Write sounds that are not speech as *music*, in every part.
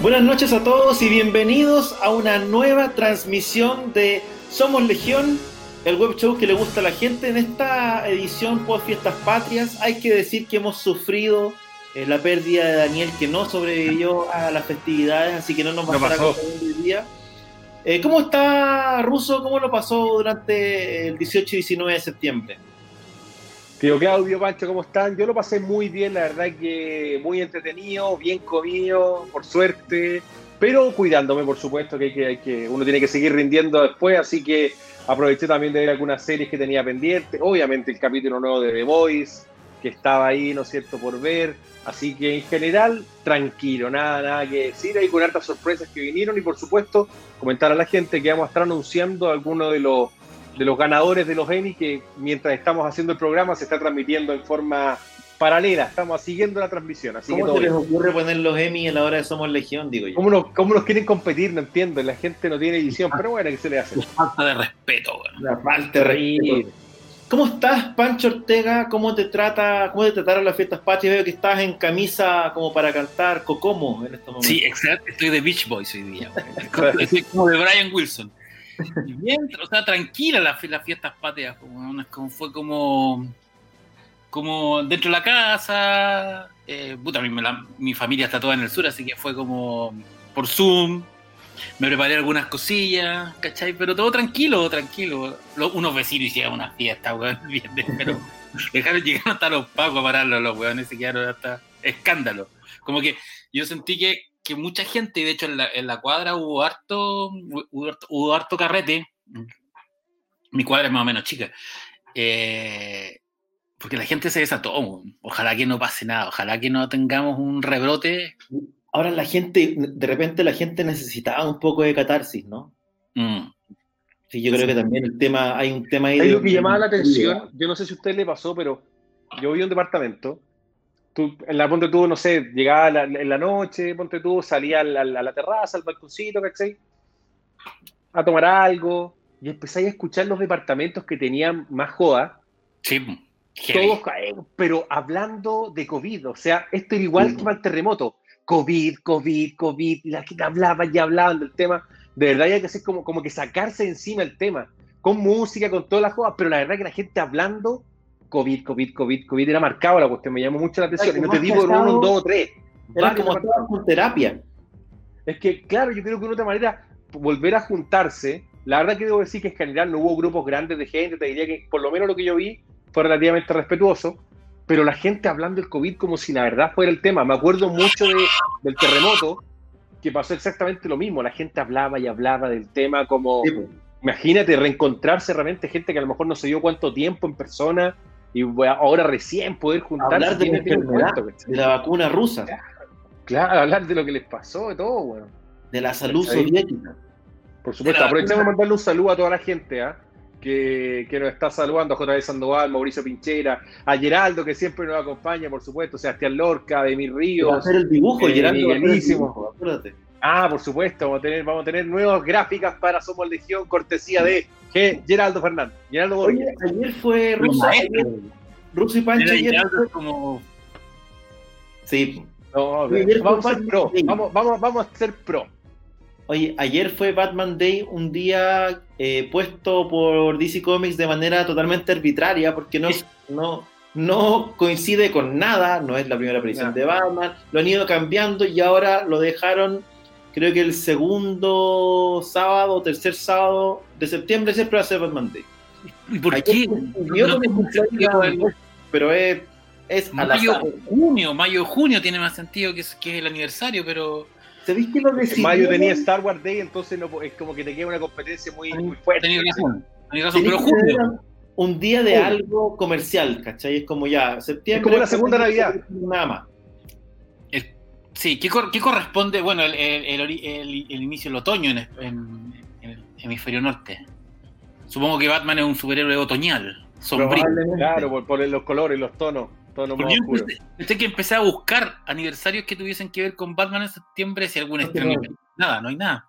Buenas noches a todos y bienvenidos a una nueva transmisión de Somos Legión, el web show que le gusta a la gente. En esta edición post Fiestas Patrias hay que decir que hemos sufrido eh, la pérdida de Daniel que no sobrevivió a las festividades, así que no nos va a estar hoy día. Eh, ¿Cómo está Ruso? ¿Cómo lo pasó durante el 18 y 19 de septiembre? Tío Claudio, Pancho, ¿cómo están? Yo lo pasé muy bien, la verdad que muy entretenido, bien comido, por suerte, pero cuidándome, por supuesto, que, hay que, uno tiene que seguir rindiendo después, así que aproveché también de ver algunas series que tenía pendientes, obviamente el capítulo nuevo de The Voice, que estaba ahí, ¿no es cierto?, por ver, así que en general, tranquilo, nada, nada que decir, ahí con hartas sorpresas que vinieron y por supuesto comentar a la gente que vamos a estar anunciando algunos de los de los ganadores de los Emmy que mientras estamos haciendo el programa se está transmitiendo en forma paralela, estamos siguiendo la transmisión. Así ¿Cómo se les ocurre poner los Emmy a la hora de Somos Legión, digo yo? ¿Cómo nos, ¿Cómo nos quieren competir? No entiendo, la gente no tiene edición, pero bueno, ¿qué se le hace? La falta de respeto, La falta de respeto. ¿Cómo estás, Pancho Ortega? ¿Cómo te trata, cómo te trataron las fiestas patrias? Veo que estás en camisa como para cantar Cocomo en estos momentos. Sí, exacto, estoy de Beach Boys hoy día. *laughs* estoy como de Brian Wilson. Bien, o sea, tranquila las, fiestas patrias, como, como, fue como, como dentro de la casa. Eh, puta, mi, mi familia está toda en el sur, así que fue como por Zoom. Me preparé algunas cosillas, ¿cachai? Pero todo tranquilo, tranquilo. unos vecinos hicieron una fiesta, weón, *laughs* pero dejaron llegar hasta los pagos a pararlo, los weones se quedaron hasta escándalo. Como que yo sentí que que mucha gente, de hecho en la, en la cuadra hubo harto, hubo harto, carrete, mi cuadra es más o menos chica, eh, porque la gente se desató, ojalá que no pase nada, ojalá que no tengamos un rebrote. Ahora la gente, de repente la gente necesitaba un poco de catarsis, ¿no? Mm. Sí, yo creo que también el tema, hay un tema ahí. Hay lo que llamaba la atención, yo no sé si a usted le pasó, pero yo vi un departamento en la ponte tú, no sé, llegaba en la noche, ponte tú, salía a la, terraza, al balconcito, ¿cachai? A tomar algo, y empezáis a escuchar los departamentos que tenían más joda. Sí, todos, pero hablando de COVID, o sea, esto era igual que para el terremoto. COVID, COVID, COVID, la gente hablaba y hablaban del tema. De verdad, hay que hacer como, como que sacarse encima el tema, con música, con todas las jodas, pero la verdad que la gente hablando COVID, COVID, COVID, COVID, era marcado la cuestión, me llamó mucho la atención. Y no te digo en uno, dos o tres. Era como con terapia. Es que, claro, yo creo que de otra manera, volver a juntarse, la verdad que debo decir que en general no hubo grupos grandes de gente, te diría que por lo menos lo que yo vi fue relativamente respetuoso, pero la gente hablando del COVID como si la verdad fuera el tema. Me acuerdo mucho del terremoto, que pasó exactamente lo mismo, la gente hablaba y hablaba del tema como... Imagínate reencontrarse realmente gente que a lo mejor no se dio cuánto tiempo en persona y ahora recién poder juntarse. Hablar de, la, vacuna rusa. Claro, hablar de lo que les pasó, de todo, bueno. De la salud soviética. Por supuesto, aprovechamos de mandarle un saludo a toda la gente ¿ah? que, que, nos está saludando, a J.D. Sandoval, Mauricio Pinchera, a Geraldo, que siempre nos acompaña, por supuesto, Sebastián Lorca, Demir Ríos. hacer el dibujo, eh, Geraldo. Ah, por supuesto, vamos a tener, vamos a tener nuevas gráficas para Somos Legión, cortesía de Geraldo Fernández. Geraldo ayer fue Russo, Russo y Pancho. Ayer fue... como. Sí. vamos, a ser pro. Vamos, vamos, vamos a ser pro. Oye, ayer fue Batman Day, un día eh, puesto por DC Comics de manera totalmente arbitraria, porque no, no, no coincide con nada, no es la primera aparición de Batman, lo han ido cambiando y ahora lo dejaron creo que el segundo sábado o tercer sábado de septiembre siempre va a ser Batman Day. ¿Y por qué? pero es, es mayo, junio, mayo, junio tiene más sentido que es, que es el aniversario, pero... ¿Sabéis que lo decidió? Mayo tenía Star Wars Day, entonces no, es como que te queda una competencia muy, muy fuerte. Tenía razón, razón pero junio. Un día de algo comercial, ¿cachai? Es como ya, septiembre. Es como la segunda Navidad. Nada más. Sí, ¿qué, cor- qué corresponde? Bueno, el, el- el ori- el- el inicio del otoño en, en- en el hemisferio norte. Supongo que Batman es un superhéroe otoñal, sombrío. Probablemente. Claro, por, por los colores, los tonos, tonos más yo pensé que empecé a buscar aniversarios que tuviesen que ver con Batman en septiembre, si algún No, estreno. no. Nada, no hay nada.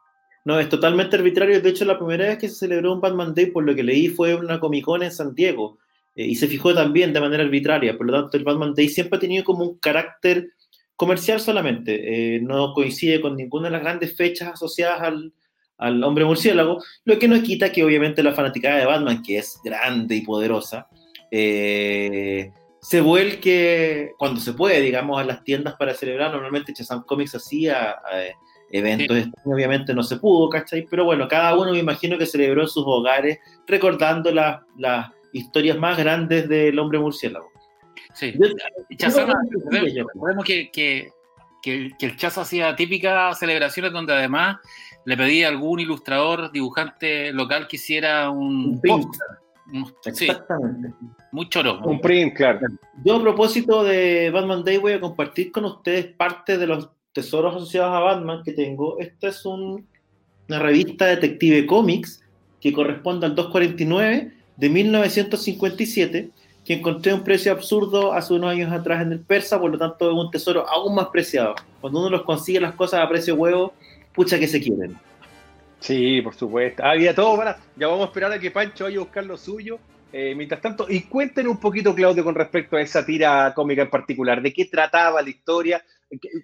No, es totalmente arbitrario. De hecho, la primera vez que se celebró un Batman Day, por lo que leí, fue una Comic Con en San Diego. eh, y se fijó también de manera arbitraria. Por lo tanto, el Batman Day siempre ha tenido como un carácter comercial solamente. eh, no coincide con ninguna de las grandes fechas asociadas al, al hombre murciélago, lo que no quita que obviamente la fanaticada de Batman, que es grande y poderosa, eh, se vuelque cuando se puede, digamos, a las tiendas para celebrar. Normalmente Shazam Comics hacía eh, eventos, Sí. obviamente no se pudo, ¿cachai? Pero bueno, cada uno me imagino que celebró en sus hogares recordando las, las historias más grandes del hombre murciélago. Sí. Yo- yo- que, que, que el, que el Chazo hacía típicas celebraciones donde además le pedía a algún ilustrador, dibujante local que hiciera un, Un Sí, Exactamente. muy choro. Un print, claro. Yo a propósito de Batman Day voy a compartir con ustedes parte de los tesoros asociados a Batman que tengo. Esta es un- una revista Detective Comics que corresponde al 249 de 1957 que encontré un precio absurdo hace unos años atrás en el Persa, por lo tanto es un tesoro aún más preciado. Cuando uno los consigue las cosas a precio huevo, pucha que se quieren. Sí, por supuesto. Había todo para. Ya vamos a esperar a que Pancho vaya a buscar lo suyo. Eh, mientras tanto, y cuéntenos un poquito, Claudio, con respecto a esa tira cómica en particular. ¿De qué trataba la historia?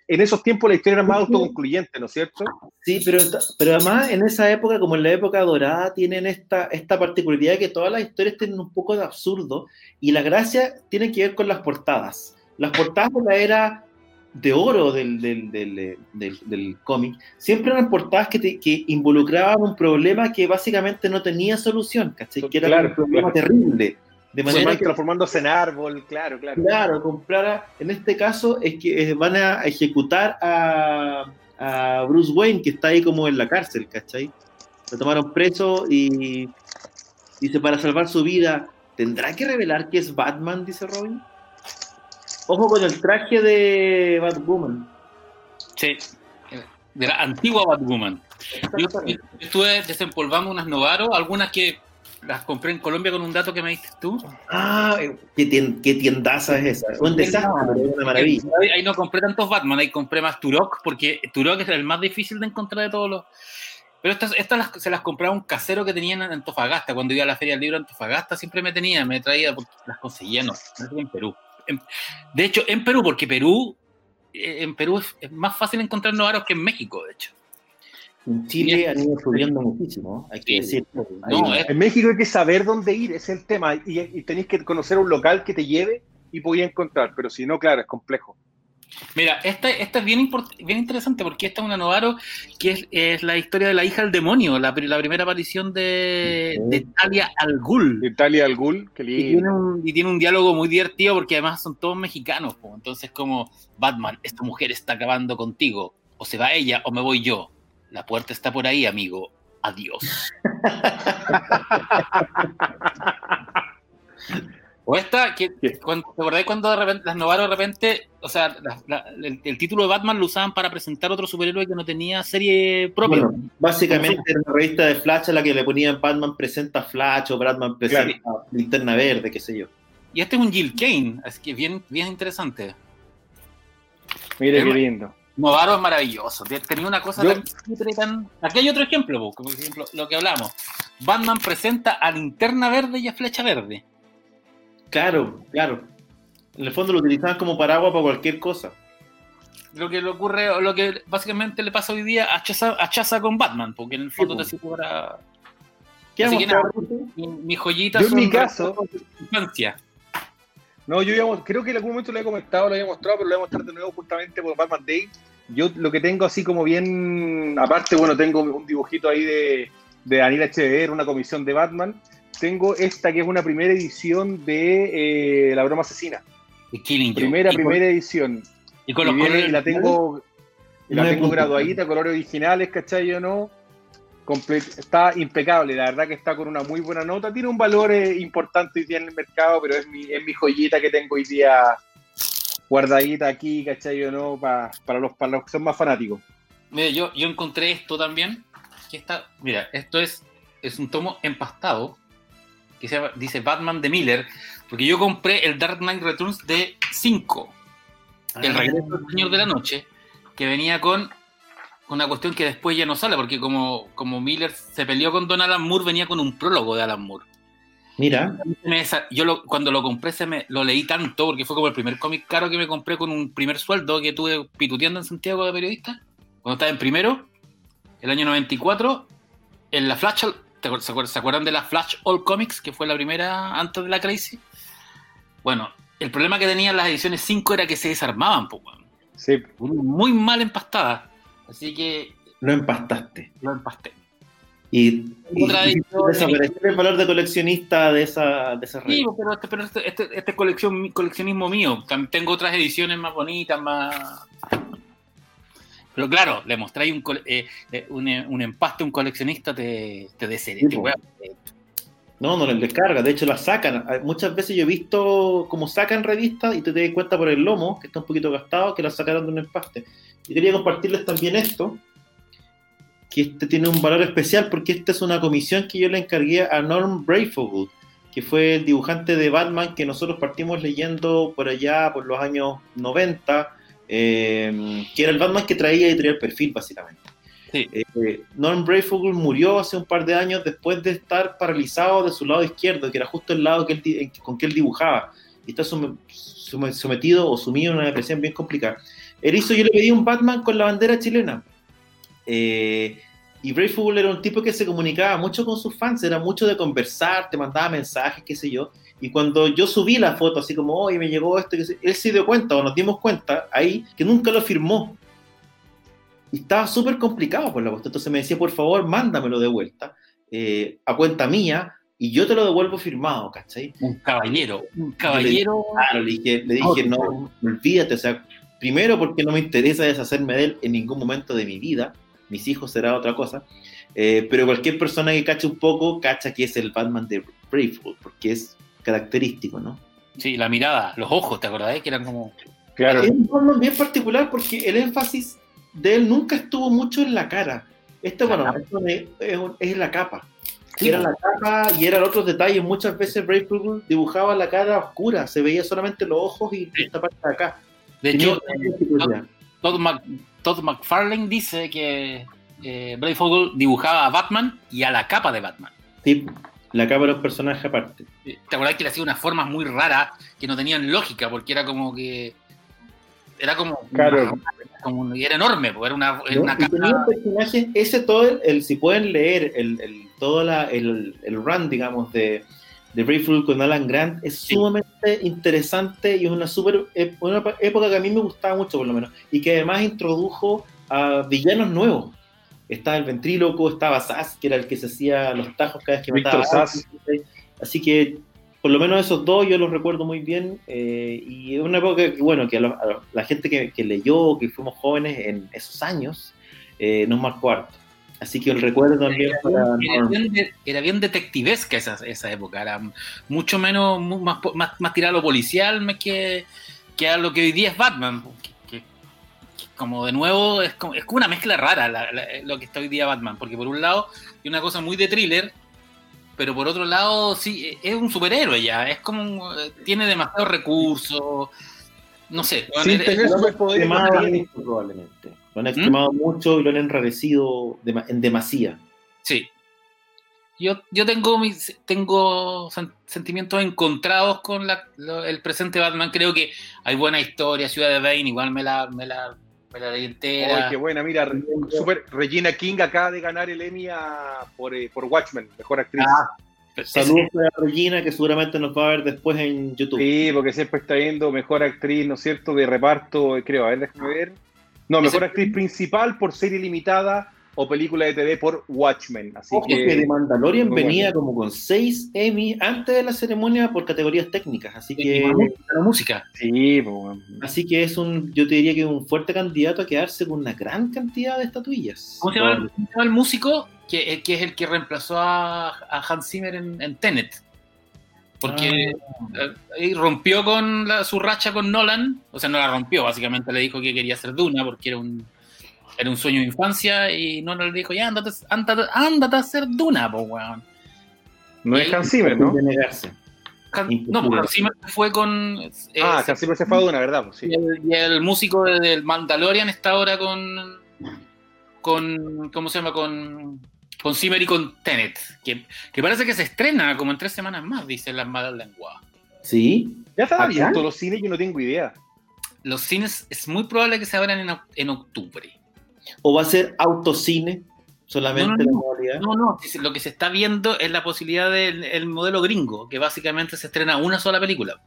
En esos tiempos la historia era más autoconcluyente, ¿no es cierto? Sí, pero, pero además en esa época, como en la época dorada, tienen esta, esta particularidad de que todas las historias tienen un poco de absurdo y la gracia tiene que ver con las portadas. Las portadas de la era de oro del, del, del, del- del cómic siempre eran portadas que, te- que involucraban un problema que básicamente no tenía solución, ¿cachai? Que era Claro, un problema claro. terrible. De manera van que transformándose en árbol, claro, claro. Claro, comprar, en este caso es que eh, van a ejecutar a, a Bruce Wayne, que está ahí como en la cárcel, ¿cachai? Lo tomaron preso y dice, para salvar su vida, ¿tendrá que revelar que es Batman? Dice Robin. Ojo con el traje de Batwoman. Sí. De la antigua Batwoman. Yo, yo estuve desempolvando unas Novaro, algunas que las compré en Colombia con un dato que me diste tú. Ah, qué, tien- qué tiendaza es esa. Un desastre, es una maravilla. Ahí, no compré tantos Batman, ahí compré más Turok, porque Turok es el más difícil de encontrar de todos los. Pero estas, estas las- se las compraba un casero que tenía en Antofagasta. Cuando iba a la Feria del Libro de Antofagasta siempre me tenía, me traía, porque las conseguía, no, no en Perú. En- de hecho, en Perú, porque Perú, eh, en Perú es, es más fácil encontrar novaros que en México, de hecho. En Chile han ido subiendo muchísimo, hay que Sí. decirlo. No, Ahí- es- En México hay que saber dónde ir, ese es el tema. Y, y tenéis que conocer un local que te lleve y podía encontrar. Pero si no, claro, es complejo. Mira, esta, esta es bien, bien interesante porque esta es una Novaro que es, es la historia de la hija del demonio, la, pri- la primera aparición de, de Talia al Ghul. Italia al Gul, qué Y tiene, un, y tiene un diálogo muy divertido porque además son todos mexicanos. po. Entonces, como Batman, esta mujer está acabando contigo. O se va ella o me voy yo. La puerta está por ahí, amigo. Adiós. *laughs* o esta, que, cuando, ¿te acordáis cuando de repente, las Novaro de repente, o sea, la- la- el, el título de Batman lo usaban para presentar otro superhéroe que no tenía serie propia? Bueno, básicamente era una revista de Flash a la que le ponían Batman presenta Flash o Batman presenta Linterna Verde, qué sé yo. Y este es un Jill Kane, así que bien, bien interesante. Mire qué lindo. Novaro es maravilloso. Te- Tenía una cosa Yo- tan, Aquí hay otro ejemplo, como por ejemplo lo que hablamos. Batman presenta a Linterna Verde y a Flecha Verde. Claro, claro. En el fondo lo utilizaban como paraguas para cualquier cosa. Lo que le ocurre, lo que básicamente le pasa hoy día a Chaza, a Chaza con Batman, porque en el fondo Sí, te sirve para. ¿Qué que nada. Mi, mi joyita Yo en son mi caso- infancia. No, yo habíamos- creo que en algún momento lo he comentado, lo había mostrado, pero lo voy a mostrar de nuevo justamente por Batman Day. Yo lo que tengo así como bien, aparte, bueno, tengo un dibujito ahí de, de Daniel HDR, una comisión de Batman. Tengo esta que es una primera edición de eh, La Broma Asesina. Killing. Primera, y con, primera edición. y con Y, los viene- colores y la tengo, y la tengo graduadita, colores originales, ¿cachai o no? Está impecable, la verdad que está con una muy buena nota. Tiene un valor eh, importante hoy día en el mercado, pero es mi, es mi joyita que tengo hoy día guardadita aquí, ¿cachai o no? Pa- para, los, para los que son más fanáticos. Mira, yo, yo encontré esto también. Que está, mira, esto es, es un tomo empastado. Que se llama- dice Batman de Miller. Porque yo compré el Dark Knight Returns de 5. El Ah. regreso del Señor de la Noche. Que venía con una cuestión que después ya no sale. Porque como, como Miller se peleó con Don Alan Moore, venía con un prólogo de Alan Moore. Mira, yo lo- cuando lo compré se me, lo leí tanto porque fue como el primer cómic caro que me compré con un primer sueldo que tuve pituteando en Santiago de periodista. Cuando estaba en primero, el año 94, en la Flash, ¿te acuer- ¿se acuer- se acuerdan de la Flash All Comics que fue la primera antes de la Crazy? Bueno, el problema que tenían las ediciones 5 era que se desarmaban, pues. Sí. muy mal empastadas. Así que lo empastaste. lo empasté. Y, y, y desapareció el valor de coleccionista de esa, de esa red. Sí, pero este, pero este, este, este es colección, coleccionismo mío. También tengo otras ediciones más bonitas, más. Pero claro, le mostráis un, eh, eh, un, un empaste a un coleccionista, te, te desere- Sí, No, no les descarga, de hecho las sacan. Hay- Muchas veces yo he visto cómo sacan revistas y te das cuenta por el lomo, que está un poquito gastado, que las sacaron de un empaste. Y quería compartirles también esto, que este tiene un valor especial porque esta es una comisión que yo le encargué a Norm Brayfogle, que fue el dibujante de Batman que nosotros partimos leyendo por allá por los años 90, eh, que era el Batman que traía Editorial Perfil básicamente. Eh, Norm Brayfogle murió hace un par de años después de estar paralizado de su lado izquierdo, que era justo el lado que él con que él dibujaba. Y está sometido o sumido en una depresión bien complicada. Él hizo, yo le pedí un Batman con la bandera chilena. Eh, y era un tipo que se comunicaba mucho con sus fans, era mucho de conversar, te mandaba mensajes, qué sé yo. Y cuando yo subí la foto, así como, oye, me llegó esto, él se dio cuenta, o nos dimos cuenta ahí, que nunca lo firmó. Y estaba súper complicado por la cuestión. Entonces me decía, por favor, mándamelo de vuelta, eh, a cuenta mía, y yo te lo devuelvo firmado, ¿cachai? un caballero, un caballero. Claro, le dije, le dije no, olvídate, o sea, primero porque no me interesa deshacerme de él en ningún momento de mi vida, mis hijos será otra cosa, eh, pero cualquier persona que cache un poco, cacha que es el Batman de Braveheart, porque es característico, ¿no? Sí, la mirada, los ojos, ¿te acordás? Que eran como. Claro. Es un Batman bien particular porque el énfasis de él nunca estuvo mucho en la cara. Esto, bueno, esto es, es es la capa. Sí, era la capa y eran otros detalles. Muchas veces Braveheart dibujaba la cara oscura, se veía solamente los ojos y esta parte de acá. De hecho. Todd, Mac- Todd McFarlane dice que eh, Brayfogle dibujaba a Batman y a la capa de Batman. Sí, la capa era un personaje aparte. ¿Te acordás que le hacía unas formas muy raras que no tenían lógica? Porque era como que. Era como. Claro. como- era enorme, porque era una, era una tenía personaje, ese todo, el, el- si pueden leer el, el, todo la, el, el run, digamos, de, de con Alan Grant, es Sí. sumamente interesante y es una super una época que a mí me gustaba mucho, por lo menos, y que además introdujo a villanos nuevos. Estaba el ventríloco, estaba Sass, que era el que se hacía los tajos cada vez que Víctor mataba. Sass. Así que, por lo menos esos dos yo los recuerdo muy bien. eh, y es una época que, bueno, que a, lo- a la gente que, que leyó, que fuimos jóvenes en esos años, eh, nos marcó harto. Así que el recuerdo también para Era bien, de- era bien detectivesca esa, esa época, era mucho menos, más, más, más tirado a lo policial que, que a lo que hoy día es Batman. Que, como de nuevo es como, es como una mezcla rara la- la- lo que está hoy día Batman, porque por un lado es una cosa muy de thriller, pero por otro lado sí, es un superhéroe ya, es como, un- tiene demasiados recursos, no sé. es- tener es- superpoderes. probablemente. Lo han extremado mucho y lo han enrarecido en demasía. Sí. Yo, yo tengo mis tengo sen- sentimientos encontrados con la- lo- el presente Batman. Creo que hay buena historia. Ciudad de Bane, igual me la, me la, me la leí entera. Ay, qué buena, mira, super, Regina King acaba de ganar el Emmy a- por, eh, por Watchmen, mejor actriz. Ah, Ese- Saludos a Regina, que seguramente nos va a ver después en YouTube. Sí, porque siempre está viendo mejor actriz, ¿no es cierto?, de reparto, eh, creo, a ver, déjame ver. No, mejor actriz principal por serie limitada o película de TV por Watchmen. Así Ojo que que, de Mandalorian venía bueno. como con 6 Emmy antes de la ceremonia por categorías técnicas, así que la música. sí, pues, bueno. así que es un yo te diría que es un fuerte candidato a quedarse con una gran cantidad de estatuillas. ¿Cómo se llama, el- músico? Que, eh, que es el que reemplazó a, a Hans Zimmer en, en Tenet. Porque eh, ahí rompió con la- su racha con Nolan, o sea, no la rompió, básicamente le dijo que quería hacer Duna porque era un, era un sueño de infancia y Nolan le dijo, ya, ándate, ándate, ándate a hacer Duna, po, weón. No es Hans Zimmer, ¿no? Han-. No, porque encima fue con... eh, Ah, Hans Zimmer se fue a una, ¿verdad? Pues, sí. y, el, y el músico de- del Mandalorian está ahora con... con ¿Cómo se llama? Con... Con Zimmer y con Tenet, que, que parece que se estrena como en tres semanas más, dicen las malas lenguas. ¿Sí? Ya están ¿Acá? abiertos los cines, yo no tengo idea. Los cines es muy probable que se abran en, en octubre. ¿O va a ser autocine? Solamente No, no, la no. modalidad. No, lo que se está viendo es la posibilidad del el modelo gringo, que básicamente se estrena una sola película.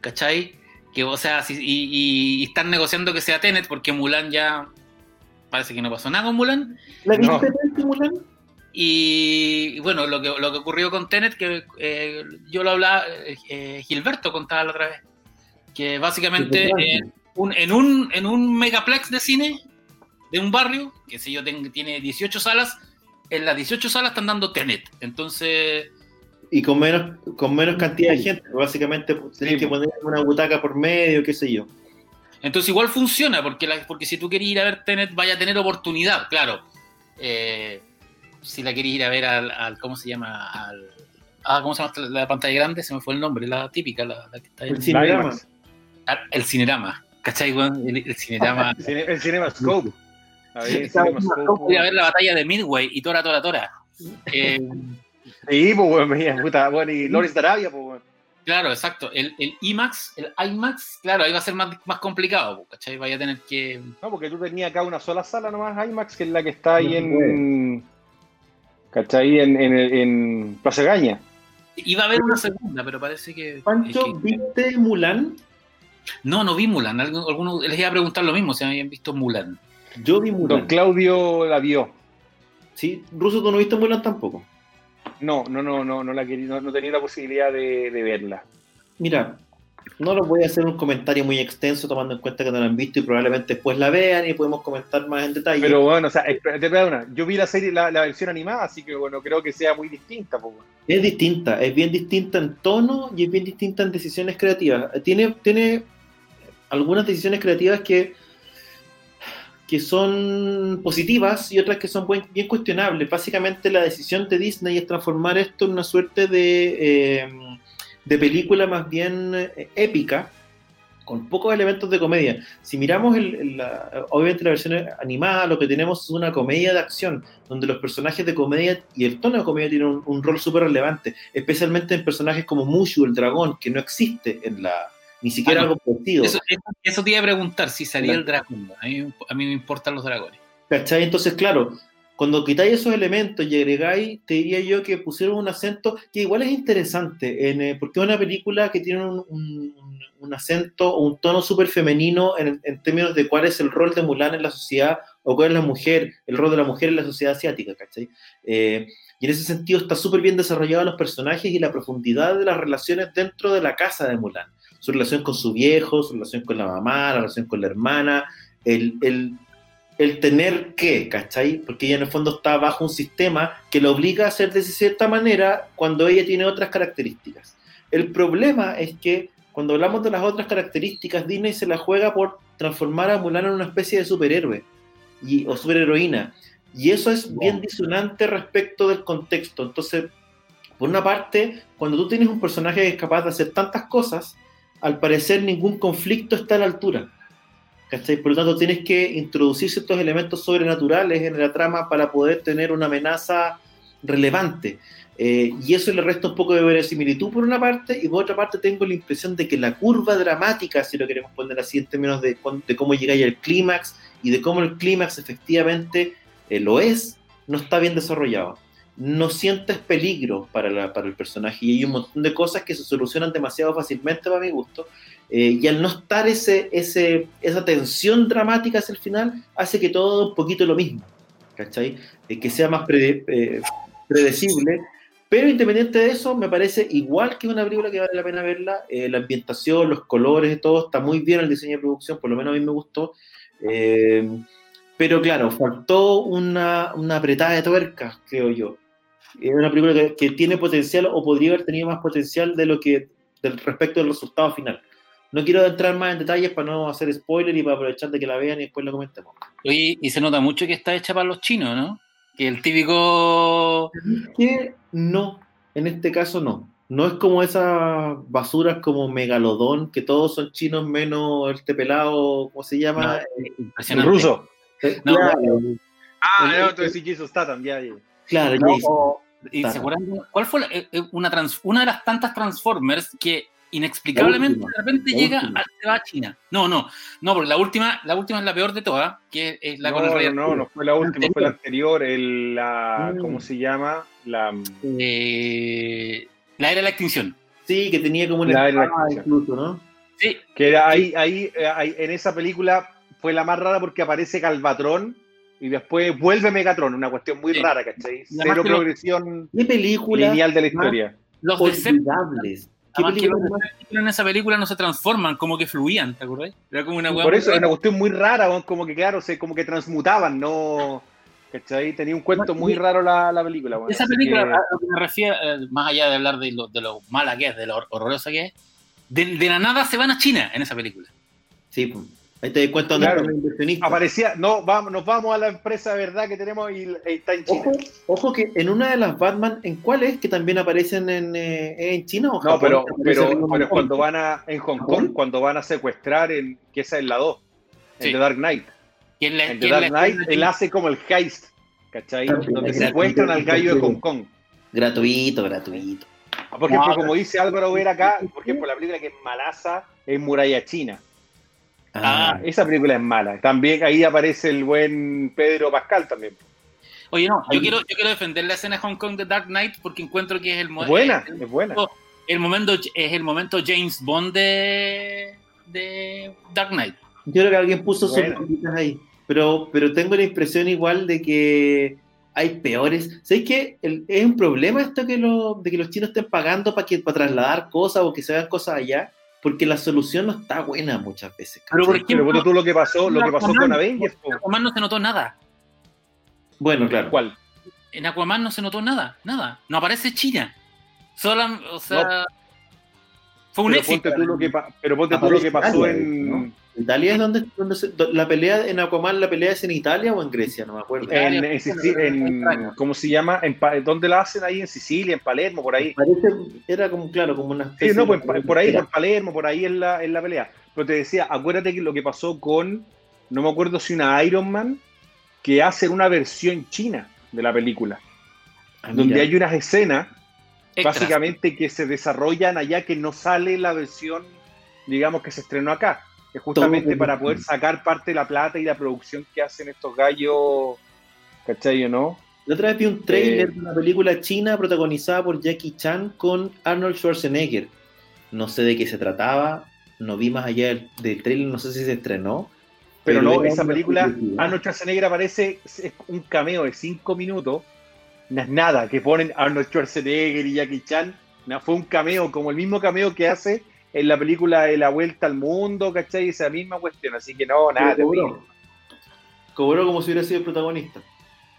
¿Cachai? Que, o sea, si- y, y- y están negociando que sea Tenet porque Mulan ya parece que no pasó nada con Mulan. ¿La viste No. tanto, Mulan? Y, y bueno, lo que, lo que ocurrió con Tenet, que eh, yo lo hablaba, eh, eh, Gilberto contaba la otra vez, que básicamente en un, en, un, en un megaplex de cine de un barrio, que sé yo, tiene 18 salas, en las 18 salas están dando Tenet. Entonces, Y con menos, con menos cantidad de gente. Básicamente tenés Sí, que po. poner una butaca por medio, qué sé yo. entonces igual funciona, porque, la- porque si tú quieres ir a ver Tenet, vaya a tener oportunidad, claro. Eh, si la quieres ir a ver al, al- ¿cómo se llama? Al, ah, ¿cómo se llama la, la pantalla grande? Se me fue el nombre, la típica, la, la que está ahí. El cinegrama. IMAX. Ah, El cinerama. ¿Cachai? El, el cinerama. El, el CinemaScope. A ver, a la batalla de Midway y Tora, Tora, Tora. Eh, Sí, pues, mira, puta, bueno, y Loris de Arabia, pues, weón. claro, exacto. El, el IMAX, el IMAX, claro, ahí va a ser más, más complicado, ¿cachai? Vaya a tener que. No, porque tú tenías acá una sola sala nomás, IMAX, que es la que está ahí en. ¿Cachai? En, en, en Plaza Gaña. Iba a haber una segunda, pero parece que. Pancho, es que- ¿viste Mulan? No, no vi Mulan. Algu- Algunos les iba a preguntar lo mismo, si habían visto Mulan. Yo vi Don Mulan. Claudio la vio. ¿Sí? Ruso, tú no viste Mulan tampoco. No, no, no, no, no la quería, no, no tenía la posibilidad de, de verla. Mira, no les voy a hacer un comentario muy extenso tomando en cuenta que no la han visto y probablemente después la vean y podemos comentar más en detalle. Pero bueno, o sea, espérate, una. Yo vi la serie, la, la versión animada, así que bueno, creo que sea muy distinta, pues. Es distinta, es bien distinta en tono y es bien distinta en decisiones creativas. Tiene, tiene algunas decisiones creativas que, que son positivas y otras que son bien cuestionables. Básicamente la decisión de Disney es transformar esto en una suerte de, eh, de película más bien eh, épica, con pocos elementos de comedia. Si miramos el- obviamente la versión animada, lo que tenemos es una comedia de acción, donde los personajes de comedia y el tono de comedia tienen un, un rol súper relevante, especialmente en personajes como Mushu, el dragón, que no existe en la, ni siquiera Ah, no. algo parecido. Eso, eso- te iba a preguntar, si salía Claro. el dragón. A mí, a mí me importan los dragones. ¿Cachai? Entonces, claro, cuando quitáis esos elementos y agregáis, te diría yo que pusieron un acento que igual es interesante, en, eh, porque es una película que tiene un, un- un acento o un tono súper femenino en, en términos de cuál es el rol de Mulan en la sociedad o cuál es la mujer, el rol de la mujer en la sociedad asiática, ¿cachai? Eh, y en ese sentido está súper bien desarrollado los personajes y la profundidad de las relaciones dentro de la casa de Mulan. Su relación con su viejo, su relación con la mamá, la relación con la hermana, el, el, el tener que, ¿cachai? Porque ella en el fondo está bajo un sistema que la obliga a hacer de cierta manera cuando ella tiene otras características. El problema es que cuando hablamos de las otras características, Disney se la juega por transformar a Mulan en una especie de superhéroe y, o superheroína. Y eso es bien disonante respecto del contexto. Entonces, por una parte, cuando tú tienes un personaje que es capaz de hacer tantas cosas, al parecer ningún conflicto está a la altura. ¿cachai? Por lo tanto, tienes que introducir ciertos elementos sobrenaturales en la trama para poder tener una amenaza relevante. Eh, y eso le resta un poco de verosimilitud por una parte, y por otra parte tengo la impresión de que la curva dramática, si lo queremos poner así en términos de, de cómo llegáis al clímax y de cómo el clímax efectivamente eh, lo es, no está bien desarrollado. No sientes peligro para, la- para el personaje y hay un montón de cosas que se solucionan demasiado fácilmente para mi gusto. Eh, y al no estar ese, ese, esa tensión dramática hacia el final, hace que todo un poquito lo mismo, ¿cachai? Eh, que sea más eh, predecible. Pero independiente de eso, me parece igual que una película que vale la pena verla. Eh, la ambientación, los colores, todo está muy bien el diseño de producción, por lo menos a mí me gustó. Eh, pero claro, faltó una, una apretada de tuerca, creo yo. es una película que, que tiene potencial o podría haber tenido más potencial de lo que del respecto del resultado final. No quiero entrar más en detalles para no hacer spoiler y para aprovechar de que la vean y después lo comentemos. Oye, y se nota mucho que está hecha para los chinos, ¿no? Que el típico. Que no, en este caso no. No es como esas basuras como Megalodón, que todos son chinos menos este pelado, ¿cómo se llama? No, Eh, El impresionante. ruso. eh, No, claro, Ah, El- no, tú decís Jason Statham, ya, ya. claro, No, Jason. o- ¿y ¿Cuál fue la- eh, eh, una, trans- una de las tantas Transformers que inexplicablemente última, de repente llega última. a, se va a China? No, no, no, porque la última, la última es la peor de todas, que es la con el No, rey no, no, no fue la última, fue la anterior, el, la, Mm. ¿cómo se llama? La, Eh, la era de la extinción. Sí, que tenía como una La de la espada extinción. incluso, ¿no? Sí, que era ahí, ahí, ahí, en esa película fue la más rara porque aparece Galvatron y después vuelve Megatron, una cuestión muy Sí. rara, ¿cachai? Cero que lo- progresión ¿Qué película lineal de la historia. los olvidables? ¿Qué que película Decepticons en esa película no se transforman, como que fluían, ¿te acordás? Era como una hueá Por eso es rara. una cuestión muy rara, como que claro, se, como que transmutaban, no. ¿Cachai? Tenía un cuento muy raro la, la película. weón, Esa película, que- a lo que me refiero, eh, más allá de hablar de lo, de lo mala que es, de lo hor- horrorosa que es, de, de la nada se van a China en esa película. Sí, pues. ahí te dónde Claro. inversionistas. aparecía, no, vamos, nos vamos a la empresa de verdad que tenemos y y está en China. Ojo, ojo que en una de las Batman, ¿en cuál es? Que también aparecen en, eh, en China o No, Japón? pero, Aparece pero, pero cuando van a, en Hong Kong, cuando van a secuestrar, en, que esa es la 2, en Sí. The Dark Knight. La- En The es Dark Knight, él hace como el heist, ¿cachai? Donde gratuito, secuestran al gallo de. Hong Kong. Gratuito, gratuito. Por ejemplo, No, como dice Álvaro Ver acá, por ejemplo, la película que es malaza es Muralla China. Ah, Esa película es mala. También ahí aparece el buen Pedro Pascal también. Oye, no, yo quiero, yo quiero defender la escena de Hong Kong de Dark Knight porque encuentro que es el, mo- Es buena, el, es buena. el momento, es el momento James Bond de, de Dark Knight. yo creo que alguien puso sus Bueno. cositas ahí. Pero, pero tengo la impresión igual de que hay peores. ¿Sabes qué? El- es un problema esto que lo, de que los chinos estén pagando para que para trasladar cosas o que se hagan cosas allá, porque la solución no está buena muchas veces. Pero, por bueno, tú lo que pasó, lo que pasó con Avengers. En Aquaman no se notó nada. Bueno, claro. ¿cuál? En Aquaman no se notó nada, nada. No aparece China. Solo, o sea, fue un Pero éxito. ponte tú lo que, pero ponte tú lo que pasó en, ¿no? ¿Italia es donde, donde se- do- la pelea en Aquaman, la pelea es en Italia o en Grecia? No me acuerdo. en, en en- ¿cómo se llama? En, ¿Dónde la hacen ahí? En Sicilia, en Palermo, por ahí. Parece, era como, claro, como una Sí, no, pues de- por ahí, por Palermo, por ahí es la, es la pelea. Pero te decía, acuérdate que lo que pasó con, no me acuerdo si una Iron Man, que hacen una versión china de la película, Ah, donde hay unas escenas Extras. básicamente que se desarrollan allá que no sale la versión, digamos, que se estrenó acá. Justamente Todo- para poder sacar parte de la plata y la producción que hacen estos gallos, ¿cachai o no? La otra vez vi un trailer Eh, de una película china protagonizada por Jackie Chan con Arnold Schwarzenegger. No sé de qué se trataba, no vi más allá del, del trailer, no sé si se estrenó. Pero no, era esa película. Arnold Schwarzenegger aparece, es un cameo de cinco minutos, no es nada, que ponen Arnold Schwarzenegger y Jackie Chan, no, fue un cameo, como el mismo cameo que hace en la película de La Vuelta al Mundo, ¿cachai? Esa misma cuestión, así que no, nada, terrible. cobró. Cobró como si hubiera sido el protagonista.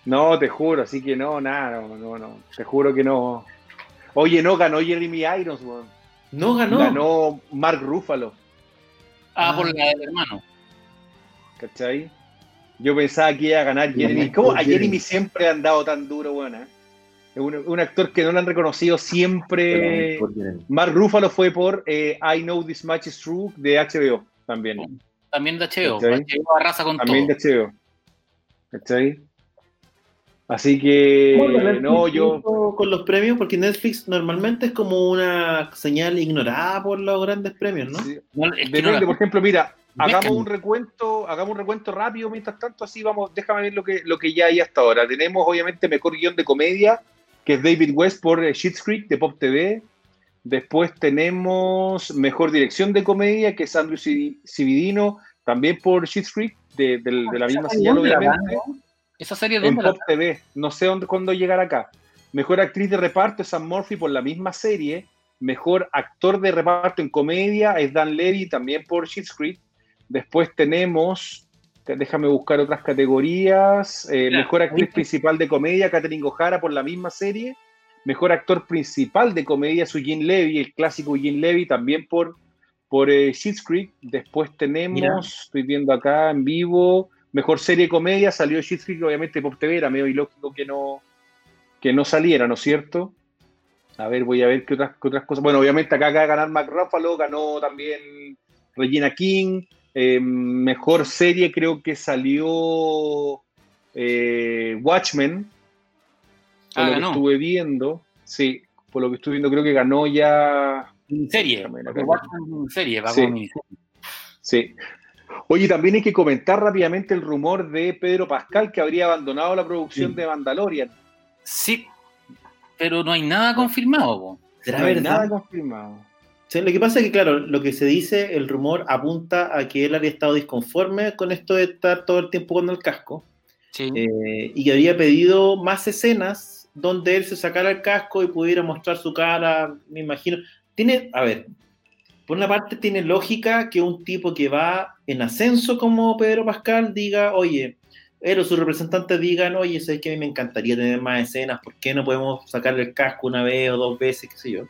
No, te juro, así que no, nada, no, no, no, te juro que no. Oye, no, ganó Jeremy Irons, weón. No ganó. ganó Mark Ruffalo, Ah, Ah. por la del hermano. ¿cachai? Yo pensaba que iba a ganar Jeremy. ¿Cómo a Jeremy siempre le han dado tan duro, weón? eh? Un, un actor que no lo han reconocido siempre. Mark Ruffalo fue por eh, I Know This Much Is True de HBO también. También de HBO. ¿Cachai? HBO arrasa con También todo. de HBO. ¿Cachai? Así que, ¿Cómo Netflix no, yo. Con los premios, porque Netflix normalmente es como una señal ignorada por los grandes premios, ¿no? sí, No, es que Depende, no la- por ejemplo, mira, hagamos un recuento, hagamos un recuento rápido mientras tanto, así vamos, déjame ver lo que, lo que ya hay hasta ahora. Tenemos obviamente mejor guion de comedia, que es David West por eh, Schitt's Creek de Pop TV. Después tenemos mejor dirección de comedia, que es Andrew Civi- Cividino, también por Schitt's Creek, de, la misma señal. Esa serie, En ¿dónde la Pop TV, no sé dónde, cuándo llegará acá. Mejor actriz de reparto es Sam Murphy por la misma serie. Mejor actor de reparto en comedia es Dan Levy, también por Schitt's Creek. Después tenemos, déjame buscar otras categorías. Eh, mejor actriz principal de comedia, Catherine O'Hara por la misma serie. Mejor actor principal de comedia, su Eugene Levy, el clásico Eugene Levy, también por, por eh, Creek. Después tenemos, estoy viendo acá en vivo, mejor serie de comedia, salió Schitt's Creek, obviamente por TV, era medio ilógico que no, que no saliera, ¿no es cierto? A ver, voy a ver qué otras, qué otras cosas. Bueno, obviamente acá acaba de ganar Mark Ruffalo, ganó también Regina King. Eh, mejor serie creo que salió eh, Watchmen. Por Ah, lo ganó. que estuve viendo. Sí, por lo que estuve viendo creo que ganó ya. Watchmen miniserie, va Sí. Sí. Oye, también hay que comentar rápidamente el rumor de Pedro Pascal que habría abandonado la producción Sí. de Mandalorian. Sí, pero no hay nada confirmado. po. ¿Será No hay verdad? nada confirmado. Sí, lo que pasa es que, claro, lo que se dice, el rumor apunta a que él había estado disconforme con esto de estar todo el tiempo con el casco Sí. eh, y que habría pedido más escenas donde él se sacara el casco y pudiera mostrar su cara, me imagino. Tiene, a ver, por una parte tiene lógica que un tipo que va en ascenso como Pedro Pascal diga, oye, él o sus representantes digan, oye, sabes que a mí me encantaría tener más escenas, ¿por qué no podemos sacarle el casco una vez o dos veces, qué sé yo?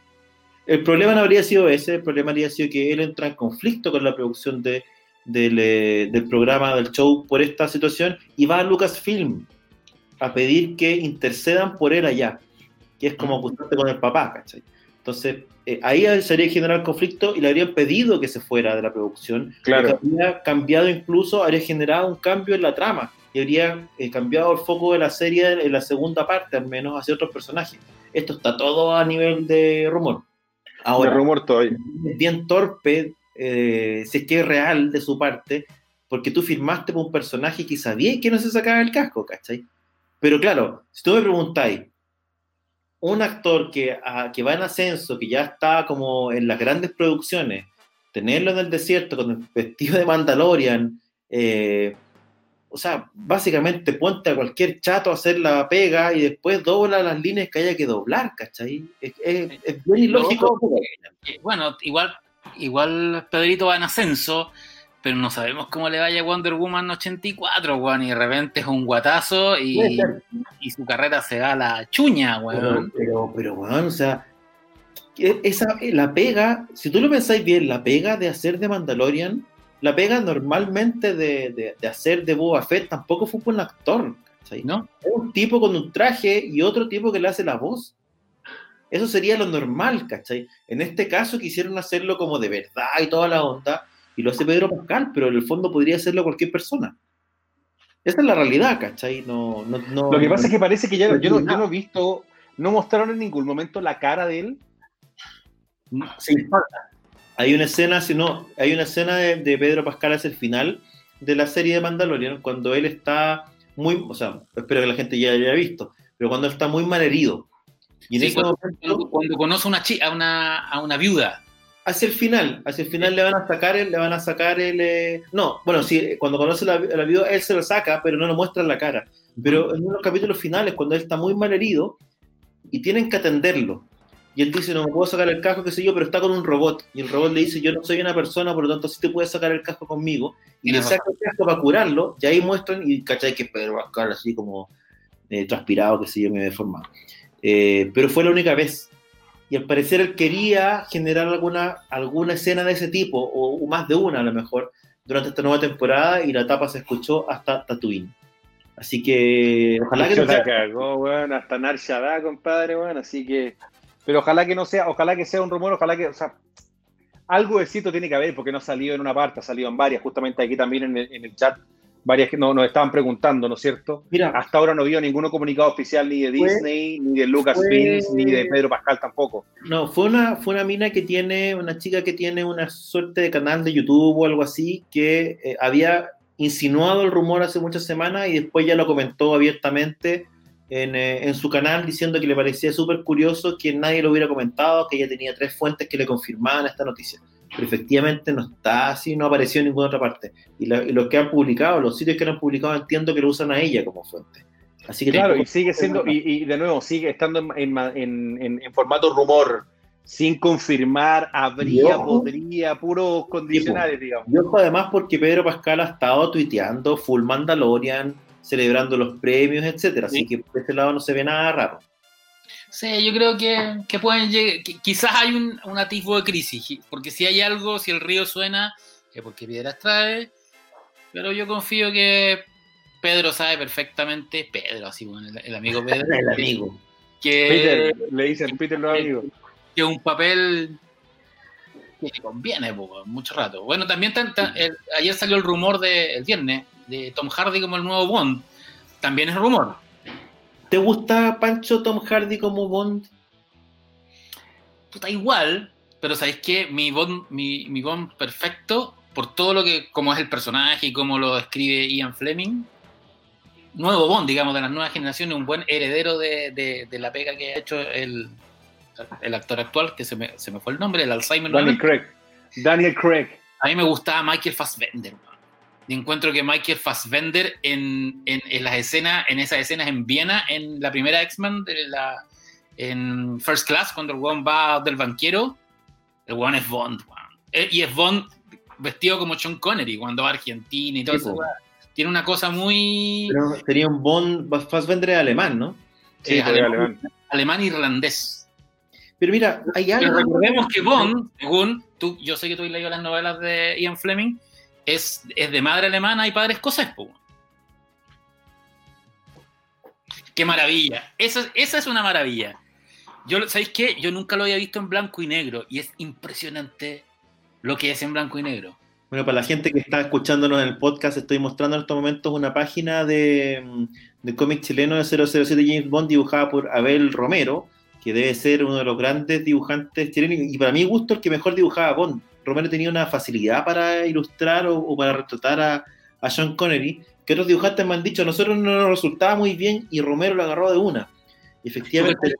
El problema no habría sido ese, el problema habría sido que él entra en conflicto con la producción de, del, eh, del programa, del show, por esta situación, y va a Lucasfilm a pedir que intercedan por él allá, que es como acusarte con el papá, ¿cachai? Entonces, eh, ahí se habría generado el conflicto y le habrían pedido que se fuera de la producción, Claro. habría cambiado incluso, habría generado un cambio en la trama, y habría eh, cambiado el foco de la serie en la segunda parte, al menos hacia otros personajes. Esto está todo a nivel de rumor. Ahora, rumor todavía. es bien torpe, eh, si es que es real de su parte, porque tú firmaste por un personaje que sabía que no se sacaba el casco, ¿cachai? Pero claro, si tú me preguntáis, un actor que, ah, que va en ascenso, que ya está como en las grandes producciones, tenerlo en el desierto con el vestido de Mandalorian, eh, o sea, básicamente ponte a cualquier chato a hacer la pega y después dobla las líneas que haya que doblar, ¿cachai? Es, es- es bien ilógico. Eh, Bueno, igual, igual Pedrito va en ascenso, pero no sabemos cómo le vaya a Wonder Woman 84, weón, y de repente es un guatazo y, y su carrera se da a la chuña, Pero, weón. pero, pero, weón, o sea, que esa, la pega, si tú lo pensáis bien, la pega de hacer de Mandalorian, la pega normalmente de, de, de hacer de Boba Fett tampoco fue un actor, ¿cachai? ¿No? Es un tipo con un traje y otro tipo que le hace la voz. Eso sería lo normal, ¿cachai? En este caso quisieron hacerlo como de verdad y toda la onda, y lo hace Pedro Pascal, pero en el fondo podría hacerlo cualquier persona. Esa es la realidad, ¿cachai? No, no, no, Lo que pasa es que parece que ya no yo, no, yo no he visto, no mostraron en ningún momento la cara de él. Sí, hay una escena, si no, hay una escena de, de Pedro Pascal hacia el final de la serie de Mandalorian, cuando él está muy, o sea, espero que la gente ya haya visto, pero cuando él está muy mal herido. Y en Sí, ese cuando, momento, cuando- conoce una chi- a, una, a una viuda. hacia el final, hacia el final le van a sacar el, le van a sacar el, eh, no, bueno, sí, cuando conoce la, la viuda, él se lo saca, pero no lo muestra en la cara. Pero en unos capítulos finales, cuando él está muy mal herido y tienen que atenderlo, y él dice, no me puedo sacar el casco, qué sé yo, pero está con un robot. Y el robot le dice, yo no soy una persona, por lo tanto sí te puedes sacar el casco conmigo. Y le saca el casco para curarlo, y ahí muestran, y cachai que es Pedro Pascal así como eh, transpirado, que sé yo, me he deformado. Eh, pero fue la única vez. Y al parecer él quería generar alguna, alguna escena de ese tipo, o, o más de una a lo mejor, durante esta nueva temporada, y la tapa se escuchó hasta Tatooine. Así que ojalá que Se no sea- la cagó, weón, hasta Nar Shaddaa, compadre, weón, así que... Pero ojalá que no sea, ojalá que sea un rumor, ojalá que, o sea, algo de cierto tiene que haber, porque no ha salido en una parte, ha salido en varias, justamente aquí también en el, en el chat, varias que no, nos estaban preguntando, ¿no es cierto? Mira, Hasta ahora no vio ninguno comunicado oficial ni de Fue- Disney, ni de Lucasfilms, fue- ni de Pedro Pascal tampoco. No, fue una, fue una mina que tiene, una chica que tiene una suerte de canal de YouTube o algo así, que eh, había insinuado el rumor hace muchas semanas y después ya lo comentó abiertamente en, eh, en su canal diciendo que le parecía súper curioso que nadie lo hubiera comentado, que ella tenía tres fuentes que le confirmaban esta noticia. Pero efectivamente no está así, no apareció en ninguna otra parte. Y, la- y los que han publicado, los sitios que han publicado, entiendo que lo usan a ella como fuente. Así que Claro, y sigue siendo, y, y de nuevo, sigue estando en, en, en- en- formato rumor, sin confirmar, habría, ojo. podría, puros condicionales, digamos. Y ojo además porque Pedro Pascal ha estado tuiteando Full Mandalorian, celebrando los premios, etcétera. Así Sí. que por ese lado no se ve nada raro. Sí, yo creo que, que pueden llegar, que quizás hay un, un atisbo de crisis, porque si hay algo, si el río suena, es porque piedras trae, pero yo confío que Pedro sabe perfectamente, Pedro, así bueno, el, el amigo Pedro, *laughs* El amigo. que, Peter, le dicen Peter los amigos. que un papel que le conviene po, mucho rato. Bueno, también tan- tan- el- ayer salió el rumor de, el viernes de Tom Hardy como el nuevo Bond. También es rumor. ¿Te gusta Pancho Tom Hardy como Bond? Puta, igual, pero ¿sabéis qué? Mi Bond, mi, mi Bond perfecto, por todo lo que, como es el personaje y cómo lo describe Ian Fleming, nuevo Bond, digamos, de las nuevas generaciones, un buen heredero de, de- de la pega que ha hecho el, el actor actual, que se me, se me fue el nombre, el Alzheimer. Daniel. Craig. Daniel Craig. A mí me gustaba Michael Fassbender. Y encuentro que Michael Fassbender en, en, en las escenas, en esas escenas en Viena, en la primera X-Men, de la- en First Class, cuando el weón va del banquero, el weón es Bond. weón. Eh, Y es Bond vestido como Sean Connery, cuando va a Argentina y todo Sí, eso. Tiene una cosa muy Pero sería un Bond, Fassbender es alemán, ¿no? Sí, pues, alemán. alemán. alemán-irlandés. Pero mira, hay Pero algo... recordemos que Bond, según tú, yo sé que tú has leído las novelas de Ian Fleming, es, de madre alemana y padre escocés. Qué maravilla. Esa, es una maravilla. Yo, ¿Sabéis qué? Yo nunca lo había visto en blanco y negro y es impresionante lo que es en blanco y negro. Bueno, para la gente que está escuchándonos en el podcast, estoy mostrando en estos momentos una página de, de cómic chileno de 007 James Bond dibujada por Abel Romero, que debe ser uno de los grandes dibujantes chilenos y para mi gusto el que mejor dibujaba Bond. Romero tenía una facilidad para ilustrar o, o para retratar a, a Sean Connery, que otros dibujantes me han dicho, nosotros no nos resultaba muy bien y Romero lo agarró de una. Efectivamente,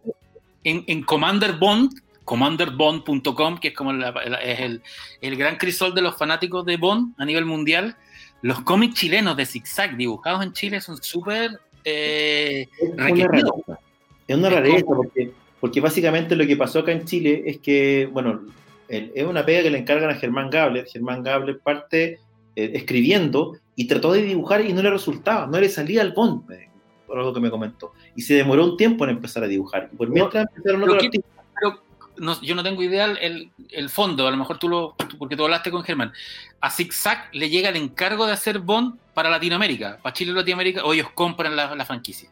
En, en Commander Bond, commanderbond.com, que es como la- la- es el, el gran crisol de los fanáticos de Bond a nivel mundial, los cómics chilenos de zigzag dibujados en Chile son súper eh, Es una requeridos. rareza. Es una rareza porque, porque básicamente lo que pasó acá en Chile es que, bueno, el- es una pega que le encargan a Germán Gabler. Germán Gabler parte eh, escribiendo y trató de dibujar y no le resultaba, no le salía al Bond, me- por algo que me comentó. Y se demoró un tiempo en empezar a dibujar. Y por mientras empezaron pero otros qué- artistas. Pero no- yo no tengo idea el, el fondo, a lo mejor tú lo, porque tú hablaste con Germán. A Zigzag le llega el encargo de hacer Bond para Latinoamérica, para Chile y Latinoamérica, o ellos compran la, la franquicia.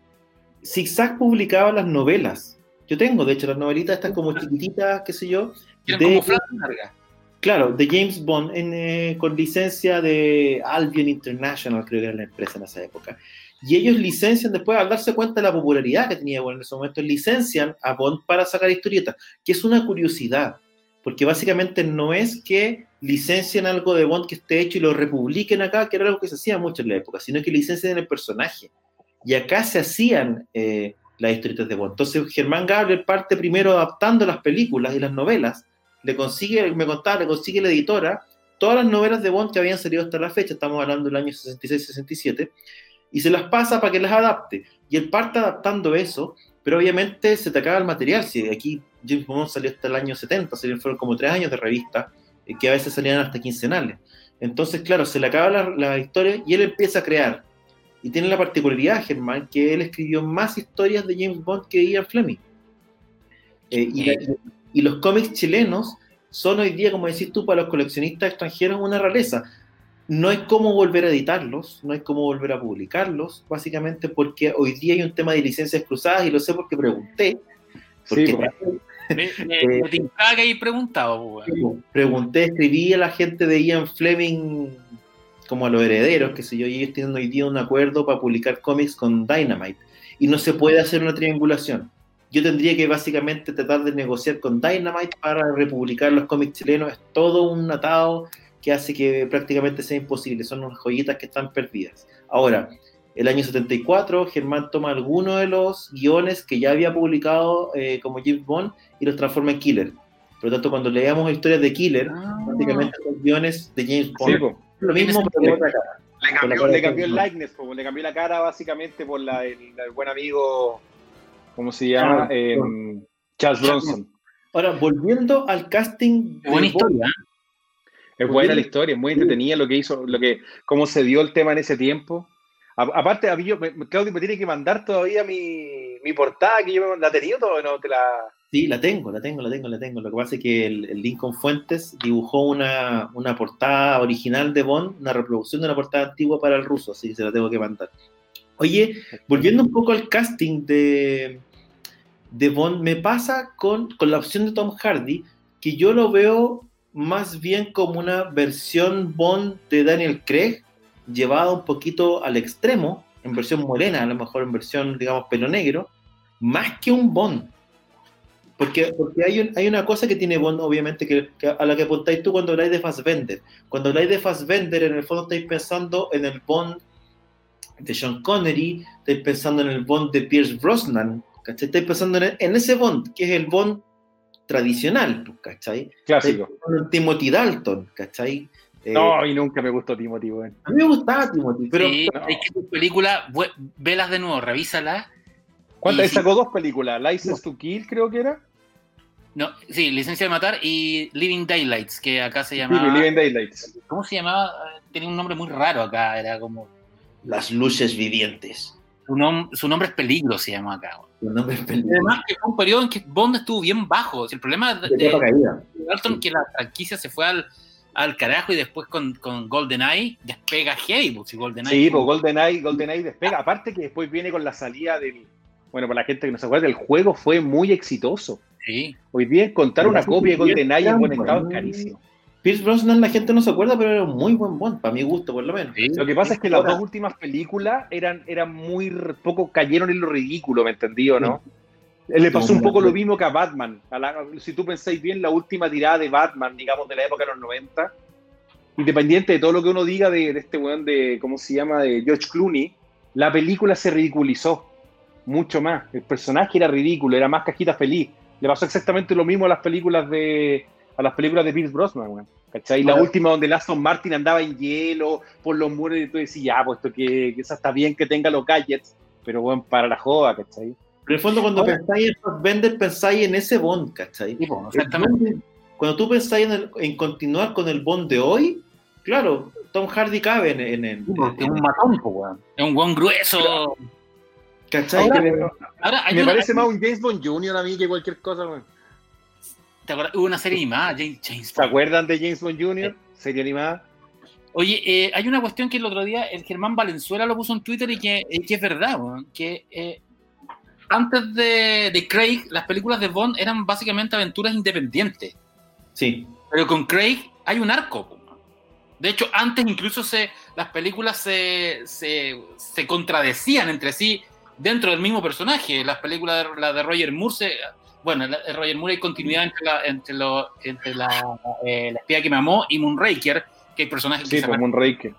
Zigzag publicaba las novelas. Yo tengo, de hecho, las novelitas estas como chiquititas, qué sé yo, de- como Flash larga. Claro, de James Bond, en, eh, con licencia de Albion International, creo que era la empresa en esa época. Y ellos licencian, después al darse cuenta de la popularidad que tenía Bond en ese momento, licencian a Bond para sacar historietas, que es una curiosidad, porque básicamente no es que licencien algo de Bond que esté hecho y lo republiquen acá, que era algo que se hacía mucho en la época, sino que licencian el personaje. Y acá se hacían eh, las historietas de Bond. Entonces Germán Gabler parte primero adaptando las películas y las novelas, le consigue, me contaba, le consigue la editora todas las novelas de Bond que habían salido hasta la fecha, estamos hablando del año 66-67, y se las pasa para que las adapte. Y él parte adaptando eso, pero obviamente se te acaba el material. Si aquí James Bond salió hasta el año 70, salieron, fueron como tres años de revista, eh, que a veces salían hasta quincenales. Entonces, claro, se le acaba la, la historia y él empieza a crear. Y tiene la particularidad, Germán, que él escribió más historias de James Bond que Ian Fleming. Eh, y, la- y los cómics chilenos son hoy día, como decís tú, para los coleccionistas extranjeros una rareza. No hay cómo volver a editarlos, no hay cómo volver a publicarlos, básicamente porque hoy día hay un tema de licencias cruzadas y lo sé porque pregunté. Porque Sí, pues. *laughs* Me, me, Eh, me que hay preguntado, weón. pregunté, escribí a la gente de Ian Fleming, como a los herederos, que sé yo, y ellos tienen hoy día un acuerdo para publicar cómics con Dynamite. Y no se puede hacer una triangulación. Yo tendría que básicamente tratar de negociar con Dynamite para republicar los cómics chilenos. Es todo un atado que hace que prácticamente sea imposible. Son unas joyitas que están perdidas. Ahora, el año 74, Germán toma algunos de los guiones que ya había publicado eh, como James Bond y los transforma en Killer. Por lo tanto, cuando leamos historias de Killer, Ah. básicamente son guiones de James Sí, Bond. po. Lo mismo, Tiene pero con otra cara. Le cambió, cara le de cambió el likeness, le cambió la cara básicamente por la, el, el buen amigo, ¿cómo se llama? Ah, Em, Charles Bronson. Ahora, volviendo al casting. Buena de historia. ¿eh? Es buena la historia, es muy entretenida lo que hizo, lo que, cómo se dio el tema en ese tiempo. A- aparte, a mí yo- me- Claudio me tiene que mandar todavía mi, mi portada que yo la tenía todo, ¿no? Te la... Sí, la tengo, la tengo, la tengo, la tengo. Lo que pasa es que el, Lincoln Fuentes dibujó una, una, portada original de Bond, una reproducción de una portada antigua para el ruso, así que se la tengo que mandar. Oye, volviendo un poco al casting de, de Bond, me pasa con, con la opción de Tom Hardy, que yo lo veo más bien como una versión Bond de Daniel Craig, llevada un poquito al extremo, en versión morena, a lo mejor en versión, digamos, pelo negro, más que un Bond. Porque, porque hay, un, hay una cosa que tiene Bond, obviamente, que, que a la que apuntáis tú cuando habláis de Fassbender. Cuando habláis de Fassbender, en el fondo estáis pensando en el Bond de Sean Connery, estáis pensando en el Bond de Pierce Brosnan, ¿cachai? Estáis pensando en, en ese Bond, que es el Bond tradicional, ¿cachai? Clásico. En Timothy Dalton, ¿cachai? No, y nunca me gustó Timothy. A mí me gustaba Timothy, pero. Sí, no. es que tu película, velas de nuevo, revísala. ¿Cuántas? Sí. Sacó dos películas, License no. to Kill, creo que era. No, sí, Licencia de Matar y Living Daylights, que acá se llamaba. Sí, Living Daylights. ¿Cómo se llamaba? Tenía un nombre muy raro acá, era como. Las luces vivientes. Su, nom su nombre es Peligro, se llama acá. Su nombre es Peligro. Además, que fue un periodo en que Bond estuvo bien bajo. El problema de, de, de Dalton que la franquicia se fue al, al carajo y después con, con GoldenEye despega heavy. Pues, GoldenEye sí, pues GoldenEye, GoldenEye despega. Aparte que después viene con la salida del. Bueno, para la gente que no se acuerda, el juego fue muy exitoso. Sí. Hoy día encontrar una copia de GoldenEye en buen estado es carísimo. Pierce Brosnan la gente no se acuerda, pero era un muy buen Bond, para mi gusto por lo menos. Sí. Lo que pasa es que las dos últimas películas eran, eran muy poco, cayeron en lo ridículo, ¿me entendí o no? Sí. Le pasó un poco lo mismo que a Batman. A la, si tú pensáis bien, la última tirada de Batman, digamos, de la época de los 90, independiente de todo lo que uno diga de, de este weón de, ¿cómo se llama?, de George Clooney, la película se ridiculizó mucho más. El personaje era ridículo, era más cajita feliz. Le pasó exactamente lo mismo a las películas de a las películas de Pierce Brosnan, weón. ¿Cachai? La última donde Aston Martin andaba en hielo por los muros y tú decías, ya, pues esto que, que esa está bien que tenga los gadgets, pero bueno, para la joda, ¿cachai? Pero en el fondo cuando pensáis en Fassbender, pensáis en ese Bond, ¿cachai? Bueno, exactamente. Cuando tú pensáis en, el, en, continuar con el Bond de hoy, claro, Tom Hardy cabe en, en el... Sí, es un matón, weón. Es un buen grueso. ¿Cachai? Ahora, ahora me una... parece más un James Bond Jr. a mí que cualquier cosa, weón. ¿Te acuerdas? Hubo una serie animada, James, James ¿Se acuerdan de James Bond Jr.? Serie animada. Oye, eh, hay una cuestión que el otro día el Germán Valenzuela lo puso en Twitter y que, eh, que es verdad, ¿no? que eh, antes de, de, Craig las películas de Bond eran básicamente aventuras independientes. Sí. Pero con Craig hay un arco. De hecho, antes incluso se, las películas se, se, se contradecían entre sí dentro del mismo personaje. Las películas de, la de Roger Moore se, bueno, el Roger Moore hay continuidad entre la, entre lo, entre la, eh, la espía que me amó y Moonraker, que hay personajes sí, que pues, Moonraker.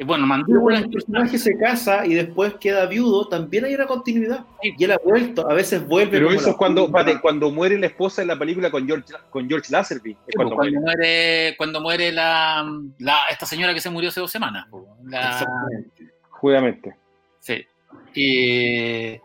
Y bueno, Mandíbula. el personaje se casa y después queda viudo, también hay una continuidad. Sí. Y él ha vuelto, a veces vuelve. Pero eso es cuando, pate, cuando muere la esposa en la película con George, con George Lazenby. Sí, cuando, cuando, muere. muere. cuando muere la, la, esta señora que se murió hace dos semanas. La... Justamente. Sí.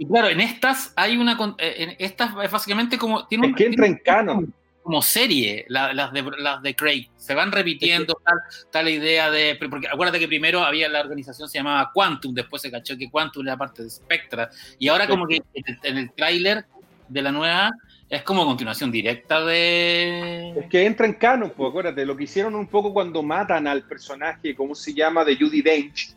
Y claro, en estas hay una. eh, En estas es básicamente como. Tiene es que entra en canon. Como serie, la, las, de, las de Craig. Se van repitiendo que, tal, tal idea de. Porque acuérdate que primero había la organización se llamaba Quantum, después se cachó que Quantum era parte de Spectra. Y ahora, como que en el, en el tráiler de la nueva es como continuación directa de. Es que entra en canon, pues acuérdate, lo que hicieron un poco cuando matan al personaje, ¿cómo se llama? De Judy Dench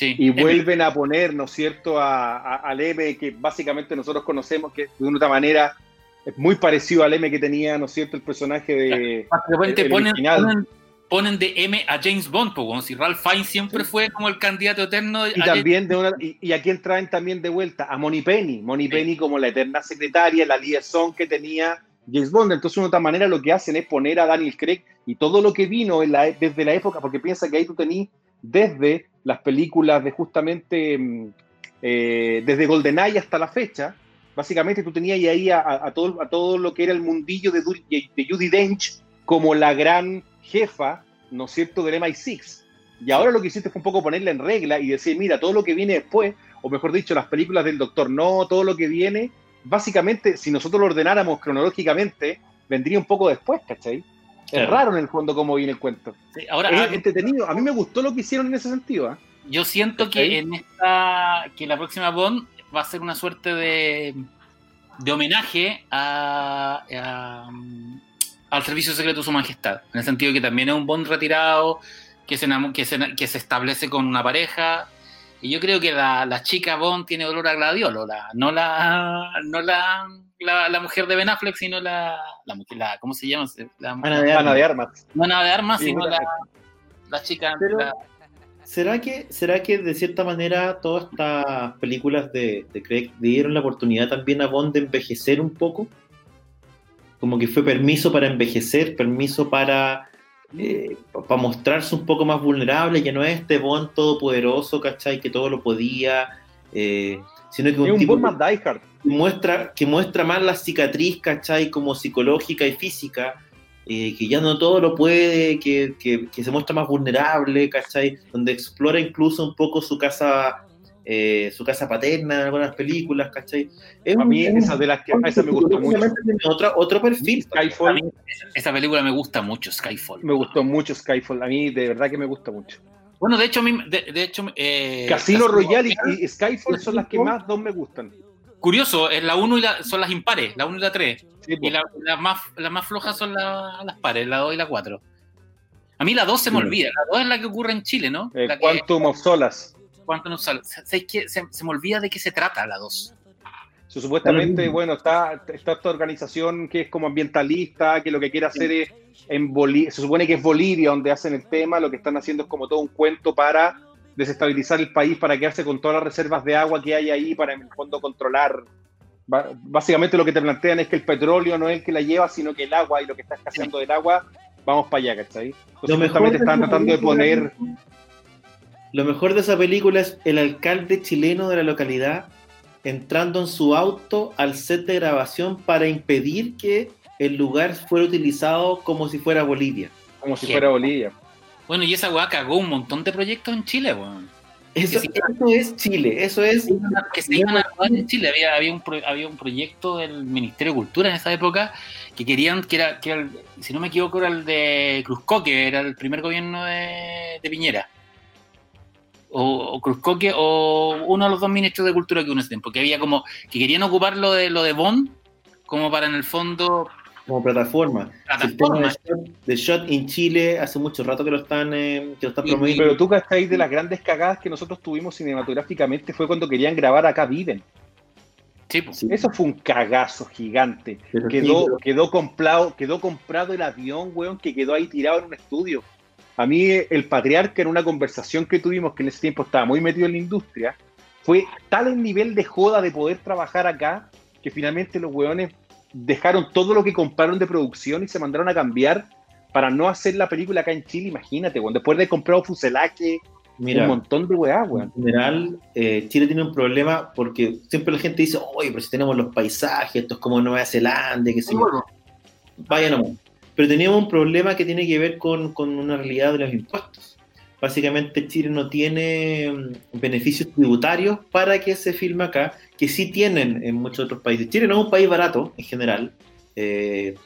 Sí, y vuelven a poner, ¿no es cierto?, a, a, al M que básicamente nosotros conocemos, que de una otra manera es muy parecido al M que tenía, ¿no es cierto?, el personaje de. Básicamente ponen, ponen, ponen, de M a James Bond, pues, como si Ralph Fiennes siempre sí. fue como el candidato eterno. Y también de una, y, y, a quién traen también de vuelta, a Moni Penny. Moni sí. Penny como la eterna secretaria, la liaison que tenía James Bond. Entonces, de otra manera, lo que hacen es poner a Daniel Craig y todo lo que vino en la, desde la época, porque piensa que ahí tú tenías desde las películas de justamente eh, desde GoldenEye hasta la fecha, básicamente tú tenías ahí a, a, todo, a todo lo que era el mundillo de, de Judy Dench como la gran jefa, ¿no es cierto?, del MI6. Y ahora lo que hiciste fue un poco ponerla en regla y decir, mira, todo lo que viene después, o mejor dicho, las películas del Doctor No, todo lo que viene, básicamente, si nosotros lo ordenáramos cronológicamente, vendría un poco después, ¿cachai? Claro. Es raro en el fondo cómo viene el cuento. Sí, ahora, es entretenido. A mí me gustó lo que hicieron en ese sentido. ¿eh? Yo siento que en esta, que la próxima Bond va a ser una suerte de, de homenaje a, a- al Servicio Secreto de Su Majestad, en el sentido que también es un Bond retirado, que se, que se, que se establece con una pareja. Y yo creo que la, la chica Bond tiene olor a gladiolo, la- no, la, no la, la, la mujer de Ben Affleck, sino la, la, mujer- la- ¿cómo se llama? La, Ana de Ana Armas. de armas. no Ana de armas, Sí, sino la, la chica. Pero- la- ¿Será que, ¿Será que de cierta manera todas estas películas de, de Craig dieron la oportunidad también a Bond de envejecer un poco? Como que fue permiso para envejecer, permiso para, eh, para mostrarse un poco más vulnerable, que no es este Bond todopoderoso, ¿cachai? Que todo lo podía, eh, sino que Es un, tipo más Die Hard. que muestra, que muestra más la cicatriz, ¿cachai? Como psicológica y física, eh, que ya no todo lo puede, que, que- que se muestra más vulnerable, ¿cachai? Donde explora incluso un poco su casa, eh, su casa paterna en algunas películas, ¿cachai? Es A mí es un- esa de las que a esa me gustó mucho. otra- otro perfil. A Skyfall, mí esa película me gusta mucho, Skyfall. me gustó mucho Skyfall. A mí de verdad que me gusta mucho. Bueno, de hecho, de, de hecho eh, Casino Royale Royale, y, y Skyfall son las que más dos me gustan. Curioso, es la 1 y la, son las impares, la 1 y la 3. Sí. Y la- las más, las más flojas son la- las pares, la 2 y la 4. A mí la 2 se me Sí. olvida, la 2 es la que ocurre en Chile, ¿no? Eh, la que, Quantum of Solace. Quantum of. ¿Sabes qué? Se, se me olvida de qué se trata la 2. So, supuestamente, bueno, está, está esta organización que es como ambientalista, que lo que quiere hacer es en Bolivia, se supone que es Bolivia donde hacen el tema, lo que están haciendo es como todo un cuento para desestabilizar el país, para quedarse con todas las reservas de agua que hay ahí, para en el fondo controlar. Básicamente lo que te plantean es que el petróleo no es el que la lleva, sino que el agua y lo que está escaseando del agua, vamos para allá, ¿cachai? Entonces, de están tratando de poner... Lo mejor de esa película es el alcalde chileno de la localidad entrando en su auto al set de grabación para impedir que el lugar fuera utilizado como si fuera Bolivia. como si ¿Qué? fuera Bolivia. Bueno, y esa weá cagó un montón de proyectos en Chile, weón. Eso, Sí, sí. eso es Chile, eso es... Que se iban a rodar en Chile. Había, había, un, pro- había un proyecto del Ministerio de Cultura en esa época que querían, que era, que era el- si no me equivoco, era el de Cruzcoque, era el primer gobierno de, de Piñera. O, o Cruzcoque o uno de los dos ministros de Cultura que hubo en ese tiempo, que había como, que querían ocupar lo de, lo de Bond como para en el fondo como plataforma. El tema plataforma. de shot, de Shot in Chile hace mucho rato que lo están, eh, que lo están promoviendo. Pero tú cachai de las grandes cagadas que nosotros tuvimos cinematográficamente fue cuando querían grabar acá Viven. Sí, pues. Eso fue un cagazo gigante. pero sí, Quedó, pero- quedó comprado, quedó comprado el avión, weón, que quedó ahí tirado en un estudio. A mí, el patriarca, en una conversación que tuvimos, que en ese tiempo estaba muy metido en la industria, fue tal el nivel de joda de poder trabajar acá, que finalmente los weones dejaron todo lo que compraron de producción y se mandaron a cambiar para no hacer la película acá en Chile. Imagínate, weón, después de comprar fuselaje, Mira, un montón de weá, weón. En general, eh, Chile tiene un problema porque siempre la gente dice, oye, pero si tenemos los paisajes, esto es como Nueva Zelanda, que se Vaya nomás. Pero teníamos un problema que tiene que ver con, con una realidad de los impuestos. Básicamente Chile no tiene mm, beneficios tributarios para que se filme acá, que sí tienen en muchos otros países. Chile no es un país barato en general. eh,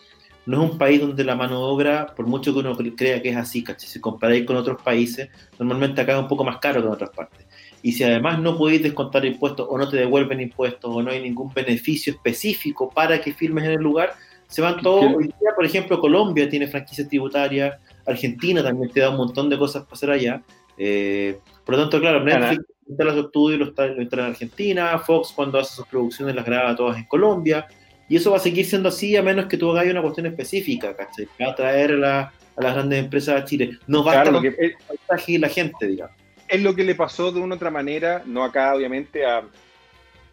no es un país donde la mano de obra, por mucho que uno crea que es así, si comparáis con otros países, normalmente acá es un poco más caro que en otras partes. Y si además no podéis descontar impuestos o no te devuelven impuestos o no hay ningún beneficio específico para que filmes en el lugar, se van todos. Hoy día, por ejemplo, Colombia tiene franquicias tributarias, Argentina también te da un montón de cosas para hacer allá. Eh, por lo tanto, claro, Netflix instala su estudio y lo, está, lo instala en Argentina, Fox cuando hace sus producciones las graba todas en Colombia, y eso va a seguir siendo así a menos que tú hagas una cuestión específica, ¿cachai? Va a traer a, la- a las grandes empresas a Chile. No basta Claro, que, el paisaje y la gente, digamos. es lo que le pasó de una u otra manera, no acá obviamente a,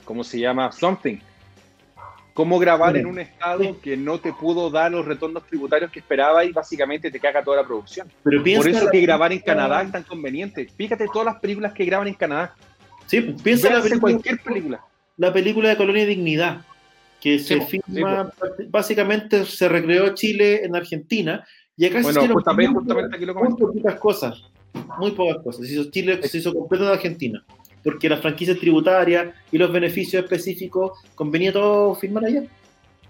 ¿cómo se llama? Something. Cómo grabar Sí. en un estado Sí. que no te pudo dar los retornos tributarios que esperaba y básicamente te caga toda la producción. Pero Por eso que grabar en Canadá es tan conveniente. Fíjate todas las películas que graban en Canadá. Sí, pues, piensa la película, cualquier película. la película de Colonia y Dignidad, que se po, filma, básicamente se recreó Chile en Argentina, y acá se Bueno, hicieron justamente, justamente aquí lo muy poquitas cosas, muy pocas cosas. Se hizo Chile se hizo completo de Argentina, porque las franquicias tributarias y los beneficios específicos convenía todo firmar allá.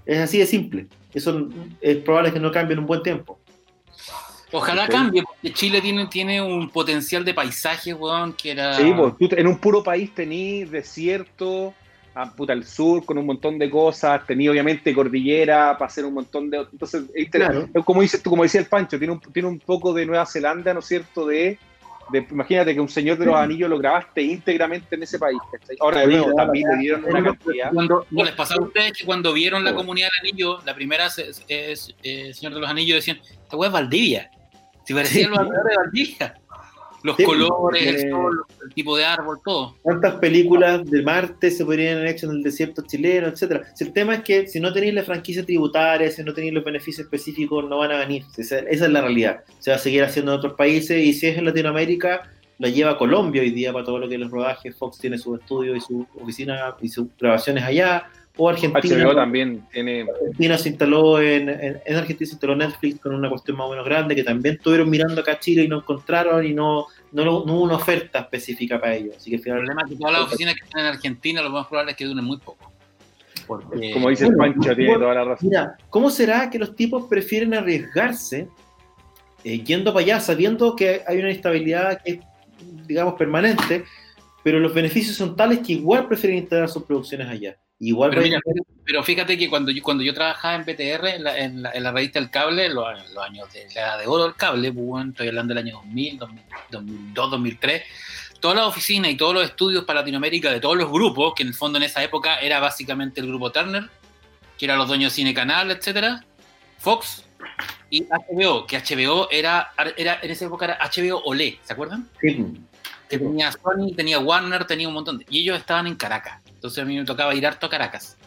Es así de simple. Eso es probable que no cambie en un buen tiempo. Ojalá cambie, porque Chile tiene, tiene un potencial de paisaje, weón, que era. Sí, pues, tú en un puro país tenís desierto, a puta, el sur con un montón de cosas, tenía obviamente cordillera para hacer un montón de... Entonces, es inter- Claro. como dices tú, como decía el Pancho, tiene un, tiene un poco de Nueva Zelanda, ¿no es cierto? De, de- imagínate que un Señor de los Anillos lo grabaste íntegramente en ese país. ¿cachai? Ahora, de nuevo, también le dieron una cantidad. Cuando, ¿No les pasaba a ustedes que cuando vieron la comunidad del anillo, la primera es, es- es, eh, Señor de los Anillos, decían, esta weá es Valdivia. Si parecía Sí. los alrededores de Valdivia. Los Sí, colores, el sol, el tipo de árbol, todo. ¿Cuántas películas de Marte se podrían haber hecho en el desierto chileno, etcétera? Si el tema es que si no tenéis la franquicia tributaria, si no tenéis los beneficios específicos, no van a venir. Esa, esa es la realidad. Se va a seguir haciendo en otros países y si es en Latinoamérica, la lleva Colombia hoy día para todo lo que es los rodajes. Fox tiene su estudio y su oficina y sus grabaciones allá. O Argentina. HBO también tiene... Argentina se instaló en, en, en Argentina se instaló Netflix con una cuestión más o menos grande que también estuvieron mirando acá a Chile y no encontraron y no, no, no hubo una oferta específica para ellos. Así que El problema es que todas las oficinas que están en Argentina, lo más probable es que duren muy poco. Porque, Como dice bueno, Pancho, tiene toda la razón. Mira, ¿cómo será que los tipos prefieren arriesgarse eh, yendo para allá, sabiendo que hay una instabilidad que es, digamos, permanente, pero los beneficios son tales que igual prefieren instalar sus producciones allá? Igual pero, mira, pero fíjate que cuando yo, cuando yo trabajaba en BTR, en la, en la, en la revista El Cable, los, en los años de la edad de oro del cable, pues, bueno, estoy hablando del año 2000, 2000, 2002, 2003, todas las oficinas y todos los estudios para Latinoamérica de todos los grupos, que en el fondo en esa época era básicamente el grupo Turner, que eran los dueños de Cine Canal, etcétera, Fox y HBO, que HBO era, era en esa época era HBO Olé, ¿se acuerdan? Sí, que tenía Sony, tenía Warner, tenía un montón de... Y ellos estaban en Caracas. Entonces a mí me tocaba ir harto a Caracas.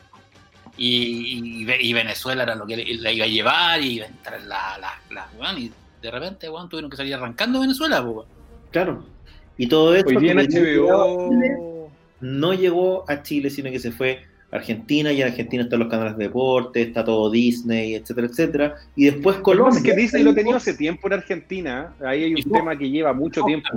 Y, y, y Venezuela era lo que le- la iba a llevar y iba a entrar la... la, la weón, y de repente, weón, tuvieron que salir arrancando Venezuela, weón. claro. Y todo esto Hoy día en que llegaba a Chile, HBO... no llegó a Chile, sino que se fue a Argentina, y en Argentina están los canales de deporte, está todo Disney, etcétera, etcétera. Y después Colombia. pasa es que Disney lo tenido hace tiempo en Argentina. Ahí hay un no. tema que lleva mucho tiempo.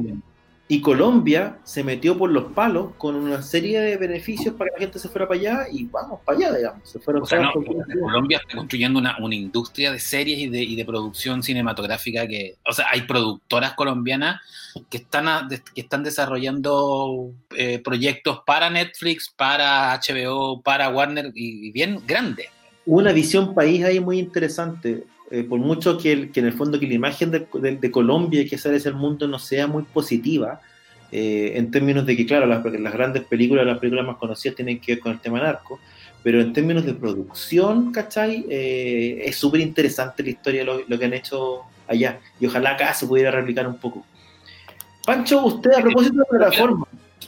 Y Colombia se metió por los palos con una serie de beneficios para que la gente se fuera para allá y vamos para allá, digamos. Se fueron O sea, no, todas por- Colombia está construyendo una, una industria de series y de, y de producción cinematográfica que, o sea, hay productoras colombianas que están, que están desarrollando eh, proyectos para Netflix, para HBO, para Warner y, y bien grandes. una visión país ahí muy interesante. Eh, por mucho que, el- que en el fondo que la imagen de, de- de Colombia que sale ese mundo no sea muy positiva, eh, en términos de que, claro, las, grandes películas, las películas más conocidas tienen que ver con el tema narco, pero en términos de producción, ¿cachai? Eh, es súper interesante la historia, lo, lo que han hecho allá. Y ojalá acá se pudiera replicar un poco. Pancho, usted a propósito de la plataforma,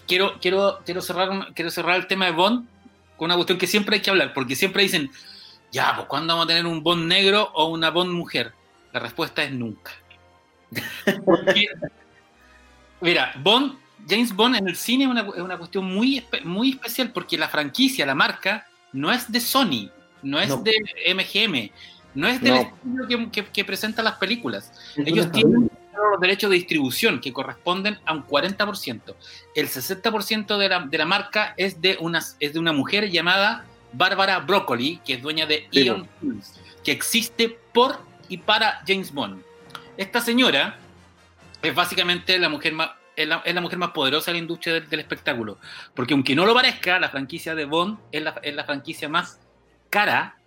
Quiero, quiero, quiero, cerrar, quiero cerrar el tema de Bond con una cuestión que siempre hay que hablar, porque siempre dicen, ya, pues ¿cuándo vamos a tener un Bond negro o una Bond mujer? La respuesta es nunca. *laughs* Porque, mira, Bond, James Bond en el cine es una, es una cuestión muy, muy especial porque la franquicia, la marca, no es de Sony, no es No. de MGM, no es del No. estudio que, que, que presenta las películas. Ellos tienen los derechos de distribución que corresponden a un 40%. El 60% de la, de la marca es de, una, es de una mujer llamada Bárbara Broccoli, que es dueña de Sí, Eon Films, que existe por y para James Bond. Esta señora es básicamente la mujer más, es la, es la mujer más poderosa de la industria del, del espectáculo. Porque aunque no lo parezca, la franquicia de Bond es la, es la franquicia más cara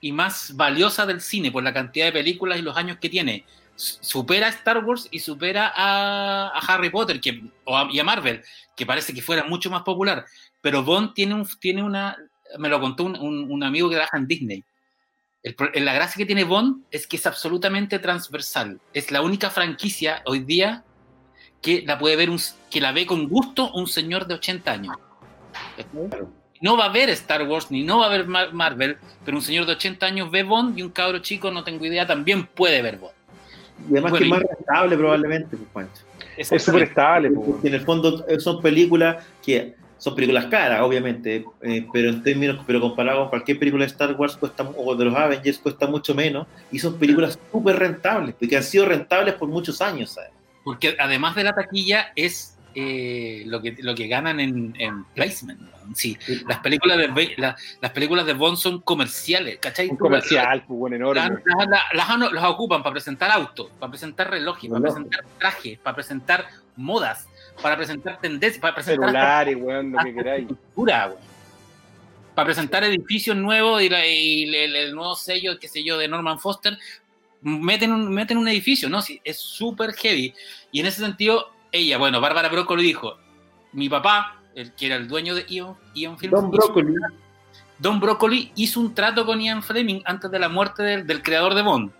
y más valiosa del cine por la cantidad de películas y los años que tiene. Supera a Star Wars y supera a, a Harry Potter que, o a- y a Marvel, que parece que fuera mucho más popular. Pero Bond tiene, un, tiene una. Me lo contó un, un- un amigo que trabaja en Disney. El la gracia que tiene Bond es que es absolutamente transversal. Es la única franquicia hoy día que la puede ver un, que la ve con gusto un señor de 80 años. No va a ver Star Wars ni no va a ver Mar- Marvel, pero un señor de 80 años ve Bond y un cabro chico, no tengo idea, también puede ver Bond. Y además Bueno, que es más rentable probablemente, pues, Pancho. Es súper estable. po. Porque en el fondo eh, son películas que son películas caras, obviamente, eh, pero en términos, pero comparado con cualquier película de Star Wars cuesta, o de los Avengers cuesta mucho menos, y son películas súper rentables, porque han sido rentables por muchos años, ¿sabes? Porque además de la taquilla es eh, lo, que, lo que ganan en, en placement. ¿no? Sí, las películas de la- las películas de Bond son comerciales, ¿cachai? Un Tú la- comercial, pues, enorme. las- las- las- los ocupan para presentar autos, para presentar relojes, para presentar trajes, para presentar modas, para presentar tendencias, para presentar Celulares, weón, lo que queráis. cultura, para presentar edificios nuevos y, la- y el, el nuevo sello, qué sé yo, de Norman Foster, meten un, meten un edificio, ¿no? Sí, es súper heavy. Y en ese sentido, ella, bueno, Bárbara Broccoli dijo, mi papá, el que era el dueño de Ion, Ion Films, Don Broccoli. Don Broccoli hizo un trato con Ian Fleming antes de la muerte del, del creador de Bond.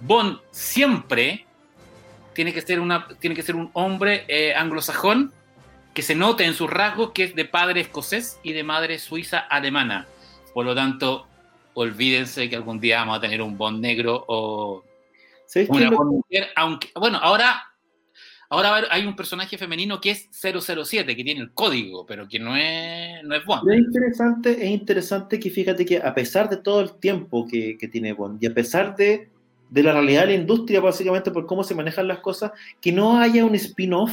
Bond siempre tiene que ser, una, tiene que ser un hombre eh, anglosajón que se note en sus rasgos que es de padre escocés y de madre suiza alemana. Por lo tanto, olvídense que algún día vamos a tener un Bond negro o ¿Sabes qué una Bond mujer, aunque, bueno, ahora, ahora hay un personaje femenino que es 007, que tiene el código, pero que no es, no es Bond. Es interesante, es interesante que fíjate que a pesar de todo el tiempo que, que tiene Bond y a pesar de, de la realidad de la industria, básicamente por cómo se manejan las cosas, que no haya un spin-off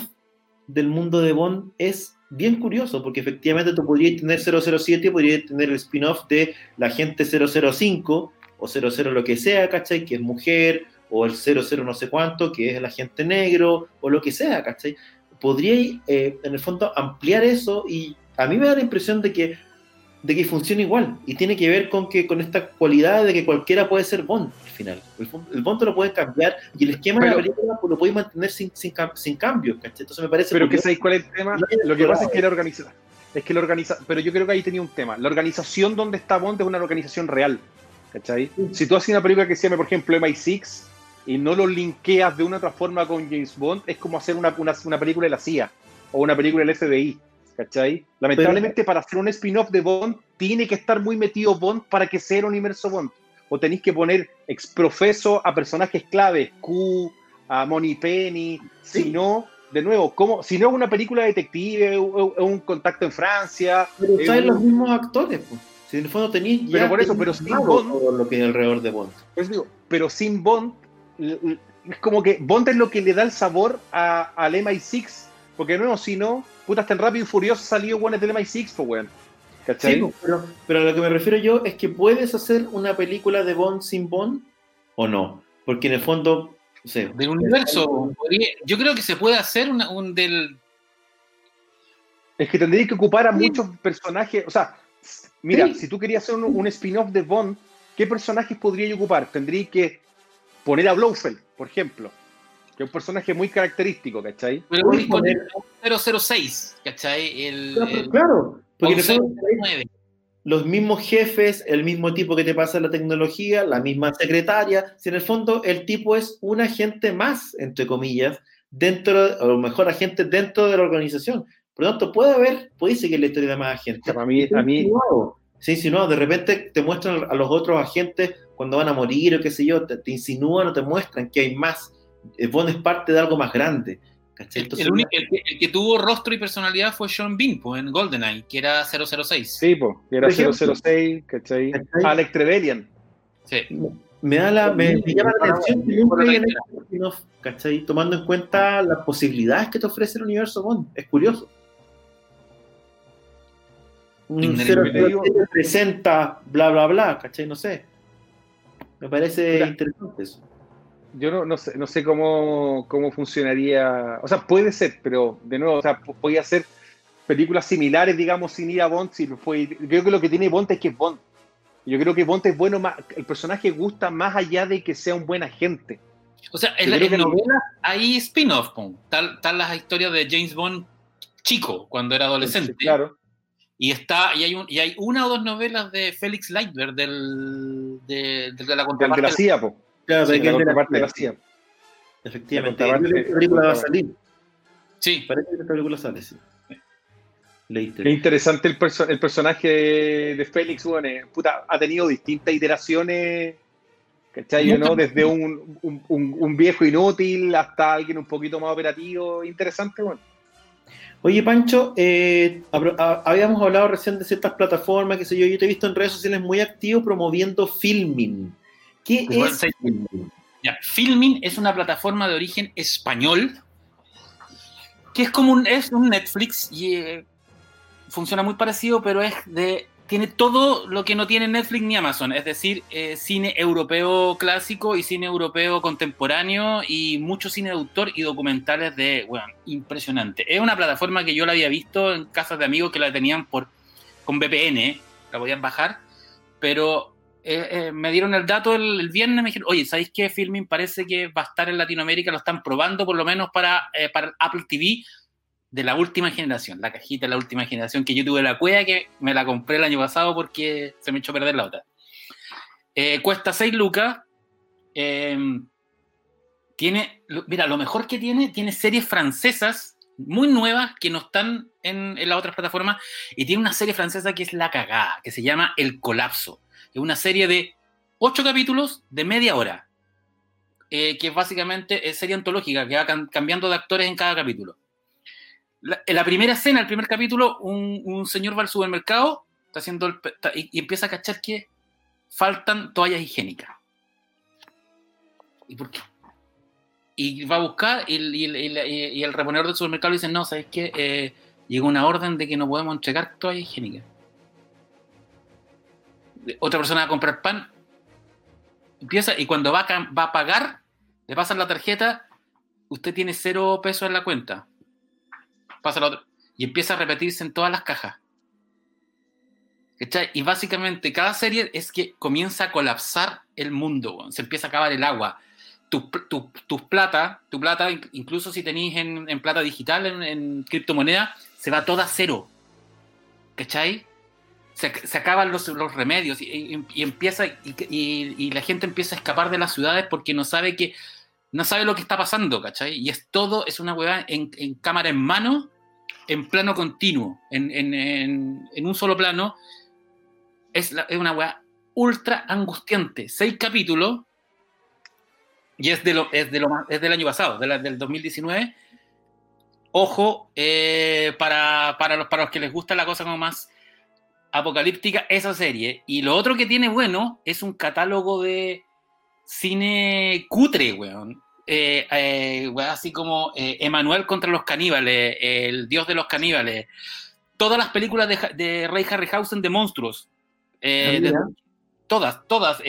del mundo de Bond es bien curioso, porque efectivamente tú podrías tener 007, podrías tener el spin-off de la gente 005 o 00 lo que sea, ¿cachai? Que es mujer, o el 00 no sé cuánto, que es el agente negro, o lo que sea, ¿cachai? Podríais, eh, en el fondo, ampliar eso y a mí me da la impresión de que, de que funciona igual y tiene que ver con que con esta cualidad de que cualquiera puede ser Bond final. El, el Bond te lo puede cambiar y el esquema de la Pero- película pues, lo puedes mantener sin, sin, sin cambios, ¿cachai? Entonces me parece... Pero que sabéis cuál es el tema. No Lo que pasa es que la organización. Es que la organiza, pero yo creo que ahí tenía un tema. La organización donde está Bond es una organización real. ¿Cachai? Si tú haces una película que se llama, por ejemplo, MI6 y no lo linkeas de una otra forma con James Bond, es como hacer una, una, una película de la CIA o una película del FBI. ¿Cachai? Lamentablemente, para hacer un spin-off de Bond, tiene que estar muy metido Bond para que sea el universo Bond. O tenéis que poner exprofeso a personajes claves, Q, a Money Penny, si Sí. no, de nuevo, ¿cómo? si no es una película detective, o- o- un contacto en Francia, Pero es traen un- los mismos actores, pues. Si en el fondo tenéis ya Pero por eso, pero sin Bond- lo que hay alrededor de Bond. Pues digo, pero sin Bond, es como que Bond es lo que le da el sabor a- al MI6, porque no, si no, puta, tan rápido y furioso salió bueno del MI6, pues weón. ¿Cachai? Sí, pero, pero a lo que me refiero yo es que puedes hacer una película de Bond sin Bond o no. Porque en el fondo, no sé, Del universo, podría- yo creo que se puede hacer una- un del. Es que tendría que ocupar a Sí. muchos personajes. O sea, mira, Sí. si tú querías hacer un, un spin-off de Bond, ¿qué personajes podría ocupar? Tendría que poner a Blofeld, por ejemplo, que es un personaje muy característico, ¿cachai? Pero con el 006, ¿cachai? El, Claro, el- claro, porque en el con fondo hay 009. los mismos jefes, el mismo tipo que te pasa la tecnología, la misma secretaria, si en el fondo el tipo es un agente más, entre comillas, dentro, o mejor agente dentro de la organización. Por lo tanto, puede haber, puede seguir la historia de más agentes. Para mí, a mí. Sí, insinuado. De repente te muestran a los otros agentes cuando van a morir o qué sé yo, te, te insinúan o te muestran que hay más. Eh, Bond es parte de algo más grande. ¿Cachai? El, Entonces, el único- el que, el que tuvo rostro y personalidad fue Sean Bean, pues, en GoldenEye, que era 006. sí, pues, era Por ejemplo. 006, ¿cachai? ¿Cachai? Alex Trevelyan. Sí. me, da la, me, me llama la atención que nunca ¿cachai? Tomando en cuenta las posibilidades que te ofrece el universo Bond. Es curioso. Un Ignorante. 007 presenta bla bla bla, ¿cachai? No sé. Me parece Mira. interesante eso. Yo no, no sé, no sé cómo, cómo funcionaría. O sea, puede ser, pero de nuevo, o sea, podía ser películas similares, digamos, sin ir a Bond. Si fue, creo que lo que tiene Bond es que es Bond. Yo creo que Bond es bueno más. El personaje gusta más allá de que sea un buen agente. O sea, en, la, en novelas hay spin-off, tal, tal las historias de James Bond chico, cuando era adolescente. Sí, claro. Y está, y hay, un, y hay una o dos novelas de Félix Leitberg del, de, de la de contraparte. la CIA, po. Claro, Sí, pero que la la de la. Efectivamente. La que película va a salir. Sí, Parece que esta película sale, sí. Later. Qué interesante el, perso- el personaje de, de Félix, bueno, eh, puta, ha tenido distintas iteraciones, ¿cachai? ¿no? Desde un, un- un- un viejo inútil hasta alguien un poquito más operativo, interesante, bueno. Oye, Pancho, eh, habíamos hablado recién de ciertas plataformas, qué sé yo, yo te he visto en redes sociales muy activo promoviendo Filming. ¿Qué es ya. Filmin es una plataforma de origen español que es como un, es un Netflix y eh, funciona muy parecido, pero es de tiene todo lo que no tiene Netflix ni Amazon, es decir, eh, cine europeo clásico y cine europeo contemporáneo y mucho cine de autor y documentales de, bueno, impresionante. Es una plataforma que yo la había visto en casas de amigos que la tenían por con VPN, la podían bajar, pero eh, eh, me dieron el dato el, viernes, me dijeron, oye, ¿sabéis qué filming parece que va a estar en Latinoamérica? Lo están probando por lo menos para, eh, Apple TV de la última generación, la cajita de la última generación, que yo tuve la cueva que me la compré el año pasado porque se me echó a perder la otra. cuesta 6 lucas. tiene, mira, lo mejor que tiene, tiene series francesas muy nuevas que no están en, en las otras plataformas y tiene una serie francesa que es la cagada, que se llama El Colapso es una serie de ocho capítulos de media hora, eh, que básicamente es serie antológica, que va cambiando de actores en cada capítulo. en la primera escena, el primer capítulo, un, señor va al supermercado está haciendo y, empieza a cachar que faltan toallas higiénicas. ¿Y por qué? Y va a buscar y, el reponedor del supermercado le dice, no, ¿sabes qué? Eh, llegó una orden de que no podemos entregar toallas higiénicas otra persona va a comprar pan, empieza y cuando va a, va a pagar, le pasan la tarjeta, usted tiene cero pesos en la cuenta. Pasa la otra. Y empieza a repetirse en todas las cajas. Y básicamente cada serie es que comienza a colapsar el mundo, se empieza a acabar el agua. Tus tu, plata, tu plata, incluso si tenéis en, plata digital, en, en criptomoneda, se va toda a cero. ¿Cachai? Se, acaban los, remedios y, empieza y, la gente empieza a escapar de las ciudades porque no sabe que no sabe lo que está pasando, ¿cachai? Y es todo, es una hueá en, cámara en mano, en plano continuo, en, un solo plano. Es, una hueá ultra angustiante. Seis capítulos, y es, de lo, es, de lo, es del año pasado, del 2019. Ojo, eh, para, para, los, para los que les gusta la cosa como más apocalíptica esa serie. Y lo otro que tiene bueno es un catálogo de cine cutre, weón. Eh, eh, así como eh, Emanuel contra los caníbales, El Dios de los caníbales, todas las películas de, de Ray Harryhausen de monstruos. Ah, todas, todas,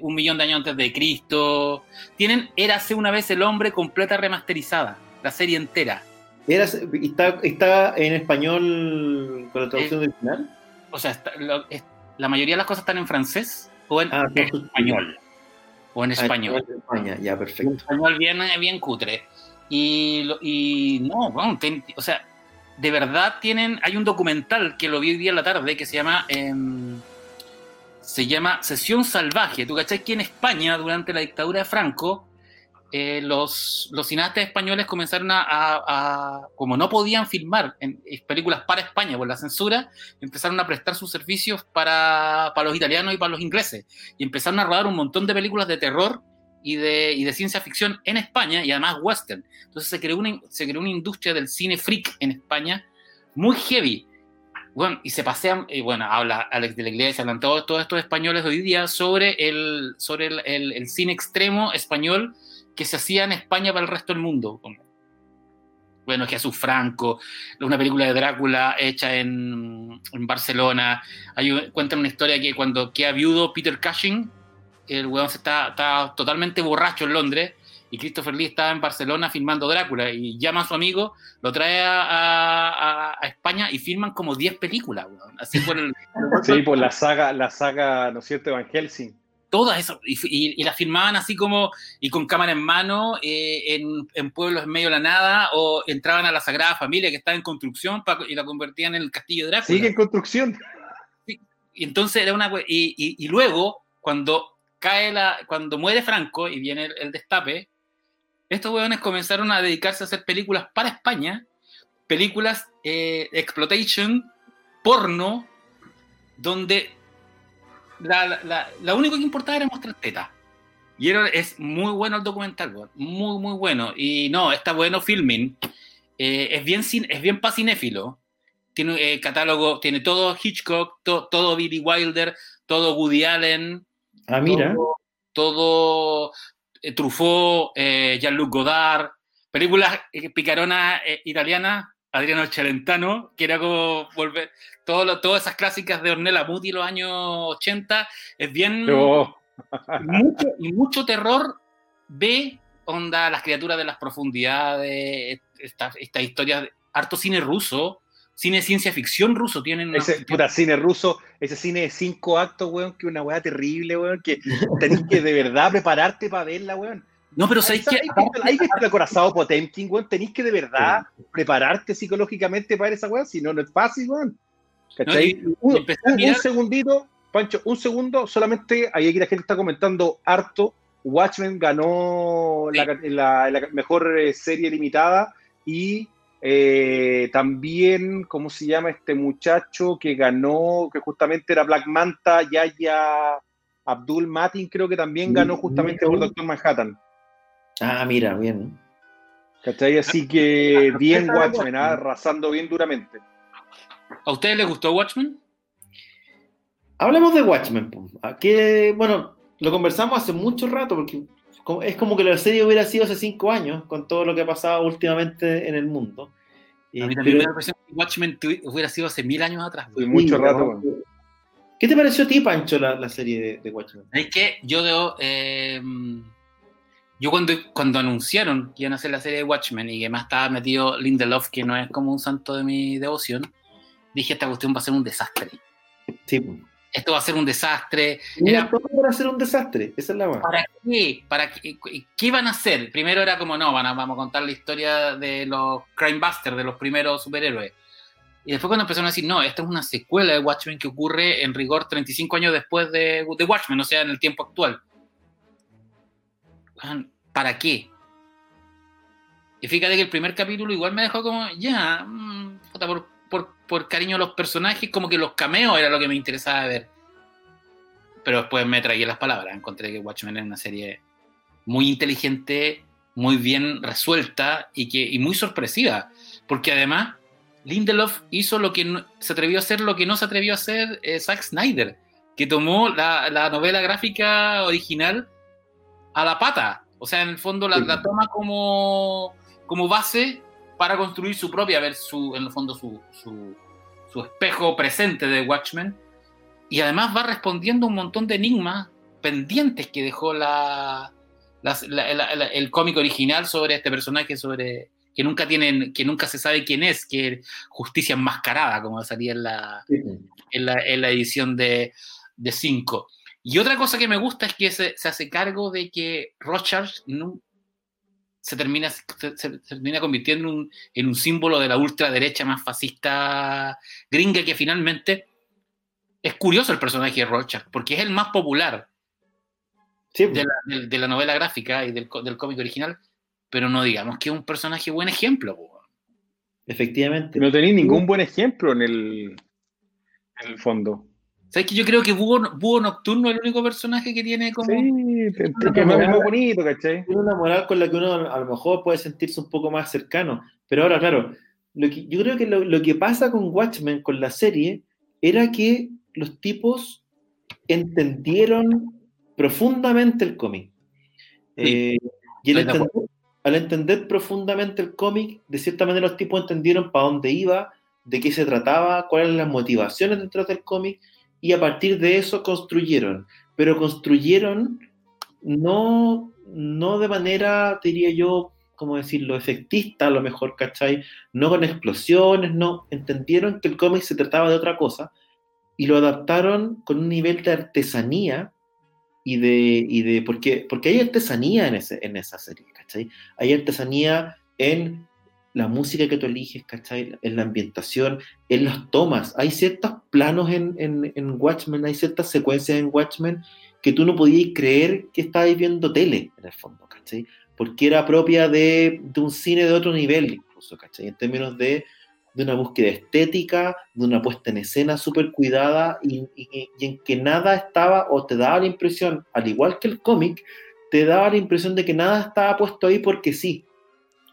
Un millón de años antes de Cristo. Tienen Érase una vez el hombre completa remasterizada, la serie entera. está, ¿Está en español con la traducción original? O sea, la mayoría de las cosas están en francés o en ah, español. O en ah, español. En España, ya, perfecto. En español bien, bien cutre. Y, y no, bueno, o sea, de verdad tienen, hay un documental que lo vi hoy día en la tarde que se llama, em, se llama Sesión Salvaje. ¿Tú cachai que en España, durante la dictadura de Franco, eh, los, cineastas españoles comenzaron a, como no podían filmar en, películas para España por la censura, empezaron a prestar sus servicios para, para, los italianos y para los ingleses. Y empezaron a rodar un montón de películas de terror y de, ciencia ficción en España y además western. Entonces se creó, una, se creó una industria del cine freak en España muy heavy. Bueno, y se pasean, y bueno, habla Alex de la Iglesia, hablan todos, todos estos españoles hoy día sobre el, sobre el cine extremo español que se hacía en España para el resto del mundo. Bueno, Jesús Franco, una película de Drácula hecha en, Barcelona. Hay, cuentan una historia que cuando queda viudo Peter Cushing, el weón está, está totalmente borracho en Londres y Christopher Lee está en Barcelona filmando Drácula y llama a su amigo, lo trae a, a, España y filman como 10 películas, weón. Así por. *laughs* Sí, por la saga, la saga, ¿no es cierto?, Van Helsing todas eso, y, y, las filmaban así como, y con cámara en mano, eh, en, en, pueblos en medio de la nada, o entraban a la Sagrada Familia que estaba en construcción y la convertían en el Castillo de Drácula. Sigue en construcción. Y entonces era una... Y, y, luego, cuando cae la... Cuando muere Franco y viene el, destape, estos hueones comenzaron a dedicarse a hacer películas para España, películas eh, exploitation, porno, donde la, la, único que importaba era mostrar teta. Y era, es muy bueno el documental, muy, muy bueno. Y no, está bueno filming. Eh, es bien es bien pasinéfilo. Tiene eh, catálogo, tiene todo Hitchcock, todo Billy Wilder, todo Woody Allen. Ah, mira. Todo, eh, Truffaut, Jean-Luc Godard. Películas picaronas italianas Adriano Chalentano, que era como volver. Todo todas esas clásicas de Ornella Muti los años 80, es bien. mucho, y mucho terror ve onda las criaturas de las profundidades, estas esta historias, harto cine ruso, cine de ciencia ficción ruso. Tienen una- Ese puta cine ruso, ese cine de cinco actos, weón, que una weá terrible, weón, que tenés que de verdad prepararte para verla, weón. No, pero ¿sabéis está- ahí está el acorazado Potemkin, weón, tenés que de verdad prepararte psicológicamente para ver esa weá, si no, no es fácil, weón. ¿Cachai? No, y- un, y segundito, Pancho, un segundo, solamente ahí aquí la gente está comentando harto. Watchmen ganó Sí. la, la- la mejor eh, serie limitada y eh, también, ¿cómo se llama este muchacho que ganó, que justamente era Black Manta, Yaya Abdul Matin, creo que también ganó justamente por Doctor Manhattan. Ah, mira, bien. ¿Cachai? Así que bien Watchmen, ah, arrasando bien duramente. ¿A ustedes les gustó Watchmen? Hablemos de Watchmen. po. ¿A qué- bueno, lo conversamos hace mucho rato porque es como que la serie hubiera sido hace cinco años con todo lo que ha pasado últimamente en el mundo. A mí también pero- me da la impresión que Watchmen hubiera sido hace mil años atrás. Fue güey. mucho rato. ¿Qué te pareció a ti, Pancho, la, la serie de, de Watchmen? Es que yo debo. eh, yo cuando, cuando anunciaron que iban a hacer la serie de Watchmen y que más estaba metido Lindelof, que no es como un santo de mi devoción, dije: Esta cuestión va a ser un desastre. Sí. Esto va a ser un desastre. Era Era- todo para hacer un desastre, esa es la más. ¿Para qué? ¿Para qué? ¿Qué iban a hacer? Primero era como, no, van a- vamos a contar la historia de los Crime Busters, de los primeros superhéroes. Y después cuando empezaron a decir, no, esta es una secuela de Watchmen que ocurre en rigor 35 años después de, de Watchmen, o sea, en el tiempo actual. ¿Para qué? Y fíjate que el primer capítulo igual me dejó como, ya, mm, puta, por, por- por cariño a los personajes, como que los cameos era lo que me interesaba ver. Pero después me traía las palabras, encontré que Watchmen era una serie muy inteligente, muy bien resuelta y, que, y muy sorpresiva. Porque además, Lindelof hizo lo que no- se atrevió a hacer lo que no se atrevió a hacer eh, Zack Snyder, que tomó la, la novela gráfica original a la pata. O sea, en el fondo la, la toma como, como base para construir su propia, ver su, en el fondo su, su, su espejo presente de Watchmen. Y además va respondiendo un montón de enigmas pendientes que dejó la, la- la- la- el cómic original sobre este personaje, sobre que nunca tienen, que nunca se sabe quién es, que es Justicia Enmascarada, como salía en la, Sí, en la, en la edición de 5. Y otra cosa que me gusta es que se, se hace cargo de que no- se, termina, se, se termina convirtiendo en un, en un símbolo de la ultraderecha más fascista gringa que finalmente es curioso el personaje de Rothschild, porque es el más popular Sí, de la, de- de la novela gráfica y del, del cómic original, pero no digamos que es un personaje buen ejemplo. po. efectivamente. No tenéis ningún buen ejemplo en el, en el fondo. ¿Sabes que yo creo que Búho, Búho Nocturno es el único personaje que tiene como... Sí, que es muy bonito, ¿cachai? Tiene una moral con la que uno a lo mejor puede sentirse un poco más cercano. Pero ahora, claro, lo que, yo creo que lo, lo que pasa con Watchmen, con la serie, era que los tipos entendieron profundamente el cómic. Eh, y entender, al entender profundamente el cómic, de cierta manera los tipos entendieron para dónde iba, de qué se trataba, cuáles eran las motivaciones detrás del cómic, y a partir de eso construyeron. Pero construyeron no, no de manera, diría yo, como decirlo, efectista a lo mejor, ¿cachai? No con explosiones, no. Entendieron que el cómic se trataba de otra cosa y lo adaptaron con un nivel de artesanía y de, y de porque, porque hay artesanía en, ese, en esa serie, ¿cachai? Hay artesanía en la música que tú eliges, ¿cachai? En la ambientación, en las tomas. Hay ciertos planos en, en, en Watchmen, hay ciertas secuencias en Watchmen que tú no podías creer que estabas viendo tele, en el fondo, ¿cachai? Porque era propia de, de un cine de otro nivel, incluso, ¿cachai? En términos de, de una búsqueda estética, de una puesta en escena súper cuidada y, en que nada estaba, o te daba la impresión, al igual que el cómic, te daba la impresión de que nada estaba puesto ahí porque sí.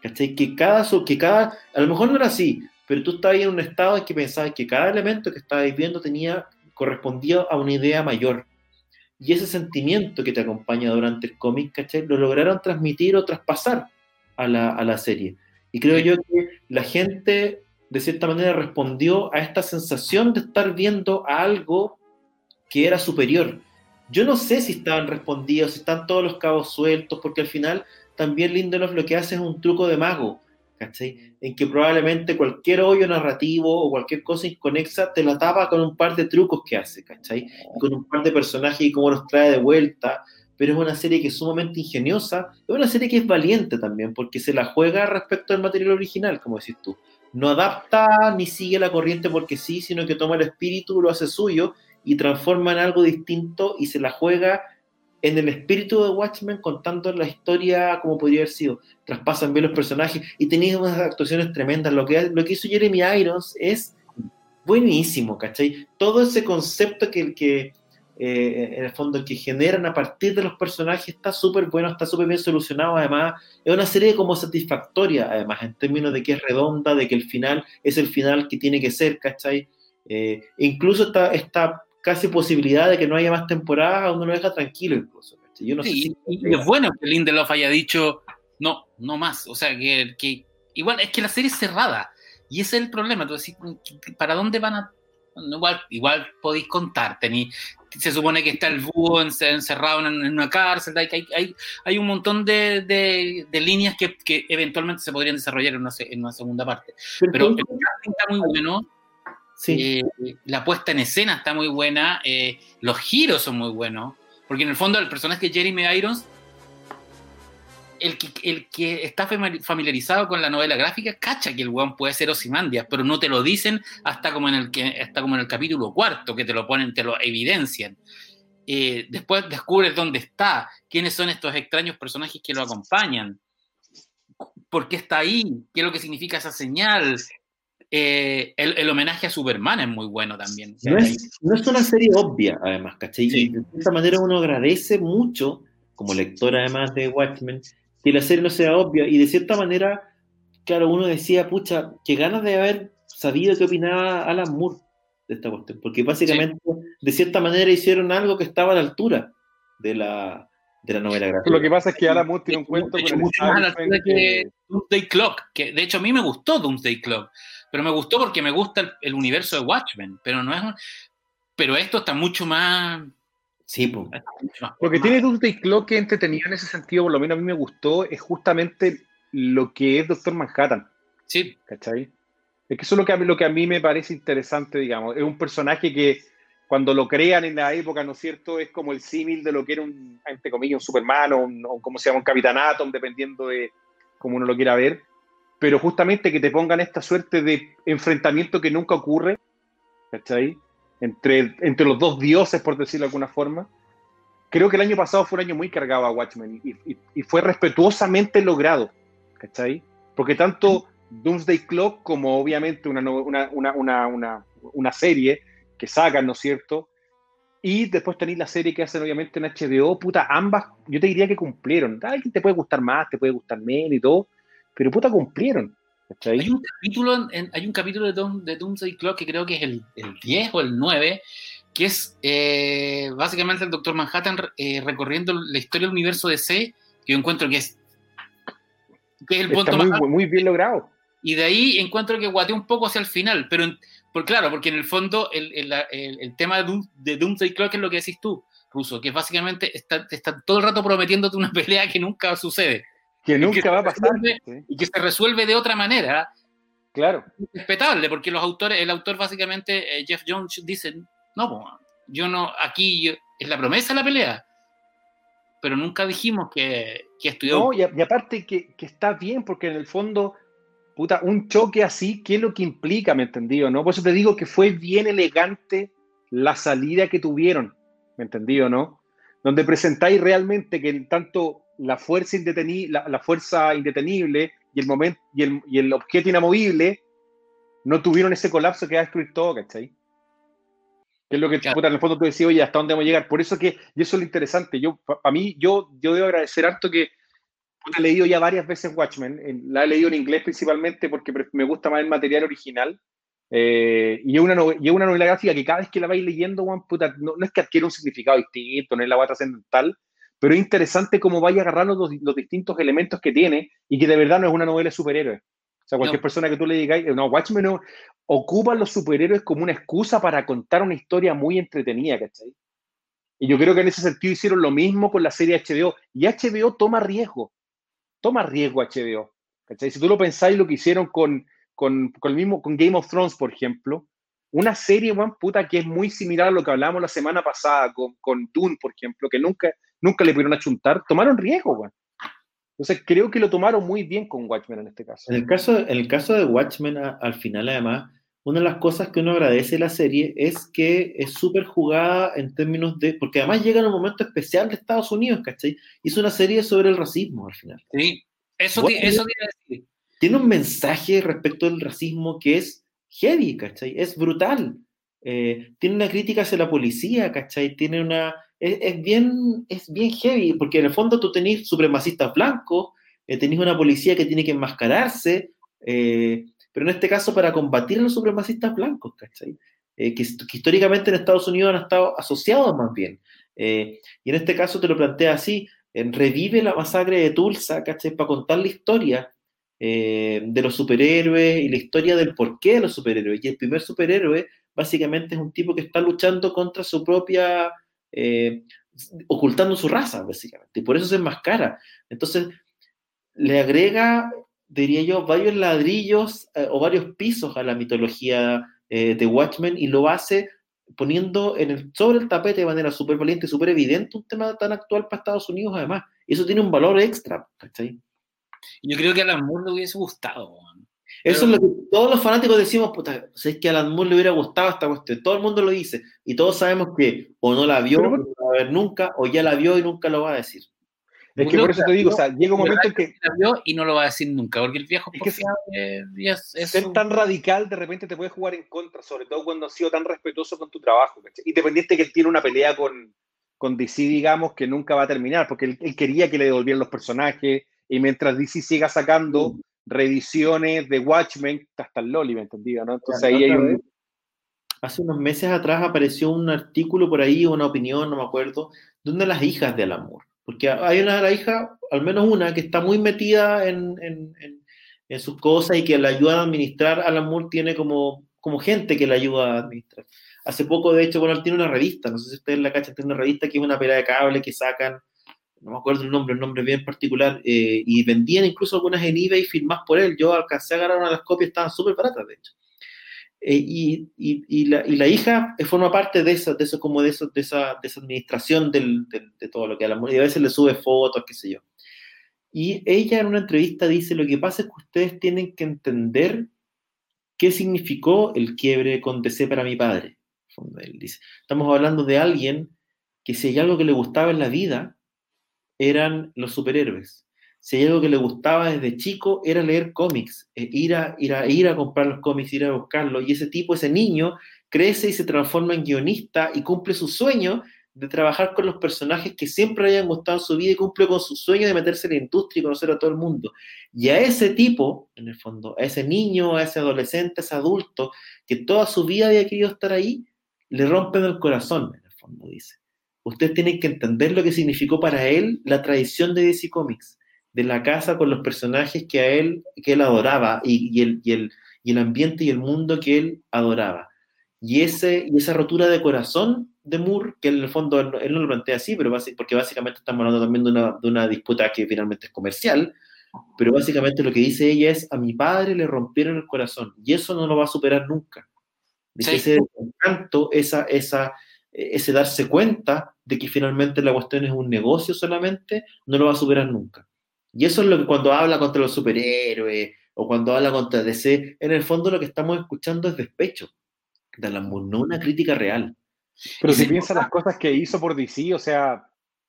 ¿Cachai? Que cada, que cada, a lo mejor no era así, pero tú estabas en un estado en que pensabas que cada elemento que estabas viendo tenía, correspondía a una idea mayor. Y ese sentimiento que te acompaña durante el cómic, ¿cachai? Lo lograron transmitir o traspasar a la, a la serie. Y creo yo que la gente, de cierta manera, respondió a esta sensación de estar viendo a algo que era superior. Yo no sé si estaban respondidos, si están todos los cabos sueltos, porque al final también Lindelof lo que hace es un truco de mago. ¿Cachai? En que probablemente cualquier hoyo narrativo o cualquier cosa inconexa te la tapa con un par de trucos que hace, ¿cachai? Con un par de personajes y cómo los trae de vuelta, pero es una serie que es sumamente ingeniosa, es una serie que es valiente también, porque se la juega respecto al material original, como decís tú. No adapta ni sigue la corriente porque sí, sino que toma el espíritu, lo hace suyo y transforma en algo distinto y se la juega en el espíritu de Watchmen contando la historia como podría haber sido. Traspasan bien los personajes y tenéis unas actuaciones tremendas. Lo que, lo que hizo Jeremy Irons es buenísimo, ¿cachai? Todo ese concepto que, que eh, en el fondo, que generan a partir de los personajes está súper bueno, está súper bien solucionado. Además, es una serie como satisfactoria, además, en términos de que es redonda, de que el final es el final que tiene que ser, ¿cachai? Eh, incluso está esta casi posibilidad de que no haya más temporadas, uno lo deja tranquilo incluso. Yo no sé y, es bueno que Lindelof haya dicho, no, no más. O sea, que, que, igual es que la serie es cerrada. Y ese es el problema. Tú decís, ¿para dónde van a...? Igual, igual podéis contar. Tení, se supone que está el búho encerrado en, una cárcel. Hay, hay, hay un montón de, de, de líneas que, que, eventualmente se podrían desarrollar en una, en una segunda parte. Pero, Pero el casting está muy bueno La puesta en escena está muy buena, eh, los giros son muy buenos, porque en el fondo el personaje Jeremy Irons, el que, está familiarizado con la novela gráfica, cacha que el weón puede ser Osimandia, pero no te lo dicen hasta como en el, que, hasta como en el capítulo cuarto, que te lo ponen, te lo evidencian. Eh, después descubres dónde está, quiénes son estos extraños personajes que lo acompañan, por qué está ahí, qué es lo que significa esa señal, eh, el, homenaje a Superman es muy bueno también. No es, una serie obvia, además, ¿cachai? Y de esa manera uno agradece mucho, como lector además de Watchmen, que la serie no sea obvia. Y de cierta manera, claro, uno decía, pucha, qué ganas de haber sabido qué opinaba Alan Moore de esta cuestión. Porque básicamente, de cierta manera, hicieron algo que estaba a la altura de la, de la novela gráfica. Lo que pasa es que Alan Moore tiene un cuento con mucho más a la altura que Doomsday Clock, que de hecho a mí me gustó Doomsday Clock pero me gustó porque me gusta el, universo de Watchmen, pero no es pero esto está mucho más Sí, pues. Lo que tiene Doomsday Clock que entretenido en ese sentido, por lo menos a mí me gustó, es justamente lo que es Doctor Manhattan. Sí. ¿Cachai? Es que eso es lo que, a mí, lo que a mí me parece interesante, digamos. Es un personaje que cuando lo crean en la época, ¿no es cierto? Es como el símil de lo que era un, entre comillas, un Superman o, un, o como se llama, un Capitán Atom, dependiendo de cómo uno lo quiera ver pero justamente que te pongan esta suerte de enfrentamiento que nunca ocurre, ¿cachai? Entre, entre los dos dioses, por decirlo de alguna forma. Creo que el año pasado fue un año muy cargado a Watchmen y, fue respetuosamente logrado, ¿cachai? Porque tanto Doomsday Clock como obviamente una, una, una, una, serie que sacan, ¿no es cierto? Y después tenéis la serie que hacen obviamente en HBO, puta, ambas, yo te diría que cumplieron. Ay, te puede gustar más, te puede gustar menos y todo, pero puta cumplieron. Hay un capítulo, hay un capítulo de, Doom, de Doomsday Clock que creo que es el, el 10 o el 9, que es eh, básicamente el Doctor Manhattan eh, recorriendo la historia del universo DC, que yo encuentro que es, que es el punto muy, más muy bien logrado. Y de ahí encuentro que guatea un poco hacia el final, pero por, claro, porque en el fondo el, el, el, tema de, Doom, de, Doomsday Clock es lo que decís tú, Ruso, que básicamente está, está todo el rato prometiéndote una *laughs* pelea que nunca sucede que nunca va a pasar. Y que se resuelve de otra manera. Claro. Respetable, porque los autores, el autor básicamente, eh, Jeff Jones, dice, no, yo no, aquí es la promesa la pelea. Pero nunca dijimos que, que estudió. No, y, aparte que, que, está bien, porque en el fondo, puta, un choque así, ¿qué es lo que implica, me entendido? ¿no? Por eso te digo que fue bien elegante la salida que tuvieron, ¿me entendido, no? Donde presentáis realmente que tanto la fuerza, indetenible, la, fuerza indetenible y el, momento, y, el, y el objeto inamovible no tuvieron ese colapso que va a destruir todo, ¿cachai? Que es lo que puta, en el fondo tú decías, oye, ¿hasta dónde vamos a llegar? Por eso que, y eso es lo interesante, yo, a mí, yo, yo debo agradecer harto que he leído ya varias veces Watchmen, la he leído en inglés principalmente porque me gusta más el material original, eh, y, es una novela, una novela gráfica que cada vez que la vais leyendo, puta, no, es que adquiere un significado distinto, no es la guata trascendental, pero es interesante cómo vaya agarrando los, los, distintos elementos que tiene y que de verdad no es una novela de superhéroes. O sea, cualquier persona que tú le digas, no, Watchmen no, ocupa los superhéroes como una excusa para contar una historia muy entretenida, ¿cachai? Y yo creo que en ese sentido hicieron lo mismo con la serie HBO. Y HBO toma riesgo, toma riesgo HBO, ¿cachai? Si tú lo pensáis, lo que hicieron con, con, con, el mismo, con Game of Thrones, por ejemplo, una serie, weón, puta, que es muy similar a lo que hablamos la semana pasada con, con Dune, por ejemplo, que nunca, nunca le pudieron achuntar, tomaron riesgo, weón. Entonces creo que lo tomaron muy bien con Watchmen en este caso. En el caso, en el caso de Watchmen, a, al final además, una de las cosas que uno agradece de la serie es que es súper jugada en términos de, porque además llega en un momento especial de Estados Unidos, ¿cachai? Hizo una serie sobre el racismo al final. Sí, eso, decir. Tiene un mensaje respecto del racismo que es heavy, ¿cachai? Es brutal. Eh, tiene una crítica hacia la policía, ¿cachai? Tiene una... Es, es, bien, es bien heavy, porque en el fondo tú tenés supremacistas blancos, eh, tenés una policía que tiene que enmascararse, eh, pero en este caso para combatir a los supremacistas blancos, ¿cachai? Eh, que, que, históricamente en Estados Unidos han estado asociados más bien. Eh, y en este caso te lo plantea así, revive la masacre de Tulsa, ¿cachai? Para contar la historia eh, de los superhéroes y la historia del porqué de los superhéroes. Y el primer superhéroe básicamente es un tipo que está luchando contra su propia, ocultando su raza, básicamente. Y por eso se enmascara. Entonces, le agrega diría yo, varios ladrillos eh, o varios pisos a la mitología eh, de Watchmen y lo hace poniendo en el, sobre el tapete de manera súper valiente, súper evidente un tema tan actual para Estados Unidos además. Eso tiene un valor extra, ¿cachai? Yo creo que a Alan Moore le hubiese gustado. Eso es lo que todos los fanáticos decimos, puta, si es que a Alan Moore le hubiera gustado esta cuestión. Todo el mundo lo dice. Y todos sabemos que o no la vio, Pero, no la va a ver nunca, o ya la vio y nunca lo va a decir. Es que por eso te digo, o sea, llega un momento en que. Y no lo va a decir nunca, porque el viejo es que es, es ser un... tan radical de repente te puede jugar en contra, sobre todo cuando has sido tan respetuoso con tu trabajo. ¿cachai? Independiente que él tiene una pelea con, con DC, digamos, que nunca va a terminar, porque él, él quería que le devolvieran los personajes, y mientras DC siga sacando reediciones de Watchmen, hasta el Loli, ¿me entendí? ¿no? Entonces ahí hay un. Hace unos meses atrás apareció un artículo por ahí, una opinión, no me acuerdo, de una de las hijas de Alan Moore porque hay una de las hijas, al menos una, que está muy metida en, en, en, en sus cosas y que la ayuda a administrar. Alan Moore tiene como, como gente que la ayuda a administrar. Hace poco, de hecho, bueno, él tiene una revista, no sé si ustedes la cachan, tiene una revista que es una pelea de cable que sacan, no me acuerdo el nombre, el nombre bien particular, eh, y vendían incluso algunas en eBay firmadas por él. Yo alcancé a agarrar una de las copias, estaban súper baratas, de hecho. Eh, y, y, y, la, y, la, hija forma parte de eso, de eso como de, eso, de, esa, de esa administración del, del, de todo lo que a la mujer, y a veces le sube fotos, qué sé yo. Y ella en una entrevista dice, lo que pasa es que ustedes tienen que entender qué significó el quiebre con DC para mi padre. Él dice, estamos hablando de alguien que si hay algo que le gustaba en la vida, eran los superhéroes si hay algo que le gustaba desde chico era leer cómics, eh, ir, a, ir, a, ir a comprar los cómics, ir a buscarlos. Y ese tipo, ese niño, crece y se transforma en guionista y cumple su sueño de trabajar con los personajes que siempre le hayan gustado en su vida y cumple con su sueño de meterse en la industria y conocer a todo el mundo. Y a ese tipo, en el fondo, a ese niño, a ese adolescente, a ese adulto, que toda su vida había querido estar ahí, le rompen el corazón, en el fondo, dice. Ustedes tienen que entender lo que significó para él la tradición de DC Comics de la casa con los personajes que a él, que él adoraba y, y, el, y, el, y el ambiente y el mundo que él adoraba. Y, ese, y esa rotura de corazón de Moore, que en el fondo él, él no lo plantea así, pero básicamente, porque básicamente estamos hablando también de una, de una disputa que finalmente es comercial, pero básicamente lo que dice ella es, a mi padre le rompieron el corazón, y eso no lo va a superar nunca. Sí. ese encanto, esa, esa, ese darse cuenta de que finalmente la cuestión es un negocio solamente, no lo va a superar nunca. Y eso es lo que cuando habla contra los superhéroes o cuando habla contra DC, en el fondo lo que estamos escuchando es despecho de Alan Moore, no una crítica real. Pero y si piensas las cosas que hizo por DC, o sea...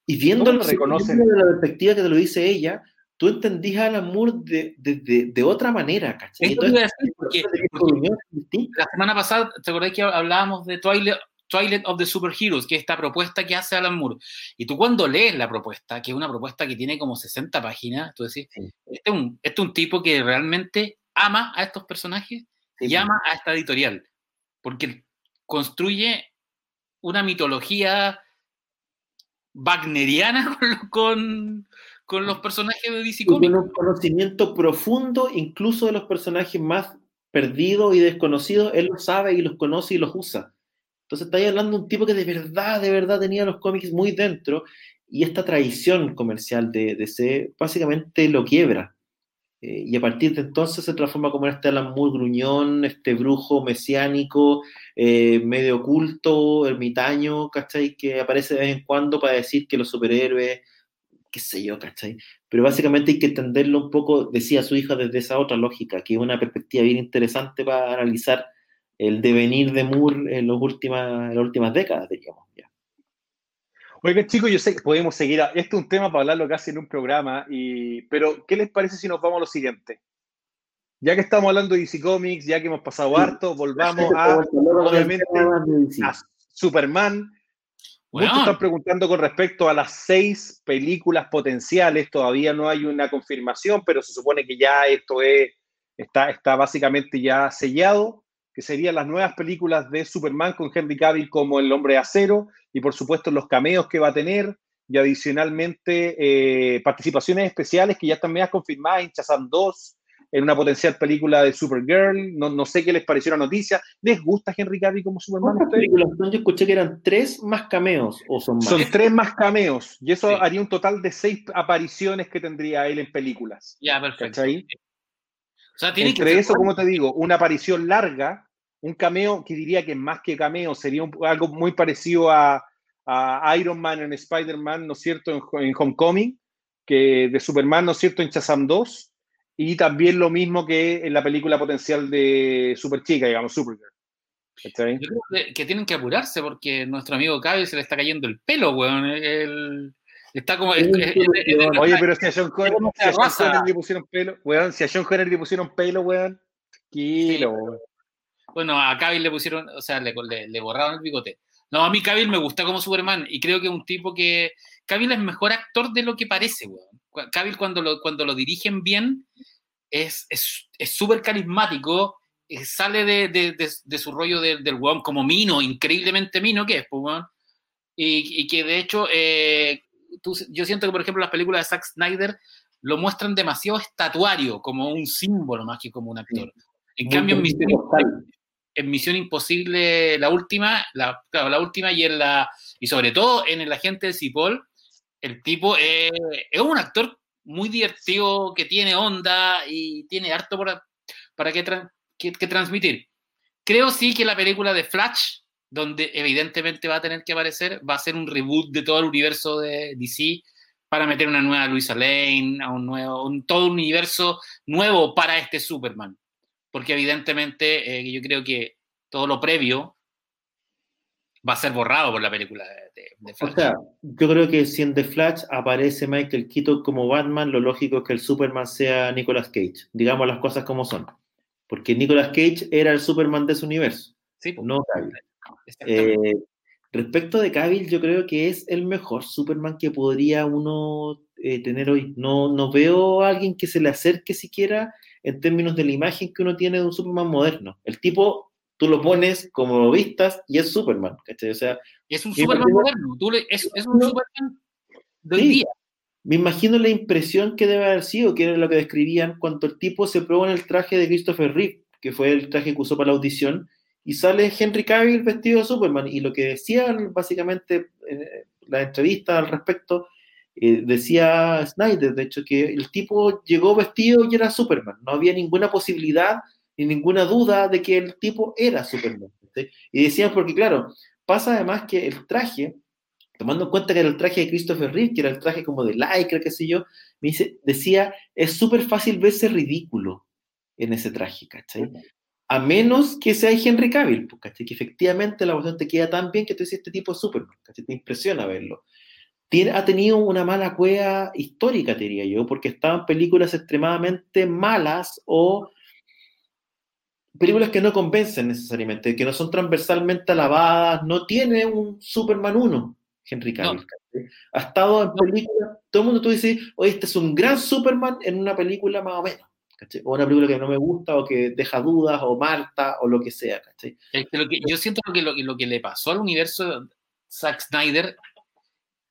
Y viendo lo reconocen? de la perspectiva que te lo dice ella, tú entendís a Alan Moore de, de, de, de otra manera, ¿cachai? Entonces, decir, porque, porque la semana pasada, ¿te acordás que hablábamos de Twilight, Twilight of the Superheroes, que es esta propuesta que hace Alan Moore. Y tú cuando lees la propuesta, que es una propuesta que tiene como 60 páginas, tú decís, sí. este, es un, este es un tipo que realmente ama a estos personajes sí, y ama a esta editorial, porque construye una mitología wagneriana *laughs* con, con, con los personajes de DC Comics. un conocimiento profundo incluso de los personajes más perdidos y desconocidos, él los sabe y los conoce y los usa. Entonces estáis hablando de un tipo que de verdad, de verdad tenía los cómics muy dentro y esta tradición comercial de DC básicamente lo quiebra. eh, y a partir de entonces se transforma como en este Alan Moore gruñón, este brujo mesiánico, eh, medio oculto, ermitaño, ¿cachai? Que aparece de vez en cuando para decir que los superhéroes, qué sé yo, ¿cachai? Pero básicamente hay que entenderlo un poco, decía su hija, desde esa otra lógica, que es una perspectiva bien interesante para analizar el devenir de Moore en, los últimas, en las últimas décadas, diríamos. Ya. Oigan, chicos, yo sé que podemos seguir. Este es un tema para hablarlo casi en un programa, y, pero ¿qué les parece si nos vamos a lo siguiente? Ya que estamos hablando de DC Comics, ya que hemos pasado harto, volvamos *laughs* a, obviamente, a Superman. Muchos están preguntando con respecto a las seis películas potenciales. Todavía no hay una confirmación, pero se supone que ya esto es, está, está básicamente ya sellado que serían las nuevas películas de Superman con Henry Cavill como el hombre de acero y por supuesto los cameos que va a tener y adicionalmente eh, participaciones especiales que ya están medias confirmadas en Shazam 2, en una potencial película de Supergirl, no, no sé qué les pareció la noticia. ¿Les gusta Henry Cavill como Superman? Yo escuché que eran tres más cameos o son más. Son tres más cameos y eso haría un total de seis apariciones que tendría él en películas. Ya, perfecto. Entre eso, como te digo, una aparición larga, un cameo que diría que más que cameo sería algo muy parecido a, Iron Man en Spider-Man, ¿no es cierto?, en, Homecoming, que de Superman, ¿no es cierto?, en Shazam 2, y también lo mismo que en la película potencial de Superchica, digamos, Supergirl. Yo creo que, tienen que apurarse porque nuestro amigo Cavill se le está cayendo el pelo, weón. El, Está como. Oye, pero si a John Connery, le pusieron pelo, weón, si a John Connery le pusieron pelo, weón, kilo, Bueno, a Cavill le pusieron, o sea, le, le, borraron el bigote. No, a mí Cavill me gusta como Superman y creo que es un tipo que. Cavill es mejor actor de lo que parece, weón. Cavill cuando lo, cuando lo dirigen bien es súper es, carismático, eh, sale de, de, de, su rollo del, del weón como Mino, increíblemente Mino que es, pues, weón. Y, y, que de hecho eh, yo siento que, por ejemplo, las películas de Zack Snyder lo muestran demasiado estatuario, como un símbolo más que como un actor. En cambio, en Misión, Imposible, la última, la, claro, la última y en la, y sobre todo en El Agente de Cipoll, el tipo es un actor muy divertido, que tiene onda y tiene harto para, para que, que transmitir. Creo sí que la película de Flash donde evidentemente va a tener que aparecer, va a ser un reboot de todo el universo de DC para meter una nueva Luisa Lane, a un nuevo, un, todo un universo nuevo para este Superman. Porque evidentemente eh, yo creo que todo lo previo va a ser borrado por la película de, Flash. O sea, yo creo que si en The Flash aparece Michael Keaton como Batman, lo lógico es que el Superman sea Nicolas Cage. Digamos las cosas como son. Porque Nicolas Cage era el Superman de su universo. Sí, no eh, respecto de Cavill, yo creo que es el mejor Superman que podría uno eh, tener hoy. No, no veo a alguien que se le acerque siquiera en términos de la imagen que uno tiene de un Superman moderno. El tipo, tú lo pones como lo vistas y es Superman. O sea, es un Superman moderno. es, un Superman de hoy día. Me imagino la impresión que debe haber sido, que era lo que describían, cuando el tipo se probó en el traje de Christopher Reeve, que fue el traje que usó para la audición, y sale Henry Cavill vestido de Superman. Y lo que decían básicamente en la entrevista al respecto, eh, decía Snyder, de hecho, que el tipo llegó vestido y era Superman. No había ninguna posibilidad ni ninguna duda de que el tipo era Superman. Y decían, porque claro, pasa además que el traje, tomando en cuenta que era el traje de Christopher Reeve, que era el traje como de Lycra, qué sé yo, me decía, es súper fácil verse ridículo en ese traje, ¿cachai? A menos que sea Henry Cavill, pues, que efectivamente la voz te queda tan bien que tú dices, este tipo es Superman, te impresiona verlo. Tiene, ha tenido una mala cueva histórica, diría yo, porque estaban películas extremadamente malas o películas que no convencen necesariamente, que no son transversalmente alabadas, no tiene un Superman 1, Henry Cavill. Ha estado en películas, todo el mundo tú dices, oye, este es un gran Superman en una película más o menos. O una película que no me gusta o que deja dudas o Marta o lo que sea, yo siento que lo, lo, que le pasó al universo Zack Snyder,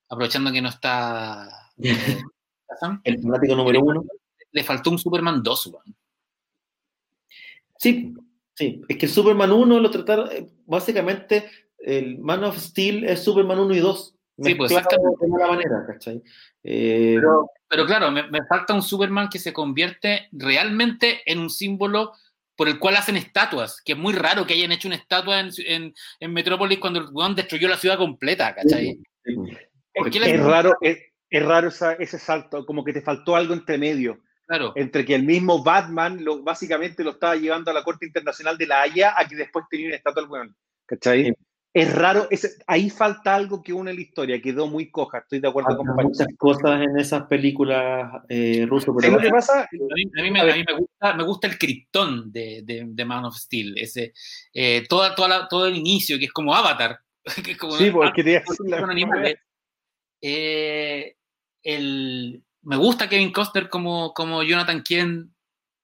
aprovechando que no está *laughs* el fanático número uno, le faltó un Superman 2, Sí, sí, es que el Superman 1 lo trataron, eh, básicamente el Man of Steel es Superman 1 y 2. Sí, pues de mala manera, ¿cachai? Eh, pero claro, me, me falta un Superman que se convierte realmente en un símbolo por el cual hacen estatuas, que es muy raro que hayan hecho una estatua en, en, en Metrópolis cuando el weón destruyó la ciudad completa, ¿cachai? ¿Por qué la- Es raro, es, es raro esa- ese salto, como que te faltó algo entre medio. Claro, Entre que el mismo Batman lo, básicamente lo estaba llevando a la Corte Internacional de la Haya a que después tenía una estatua del weón. ¿Cachai? Sí. Es raro, ese- ahí falta algo que une la historia, quedó muy coja, estoy de acuerdo con muchas cosas en esas películas eh, rusas, ¿Sabes pero lo que pasa? a mí, a mí me, a mí me gusta, me gusta el Krypton de, de, de Man of Steel, ese, eh, toda, toda la- todo el inicio, que es como Avatar. *laughs* que es como Sí, porque *laughs* animales. Eh, el, me gusta Kevin Costner como, como Jonathan Kent.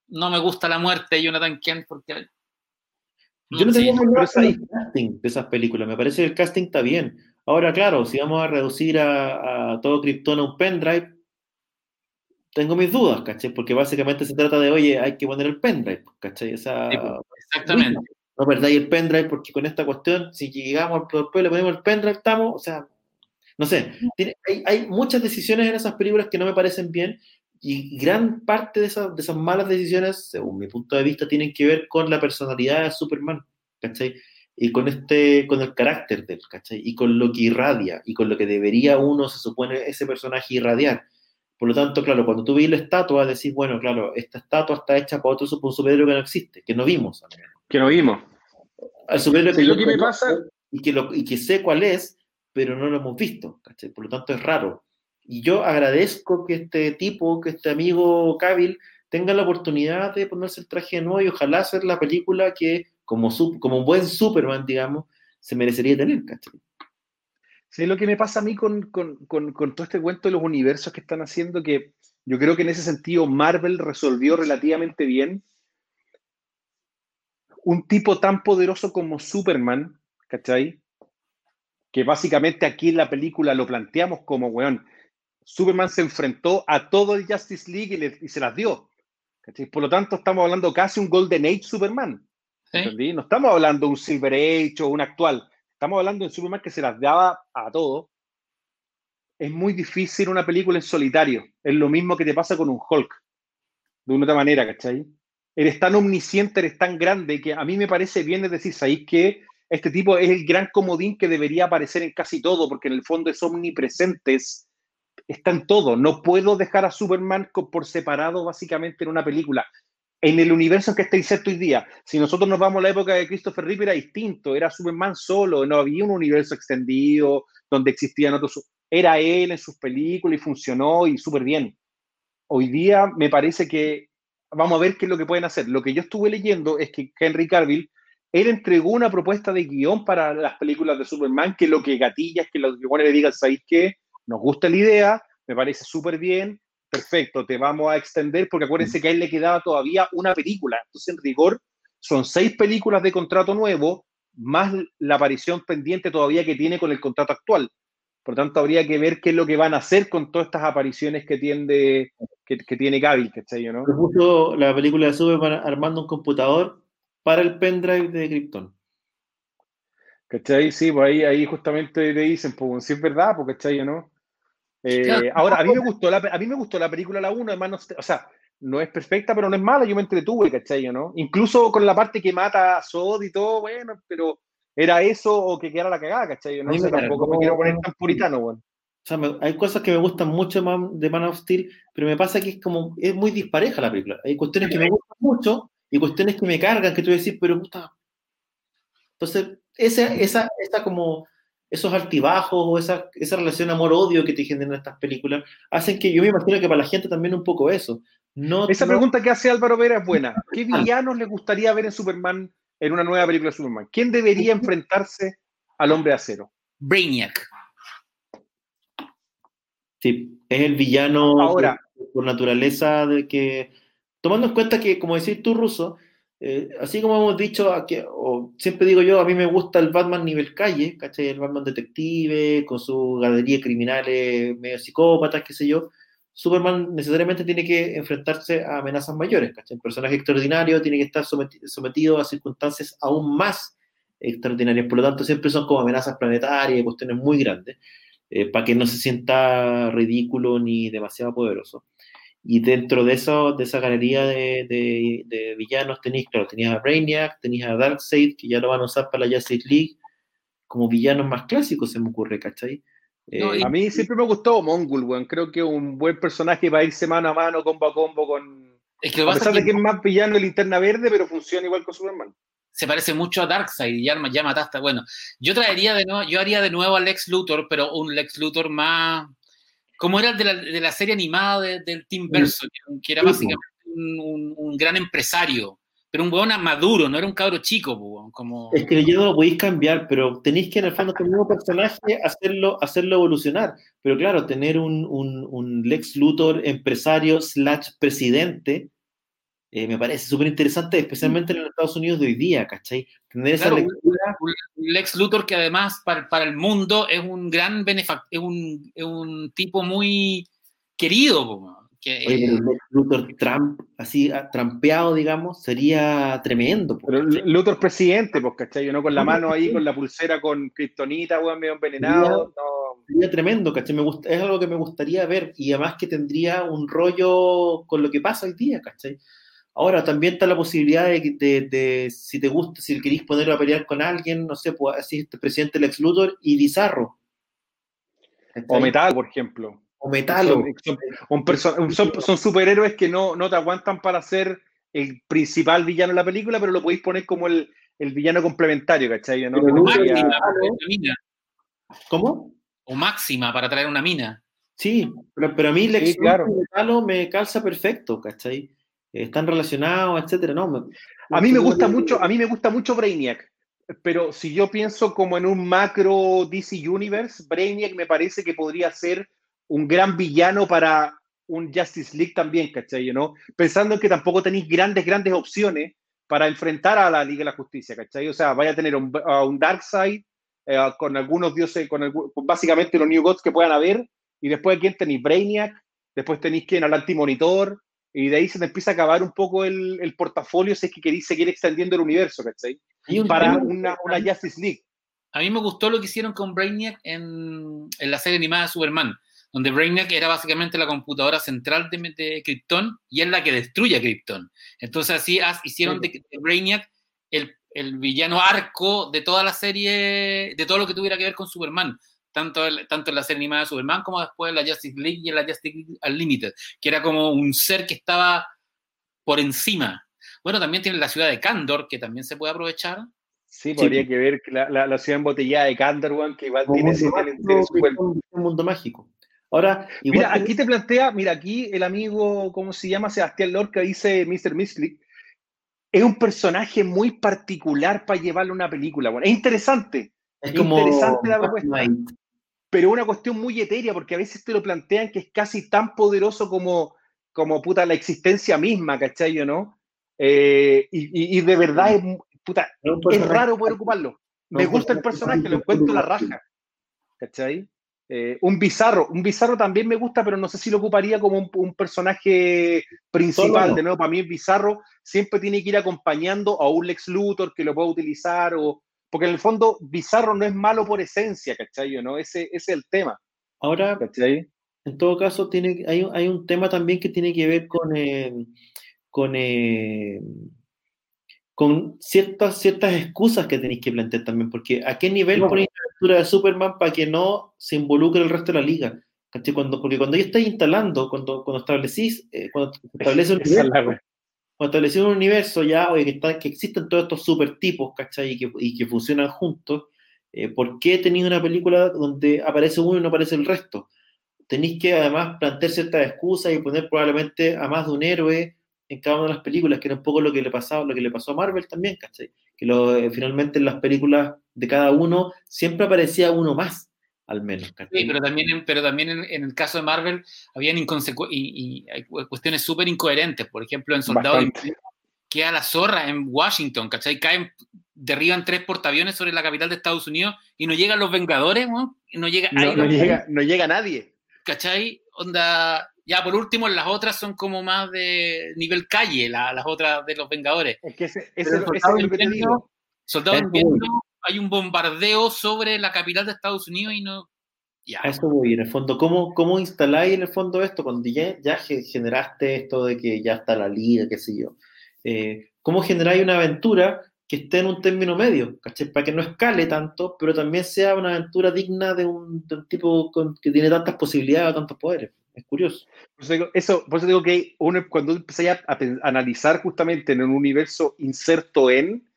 No me gusta la muerte de Jonathan Kent porque. Yo no sé. tengo problema con ahí. el casting de esas películas. Me parece que el casting está bien. Ahora, claro, si vamos a reducir a, a todo Krypton a un pendrive, tengo mis dudas, ¿cachai? Porque básicamente se trata de, oye, hay que poner el pendrive, ¿cachai? Esa, Sí, pues, Exactamente. no perdáis el pendrive porque con esta cuestión, si llegamos al después le ponemos el pendrive, estamos, o sea, no sé, tiene- hay, hay muchas decisiones en esas películas que no me parecen bien y gran parte de esas, de esas malas decisiones, según mi punto de vista, tienen que ver con la personalidad de Superman, ¿cachai? Y con este, con el carácter de él, ¿cachai? Y con lo que irradia, y con lo que debería uno, se supone, ese personaje irradiar. Por lo tanto, claro, cuando tú ves la estatua, decís, bueno, claro, esta estatua está hecha para otro un superhéroe que no existe, que no vimos. Que no vimos. Al superhéroe Sí, que lo que me pasa- Y que, lo- y que sé cuál es, pero no lo hemos visto, ¿cachai? Por lo tanto, es raro. Y yo agradezco que este tipo, que este amigo Cavill, tenga la oportunidad de ponerse el traje de nuevo y ojalá hacer la película que, como, como buen Superman, digamos, se merecería tener, ¿cachai? Sí, lo que me pasa a mí con, con- con- con todo este cuento de los universos que están haciendo, que yo creo que en ese sentido Marvel resolvió relativamente bien. Un tipo tan poderoso como Superman, ¿cachai? Que básicamente aquí en la película lo planteamos como, weón, Superman se enfrentó a todo el Justice League y, le- y se las dio. ¿cachai? Por lo tanto, estamos hablando casi un Golden Age Superman. ¿sí? No estamos hablando de un Silver Age o un actual. Estamos hablando de un Superman que se las daba a todo. Es muy difícil una película en solitario. Es lo mismo que te pasa con un Hulk. De una otra manera, ¿cachai? Eres tan omnisciente, eres tan grande que a mí me parece bien es decir, ¿sabéis que este tipo es el gran comodín que debería aparecer en casi todo? Porque en el fondo es omnipresente, es- está en todo. No puedo dejar a Superman por separado básicamente en una película en el universo en que está inserto hoy día. Si nosotros nos vamos a la época de Christopher Reeve, era distinto, era Superman solo, no había un universo extendido donde existían otros. Era él en sus películas y funcionó y súper bien. Hoy día me parece que vamos a ver qué es lo que pueden hacer. Lo que yo estuve leyendo es que Henry Cavill, él entregó una propuesta de guion para las películas de Superman, que lo que gatilla es que los guiones le digan, ¿sabéis qué? Nos gusta la idea, me parece súper bien, perfecto, te vamos a extender, porque acuérdense que a él le quedaba todavía una película. Entonces, en rigor, son seis películas de contrato nuevo, más la aparición pendiente todavía que tiene con el contrato actual. Por tanto, habría que ver qué es lo que van a hacer con todas estas apariciones que tiene, que, que tiene Gaby, ¿cachai? ¿no? Propuso la película de Superman armando un computador para el pendrive de Krypton. ¿Cachai? Sí, pues ahí, ahí justamente le dicen, pues si es verdad, pues, ¿cachai? ¿no? Eh, ahora, a mí me gustó la, a mí me gustó la película la 1, además, no o sea, no es perfecta, pero no es mala, yo me entretuve, ¿cachai? ¿no? Incluso con la parte que mata a Sod y todo, bueno, pero era eso o que quedara la cagada, ¿cachai? No mí sé, me tampoco me quiero poner tan puritano, bueno. O sea, me- hay cosas que me gustan mucho de Man of Steel, pero me pasa que es como, es muy dispareja la película. Hay cuestiones que me gustan mucho y cuestiones que me cargan, que tú decís, pero puta. Entonces, esa, esa, esa como, esos altibajos o esa, esa relación amor-odio que te generan estas películas, hacen que yo me imagino que para la gente también un poco eso. No, Esa no- pregunta que hace Álvaro Vera es buena. *laughs* ¿Qué villanos le gustaría ver en Superman, en una nueva película de Superman? ¿Quién debería enfrentarse al hombre de acero? Brainiac. Sí, es el villano Ahora- por, por naturaleza de que, tomando en cuenta que, como decís tú, Ruso, eh, así como hemos dicho, aquí, siempre digo yo, a mí me gusta el Batman nivel calle, ¿cachai? El Batman detective, con su galería criminales medio psicópatas, qué sé yo. Superman necesariamente tiene que enfrentarse a amenazas mayores, ¿cachai? Un personaje extraordinario tiene que estar someti- sometido a circunstancias aún más extraordinarias, por lo tanto siempre son como amenazas planetarias, cuestiones muy grandes. eh, para que no se sienta ridículo ni demasiado poderoso. Y dentro de, eso, de esa galería de, de, villanos tenéis, claro, tenías a Brainiac, tenías a Darkseid, que ya lo van a usar para la Justice League, como villanos más clásicos, se me ocurre, ¿cachai? Eh, a mí siempre me gustó Mongul, weón. Creo que un buen personaje para irse mano a mano, combo a combo con. Es que a pesar de que es más villano el linterna verde, pero funciona igual con Superman. Se parece mucho a Darkseid y ya, ya mataste. Bueno, yo traería de nuevo, yo haría de nuevo a Lex Luthor, pero un Lex Luthor más. Como era el de la, de la serie animada del Team Verso, que, era básicamente un, un gran empresario pero un hueón maduro, no era un cabro chico, como... Es que yo no lo podéis cambiar, pero tenéis que en el fondo con el mismo personaje hacerlo, hacerlo evolucionar. Pero claro, tener un, un, un Lex Luthor empresario slash presidente eh, me parece súper interesante, especialmente en los Estados Unidos de hoy día, ¿cachai? Tener esa lectura... Un, Lex Luthor que además para, para el mundo es un gran benefactor, es un, es un tipo muy querido, que, el Luthor Trump, así ah, trampeado, digamos, sería tremendo. Pero Luthor presidente, pues, ¿cachai? ¿no? Con la mano ahí, con la pulsera con kriptonita, weón, medio envenenado. Sería, tremendo, ¿cachai? Me gusta, es algo que me gustaría ver y además que tendría un rollo con lo que pasa hoy día, ¿cachai? Ahora, también está la posibilidad de, de, si te gusta, si queréis ponerlo a pelear con alguien, no sé, pues así este presidente Lex Luthor y Bizarro. O Metal, por ejemplo. O Metal. Son, superhéroes que no, no te aguantan para ser el principal villano de la película, pero lo podéis poner como el, el villano complementario, ¿cachai? ¿no? O máxima, ¿Cómo? O máxima para traer una mina. Sí, pero, pero a mí Lex claro. me calza perfecto, ¿cachai? Están relacionados, etcétera, ¿no? a mí me gusta mucho, a mí me gusta mucho Brainiac pero si yo pienso como en un macro DC Universe, Brainiac me parece que podría ser un gran villano para un Justice League también, ¿cachai? ¿no? Pensando en que tampoco tenéis grandes, grandes opciones para enfrentar a la Liga de la Justicia, ¿cachai? O sea, vaya a tener un, un Darkseid eh, con algunos dioses, con, básicamente los New Gods que puedan haber, y después aquí tenéis Brainiac, después tenéis quien al Antimonitor, y de ahí se te empieza a acabar un poco el, el portafolio si es que queréis seguir extendiendo el universo, ¿cachai? Para una, una, Justice League. A mí me gustó lo que hicieron con Brainiac en, en la serie animada de Superman donde Brainiac era básicamente la computadora central de, de Krypton y es la que destruye a Krypton. Entonces así hicieron de, Brainiac el, el, villano arco de toda la serie, de todo lo que tuviera que ver con Superman. Tanto, tanto en la serie animada de Superman como después en la Justice League y en la Justice League Unlimited, que era como un ser que estaba por encima. Bueno, también tiene la ciudad de Kandor, que también se puede aprovechar. Sí, podría que ver la, la, la, ciudad embotellada de Kandor, que igual tiene ese, un mundo mágico. Ahora, mira, aquí te plantea, mira, aquí el amigo, ¿cómo se llama? Sebastián Lorca dice Mr. Misclick. Es un personaje muy particular para llevarlo a una película. Bueno, es interesante. Es, interesante la propuesta. Pero una cuestión muy etérea, porque a veces te lo plantean que es casi tan poderoso como, como puta, la existencia misma, ¿cachai? ¿no? Eh, y, de verdad es, puta, es raro poder ocuparlo. Me gusta el personaje, lo encuentro la raja. ¿Cachai? Eh, un bizarro, un bizarro también me gusta, pero no sé si lo ocuparía como un, personaje principal. De nuevo, para mí el bizarro siempre tiene que ir acompañando a un Lex Luthor que lo pueda utilizar, o porque en el fondo bizarro no es malo por esencia, ¿cachai? ¿no? Ese, es el tema. Ahora, en todo caso, tiene, hay, hay, un tema también que tiene que ver con, eh, con eh, con ciertas, ciertas excusas que tenéis que plantear también, porque a qué nivel ponéis la aventura de Superman para que no se involucre el resto de la liga. Cuando, porque cuando ya estáis instalando, cuando, cuando establecís, eh, cuando estableces un universo, cuando un universo ya, oye, que, existen todos estos super tipos, ¿cachai? Y que, y que funcionan juntos, eh, ¿por qué tenéis una película donde aparece uno y no aparece el resto? Tenéis que además plantear ciertas excusas y poner probablemente a más de un héroe en cada una de las películas, que era un poco lo que le pasaba, lo que le pasó a Marvel también, ¿cachai? Que lo, eh, finalmente en las películas de cada uno siempre aparecía uno más, al menos. Sí, pero también, pero también en, el caso de Marvel habían y, y, hay cuestiones súper incoherentes. Por ejemplo, en Soldado queda la zorra en Washington, ¿cachai? Caen, derriban tres portaaviones sobre la capital de Estados Unidos y no llegan los Vengadores, ¿no? no llega, no, llega, no llega nadie. ¿Cachai? Onda, ya por último, las otras son como más de nivel calle, las otras de los Vengadores. Es que ese, es lo que te digo. Soldado hay un bombardeo sobre la capital de Estados Unidos y no Ya. A eso voy, en el fondo, ¿cómo, cómo instaláis en el fondo esto cuando ya, ya ge- generaste esto de que ya está la liga, qué sé yo? Eh, ¿Cómo generáis una aventura que esté en un término medio, ¿cachai? Para que no escale tanto, pero también sea una aventura digna de un, de un tipo con- que tiene tantas posibilidades o tantos poderes. Es curioso. Por eso digo, eso, por eso digo que uno, cuando empezáis a, a analizar justamente en un universo inserto en,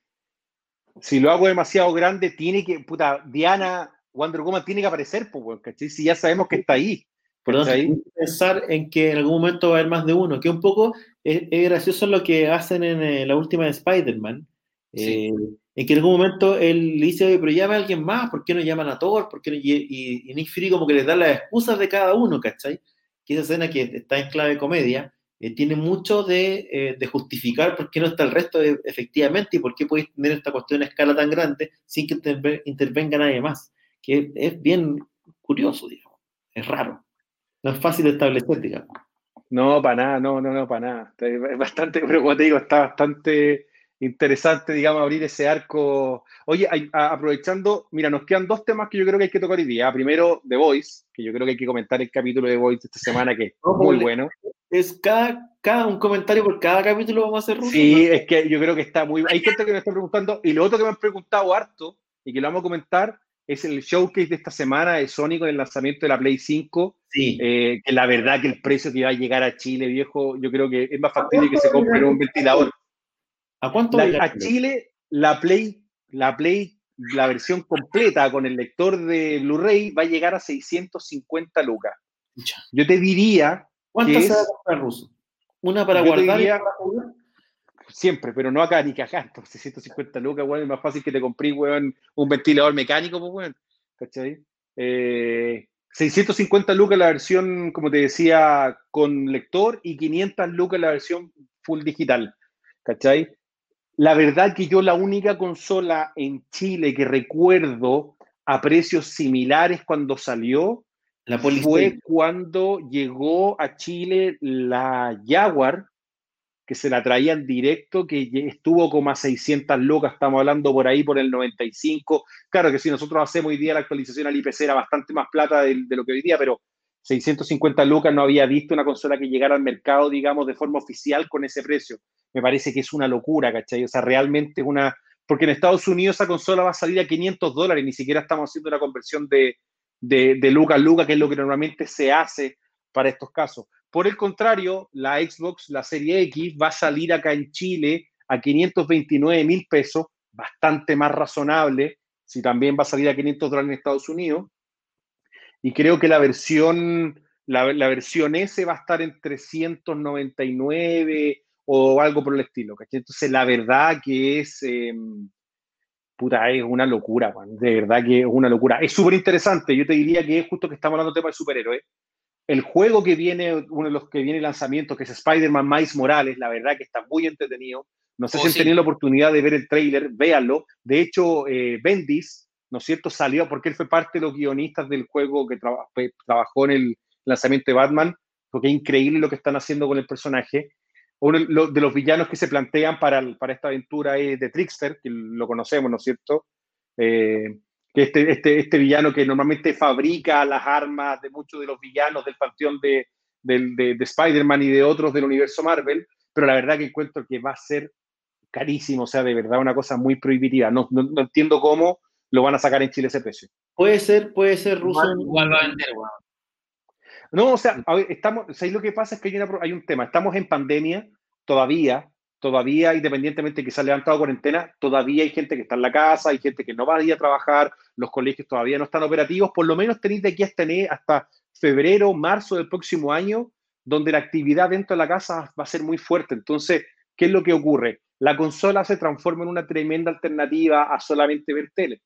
si lo hago demasiado grande, tiene que, puta, Diana, Wonder Woman tiene que aparecer, pues, ¿cachai? Si ya sabemos que está ahí. Tanto, ¿cachai? hay que pensar en que en algún momento va a haber más de uno, que un poco es, es gracioso lo que hacen en eh, la última de Spider-Man, Sí. eh, en que en algún momento él le dice, oye, pero llama a alguien más, ¿por qué no llaman a Thor? ¿Por qué no? Y, y- y Nick Fury como que les da las excusas de cada uno, ¿cachai? Que esa escena que está en clave comedia, eh, tiene mucho de, eh, de justificar por qué no está el resto de- efectivamente y por qué podéis tener esta cuestión a escala tan grande sin que interve- intervenga nadie más, que es bien curioso, digamos, es raro. No es fácil de establecer, digamos. No, para nada, no, no, no, para nada. Es bastante, *laughs* pero como te digo, está bastante interesante, digamos, abrir ese arco. Oye, a- aprovechando, mira, nos quedan dos temas que yo creo que hay que tocar hoy día. Primero, The Voice, que yo creo que hay que comentar el capítulo de The Voice esta semana, que es muy bueno. Es cada, cada un comentario por cada capítulo vamos a hacer ruso. Sí, es que yo creo que está muy. Hay gente que me está preguntando, y lo otro que me han preguntado harto, y que lo vamos a comentar, es el showcase de esta semana de Sony con el lanzamiento de la Play 5. Sí. eh, que la verdad que el precio que va a llegar a Chile, viejo, yo creo que es más factible que se compre un ventilador. ¿A cuánto La- a Chile, la Play, la Play, la versión completa con el lector de Blu-ray va a llegar a 650 lucas. Yo te diría, ¿Cuántas se va a comprar ruso? ¿Una para guardar y diría- otra para jugar? siempre, pero no acá ni cagando, por 650 lucas, weón, es más fácil que te compré, weón, un ventilador mecánico, pues, weón, ¿cachai? Eh, 650 lucas la versión, como te decía, con lector y 500 lucas la versión full digital, ¿cachai? La verdad que yo la única consola en Chile que recuerdo a precios similares cuando salió La fue cuando llegó a Chile la Jaguar, que se la traían directo, que estuvo como a 600 lucas, estamos hablando por ahí por el 95. Claro que si nosotros hacemos hoy día la actualización al IPC era bastante más plata de, de lo que hoy día, pero 650 lucas no había visto una consola que llegara al mercado, digamos, de forma oficial con ese precio. Me parece que es una locura, ¿cachai? O sea, realmente es una... Porque en Estados Unidos esa consola va a salir a 500 dólares, ni siquiera estamos haciendo una conversión de, de, de lucas a lucas, que es lo que normalmente se hace para estos casos. Por el contrario, la Xbox, la Serie X, va a salir acá en Chile a 529 mil pesos, bastante más razonable, si también va a salir a 500 dólares en Estados Unidos. Y creo que la versión, la, la versión S va a estar en 399 o algo por el estilo. Entonces, la verdad que es, eh, puta, es una locura, man. de verdad que es una locura. Es súper interesante, yo te diría que es justo que estamos hablando de tema de superhéroes. El juego que viene, uno de los que viene lanzamiento, que es Spider-Man Miles Morales, la verdad que está muy entretenido. No sé Oh, si han sí. tenido la oportunidad de ver el tráiler, véanlo. De hecho, eh, Bendis, ¿no es cierto?, salió porque él fue parte de los guionistas del juego que fue- trabajó en el lanzamiento de Batman, porque es increíble lo que están haciendo con el personaje. Uno de los- de villanos que se plantean para, para esta aventura es de Trickster, que lo conocemos, ¿no es cierto? Eh, que este, este, este villano que normalmente fabrica las armas de muchos de los villanos del panteón de, del- de, de Spider-Man y de otros del universo Marvel, pero la verdad que encuentro que va a ser carísimo, o sea, de verdad una cosa muy prohibitiva. No, no, no entiendo cómo lo van a sacar en Chile ese precio. Puede ser, puede ser ruso. Igual, igual va a vender, weón. No, o sea, a ver, estamos, ¿sabéis lo que pasa? Es que hay, una- hay un tema. Estamos en pandemia todavía, todavía, independientemente que se ha levantado cuarentena, todavía hay gente que está en la casa, hay gente que no va a ir a trabajar, los colegios todavía no están operativos, por lo menos tenéis de aquí hasta, hasta febrero, marzo del próximo año, donde la actividad dentro de la casa va a ser muy fuerte. Entonces, ¿qué es lo que ocurre? La consola se transforma en una tremenda alternativa a solamente ver tele.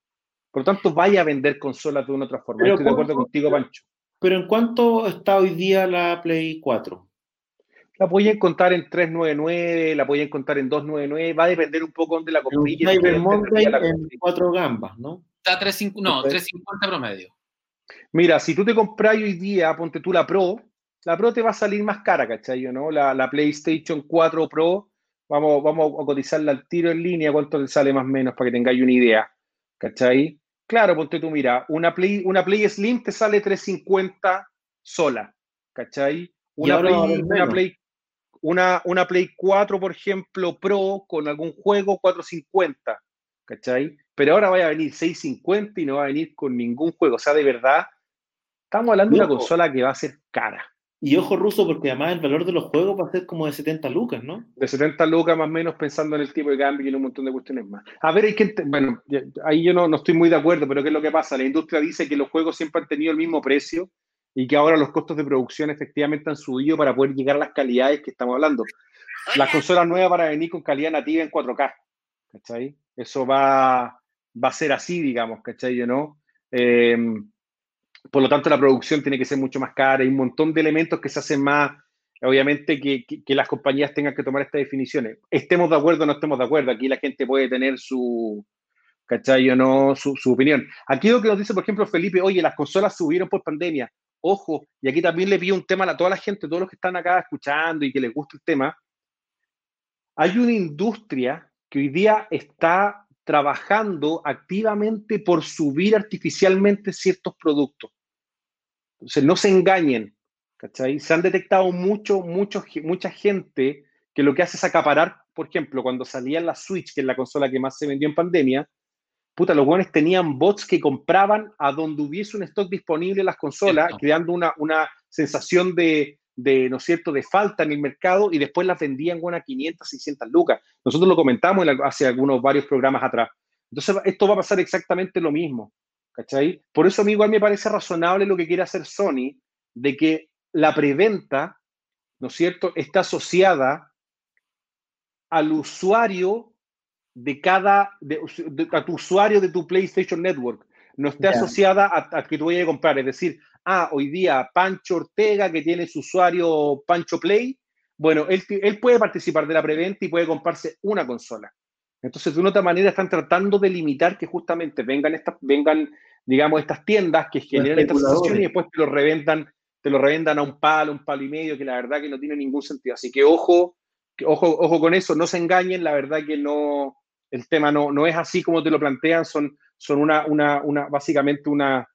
Por lo tanto, vaya a vender consolas de una otra forma. Pero Estoy de acuerdo contigo, Pancho. Pero ¿en cuánto está hoy día la Play 4? La podía encontrar en 399, la podía encontrar en 299, va a depender un poco dónde la compré. Cyber Monday en cuatro gambas, ¿no? Está 350, no, Ok. 350 promedio. Mira, si tú te compras hoy día, ponte tú la Pro, la Pro te va a salir más cara, ¿cachai? ¿no? La, la PlayStation 4 Pro, vamos, vamos a cotizarla al tiro en línea, cuánto le sale más o menos para que tengáis una idea, ¿cachai? Claro, ponte tú, mira, una Play, una Play Slim te sale 350 sola, ¿cachai? Una Play, una Play, una, una Play 4, por ejemplo, Pro, con algún juego, 450, ¿cachai? Pero ahora vaya a venir 650 y no va a venir con ningún juego. O sea, de verdad, estamos hablando de una consola que va a ser cara. Y ojo ruso, porque además el valor de los juegos va a ser como de 70 lucas, ¿no? De 70 lucas más o menos pensando en el tipo de cambio y en un montón de cuestiones más. A ver, hay que, bueno, ahí yo no, no estoy muy de acuerdo, pero ¿qué es lo que pasa? La industria dice que los juegos siempre han tenido el mismo precio y que ahora los costos de producción efectivamente han subido para poder llegar a las calidades que estamos hablando. Las consolas nuevas van a venir con calidad nativa en 4K, ¿cachai? Eso va, va a ser así, digamos, ¿cachai? ¿no? Eh, por lo tanto, la producción tiene que ser mucho más cara. Hay un montón de elementos que se hacen más, obviamente, que, que, las compañías tengan que tomar estas definiciones. Estemos de acuerdo o no estemos de acuerdo. Aquí la gente puede tener su, ¿cachai? O no, su, su, opinión. Aquí lo que nos dice, por ejemplo, Felipe, oye, las consolas subieron por pandemia. Ojo, y aquí también le pido un tema a toda la gente, todos los que están acá escuchando y que les gusta el tema. Hay una industria que hoy día está trabajando activamente por subir artificialmente ciertos productos. Entonces, no se engañen, ¿cachai? Se han detectado mucho, mucho, mucha gente que lo que hace es acaparar, por ejemplo, cuando salía la Switch, que es la consola que más se vendió en pandemia, puta, los buenos tenían bots que compraban a donde hubiese un stock disponible en las consolas, creando una, una sensación de, de, ¿no es cierto?, de falta en el mercado y después las vendían con a 500, 600 lucas. Nosotros lo comentamos hace algunos varios programas atrás. Entonces, esto va a pasar exactamente lo mismo, ¿cachai? Por eso a mí igual me parece razonable lo que quiere hacer Sony, de que la preventa, ¿no es cierto?, está asociada al usuario de cada, de, a tu usuario de tu PlayStation Network. No esté asociada a, que tú vayas a comprar. Es decir, ah, hoy día Pancho Ortega, que tiene su usuario Pancho Play, bueno, él, él puede participar de la preventa y puede comprarse una consola. Entonces, de una otra manera, están tratando de limitar que justamente vengan, estas, vengan digamos, estas tiendas que generan esta sensación y después te lo revendan, te lo revendan a un palo, un palo y medio, que la verdad que no tiene ningún sentido. Así que ojo, ojo, ojo con eso, no se engañen, la verdad que no, el tema no, no es así como te lo plantean, son, son una, una, una básicamente una,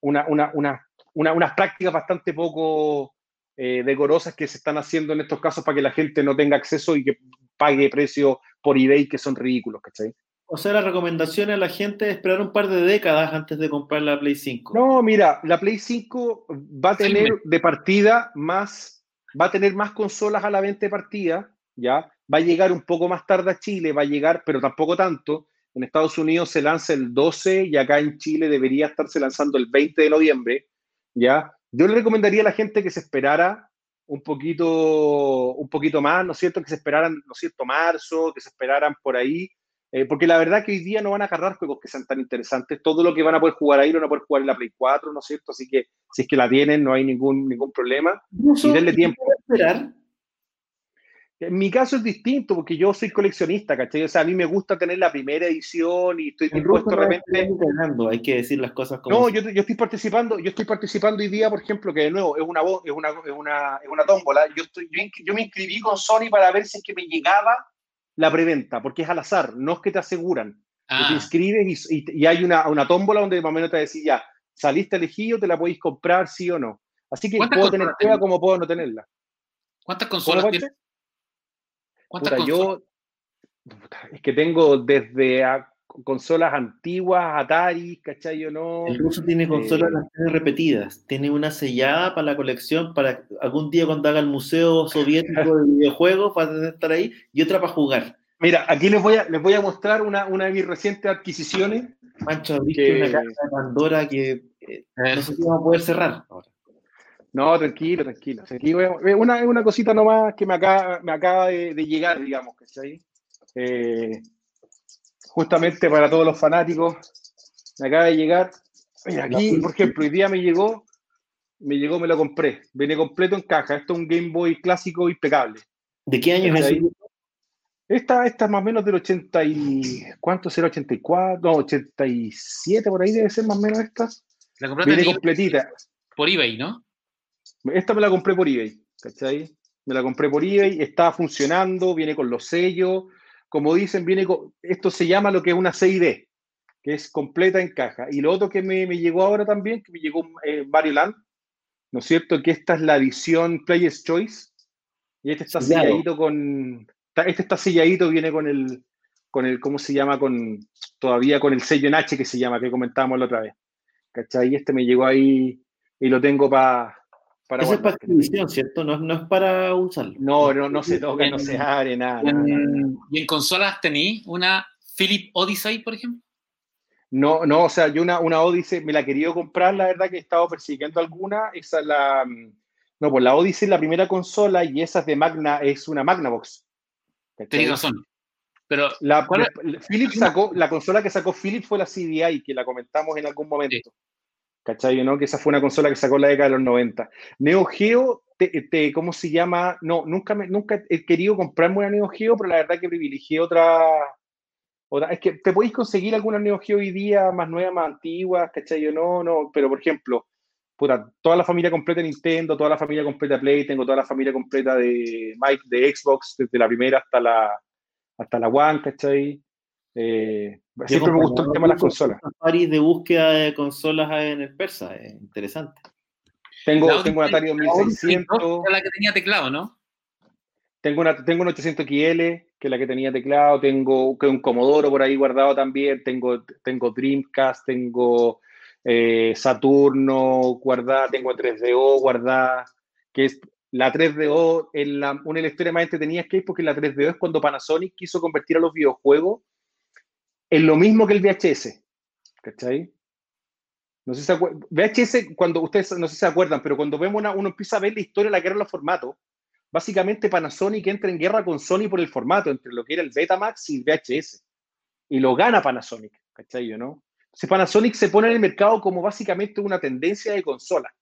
una, una, una una, unas prácticas bastante poco eh, decorosas que se están haciendo en estos casos para que la gente no tenga acceso y que pague precios por eBay que son ridículos, ¿cachai? O sea, la recomendación a la gente es esperar un par de décadas antes de comprar la Play 5. No, mira, la Play 5 va a tener de partida más, va a tener más consolas a la venta de partida, ¿ya? Va a llegar un poco más tarde a Chile, va a llegar, pero tampoco tanto. En Estados Unidos se lanza el 12 y acá en Chile debería estarse lanzando el 20 de noviembre. ¿ya? Yo le recomendaría a la gente que se esperara un poquito, un poquito más, ¿no es cierto? Que se esperaran, ¿no es cierto?, marzo, que se esperaran por ahí, eh, porque la verdad que hoy día no van a agarrar juegos que sean tan interesantes. Todo lo que van a poder jugar ahí lo van a poder jugar en la Play 4, ¿no es cierto? Así que si es que la tienen, no hay ningún, ningún problema. y denle tiempo. Esperar? En mi caso es distinto porque yo soy coleccionista, ¿cachai? O sea, a mí me gusta tener la primera edición y estoy dispuesto realmente. Hay que decir las cosas como. No, yo, yo, estoy participando, yo estoy participando hoy día, por ejemplo, que de nuevo es una es una, es una, es una tómbola. Yo, estoy, yo, me inscribí con Sony para ver si es que me llegaba la preventa, porque es al azar, no es que te aseguran. Te ah. inscribes y, y, hay una, una tómbola donde más o menos te decía ya, saliste elegido, te la podéis comprar, sí o no. Así que puedo tener prueba como puedo no tenerla. ¿Cuántas consolas tienes? ¿Cuántas yo es que tengo desde consolas antiguas, Atari, ¿cachai o no? El ruso tiene eh, consolas repetidas, tiene una sellada para la colección, para algún día cuando haga el Museo Soviético de Videojuegos, para estar ahí, y otra para jugar. Mira, aquí les voy a, les voy a mostrar una, una de mis recientes adquisiciones. Mancho, abriste una caja de Pandora que eh, no sé si vamos a poder cerrar ahora. No, tranquilo, tranquilo. Es una, una cosita nomás que me acaba, me acaba de, llegar, digamos, que eh, justamente para todos los fanáticos, me acaba de llegar. Aquí, por ejemplo, hoy día me llegó, me llegó, me lo compré. Viene completo en caja. Esto es un Game Boy clásico impecable. ¿De qué año es eso? Esta, esta es más o menos del 80 y... ¿Cuánto será? 84, no, 87 por ahí debe ser más o menos esta. La Viene completita. Por eBay, ¿no? Esta me la compré por eBay, ¿cachai? Me la compré por eBay, está funcionando, viene con los sellos. Como dicen, viene con, esto se llama lo que es una CID, que es completa en caja. Y lo otro que me, me llegó ahora también, que me llegó eh, Mario Land, ¿no es cierto? Que esta es la edición Player's Choice. Y este está selladito con. Este está selladito, viene con el, con el, ¿cómo se llama? Con, todavía con el sello en H que se llama, que comentábamos la otra vez. ¿Cachai? Y este me llegó ahí y lo tengo pa- para Esa es para exhibición, ¿cierto? No, no es para usarlo. No, no, no se toca, no se abre, nada. nada, nada. En- ¿Y en consolas tení una Philip Odyssey, por ejemplo? No, no, o sea, yo una, una Odyssey me la he querido comprar, la verdad que he estado persiguiendo alguna. Esa es la. mm, No, pues la Odyssey es la primera consola y esa es de Magna, es una Magnavox. Tenés razón. Pero, la- Philips sacó, la consola que sacó Philips fue la CDI, que la comentamos en algún momento. ¿Cachai? ¿no? Que esa fue una consola que sacó la década de los 90. Neo Geo, ¿cómo se llama? No, nunca, me, nunca he querido comprarme una Neo Geo, pero la verdad que privilegié otra, otra. Es que te podéis conseguir alguna Neo Geo hoy día más nuevas, más antiguas, ¿cachai? No, no, pero por ejemplo, puta, toda la familia completa de Nintendo, toda la familia completa de Play, tengo toda la familia completa de Mike, de Xbox, desde la primera hasta la, hasta la One, ¿cachai? Eh, siempre me gustó el tema de las consolas. Safari de búsqueda de consolas en el persa, es interesante. Tengo, la tengo un Atari la Odyssey 2600, era la que tenía teclado, ¿no? tengo, una, tengo un 800XL, que es la que tenía teclado, tengo que un Commodore por ahí guardado también, tengo, tengo Dreamcast, tengo eh, Saturno guardada, tengo 3DO guardada, que es la 3DO, en la, una de las historias más entretenidas que hay, porque la 3DO es cuando Panasonic quiso convertir a los videojuegos en lo mismo que el VHS, ¿cachai? No sé si se acuer- VHS, cuando ustedes no sé si se acuerdan, pero cuando vemos una, uno empieza a ver la historia de la guerra de los formatos, básicamente Panasonic entra en guerra con Sony por el formato, entre lo que era el Betamax y el VHS. Y lo gana Panasonic, ¿cachai? ¿no? Entonces Panasonic se pone en el mercado como básicamente una tendencia de consola.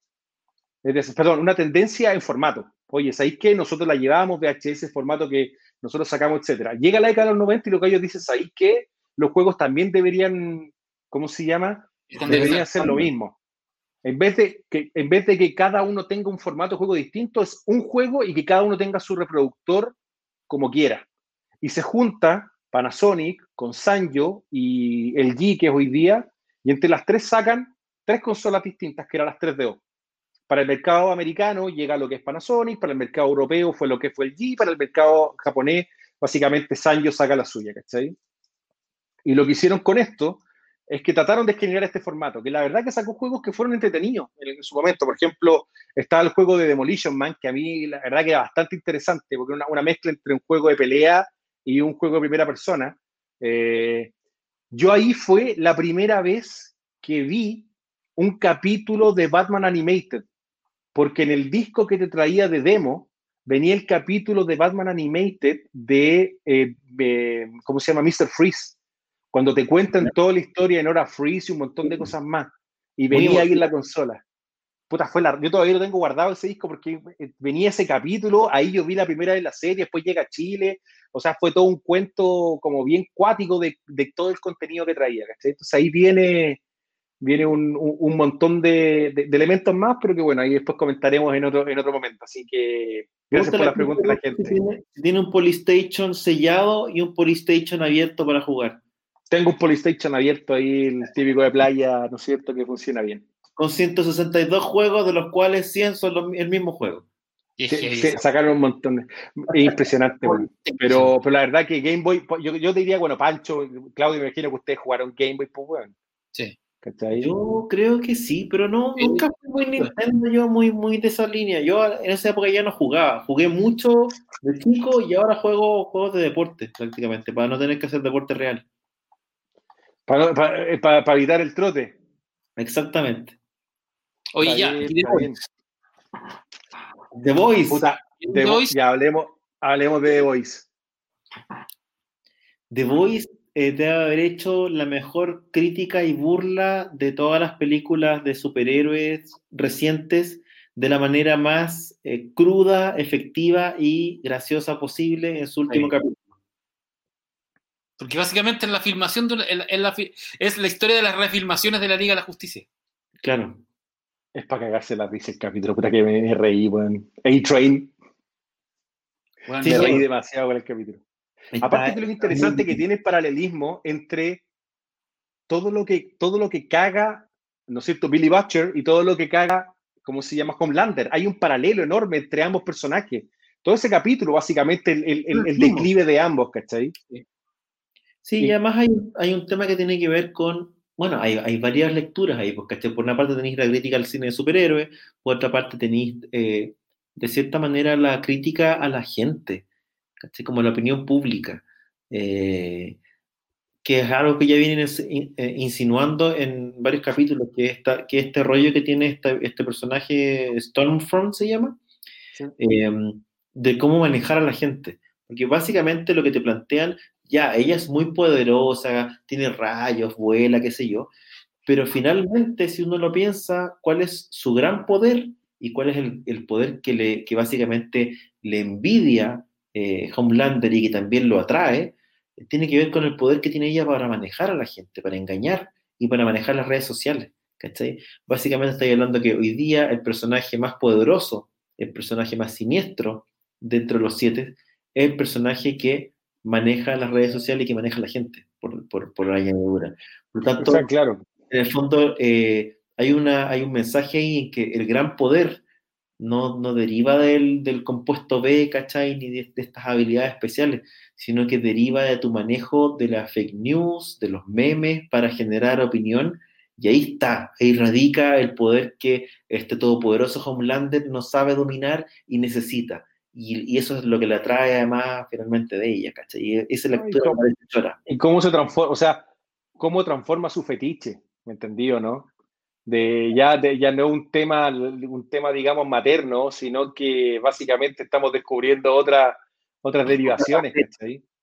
Es perdón, una tendencia en formato. Oye, ¿sabéis qué? Nosotros la llevábamos VHS, formato que nosotros sacamos, etcétera. Llega la década de los 90 y lo que ellos dicen, ¿sabéis qué? Los juegos también deberían, ¿cómo se llama? Deberían hacer lo mismo. En vez, de que, en vez de que cada uno tenga un formato de juego distinto, es un juego y que cada uno tenga su reproductor como quiera. Y se junta Panasonic con Sanyo y el G, que es hoy día, y entre las tres sacan tres consolas distintas, que eran las 3DO. Para el mercado americano llega lo que es Panasonic, para el mercado europeo fue lo que fue el G, para el mercado japonés, básicamente Sanyo saca la suya, ¿cachai? Y lo que hicieron con esto es que trataron de generar este formato, que la verdad que sacó juegos que fueron entretenidos en, su momento. Por ejemplo, estaba el juego de Demolition Man, que a mí la verdad que era bastante interesante, porque era una, una mezcla entre un juego de pelea y un juego de primera persona. Eh, yo ahí fue la primera vez que vi un capítulo de Batman Animated, porque en el disco que te traía de demo venía el capítulo de Batman Animated de, eh, de ¿cómo se llama? Mr. Freeze cuando te cuentan toda la historia en hora freeze y un montón de cosas más. Y venía ahí en la consola. Puta, fue la, yo todavía lo tengo guardado ese disco porque eh, venía ese capítulo, ahí yo vi la primera de la serie, después llega a Chile, o sea, fue todo un cuento como bien cuático de, de todo el contenido que traía, ¿cachai? Entonces ahí viene, viene un, un- un montón de, de- de elementos más, pero que bueno, ahí después comentaremos en otro, en otro momento. Así que gracias por la pregunta de la gente. tiene, tiene un Polystation sellado y un Polystation abierto para jugar. Tengo un Polystation abierto ahí, el típico de playa, ¿no es cierto? Que funciona bien. Con 162 juegos, de los cuales 100 son los- el mismo juego. Sí, sí, sacaron un montón. de- impresionante, *laughs* bueno. pero, pero la verdad que Game Boy, yo, yo te diría, bueno, Pancho, Claudio, me imagino que ustedes jugaron Game Boy, pues, bueno. Sí. ¿Cachai? Yo creo que sí, pero no, Sí. nunca fui muy Nintendo, yo muy, muy de esa línea. Yo en esa época ya no jugaba. Jugué mucho de chico y ahora juego juegos de deporte, prácticamente, para no tener que hacer deporte real. Para, para- eh, para- para evitar el trote. Exactamente. Oye, Está ya, bien. The Voice. Puta, The de- Voice, ya hablemos, hablemos de The Voice. The Voice eh, debe haber hecho la mejor crítica y burla de todas las películas de superhéroes recientes de la manera más eh, cruda, efectiva y graciosa posible en su último Sí. capítulo. Porque básicamente es la filmación, de, es, la, fi- es la historia de las refilmaciones de la Liga de la Justicia. Claro. Es para cagarse la risa el capítulo, puta que me, me reí, weón. A-Train, Bueno, Sí, me reí demasiado con el capítulo. Está- Aparte que lo interesante que tiene el paralelismo entre todo lo que, todo lo que caga, ¿no es cierto? Billy Butcher y todo lo que caga, ¿cómo se llama? Homelander. Hay un paralelo enorme entre ambos personajes. Todo ese capítulo, básicamente, el, el, declive de ambos, ¿cachai? Sí, y además hay, hay, un tema que tiene que ver con, bueno, hay, hay varias lecturas ahí, porque por una parte tenéis la crítica al cine de superhéroes, por otra parte tenéis, eh, de cierta manera, la crítica a la gente, ¿cachai? Como la opinión pública. Eh, que es algo que ya vienen eh, insinuando en varios capítulos, que, esta, que este rollo que tiene este personaje, Stormfront se llama, em, de cómo manejar a la gente. Porque básicamente lo que te plantean, ya, ella es muy poderosa, tiene rayos, vuela, qué sé yo, pero finalmente, si uno lo piensa, ¿cuál es su gran poder y cuál es el, poder que, le, que básicamente le envidia eh, Homelander y que también lo atrae? tiene que ver con el poder que tiene ella para manejar a la gente, para engañar y para manejar las redes sociales. ¿cachai? Básicamente estoy hablando que hoy día el personaje más poderoso, el personaje más siniestro dentro de los siete, es el personaje que maneja las redes sociales y que maneja la gente, por, por, por la añadidura. Por lo tanto, claro. en el fondo eh, hay, una, hay un mensaje ahí en que el gran poder no, no deriva del, del, compuesto B, ¿cachai? Ni de, estas habilidades especiales, sino que deriva de tu manejo de la fake news, de los memes para generar opinión. Y ahí está, ahí radica el poder que este todopoderoso Homelander no sabe dominar y necesita. Y, y eso es lo que le atrae además finalmente de ella, ¿cachai? Y esa es la lectura ¿Y cómo se transforma, o sea, cómo transforma su fetiche? ¿Me entendí o no? de ya, de, ya no un tema, un tema, digamos, materno, sino que básicamente estamos descubriendo otra, otras derivaciones.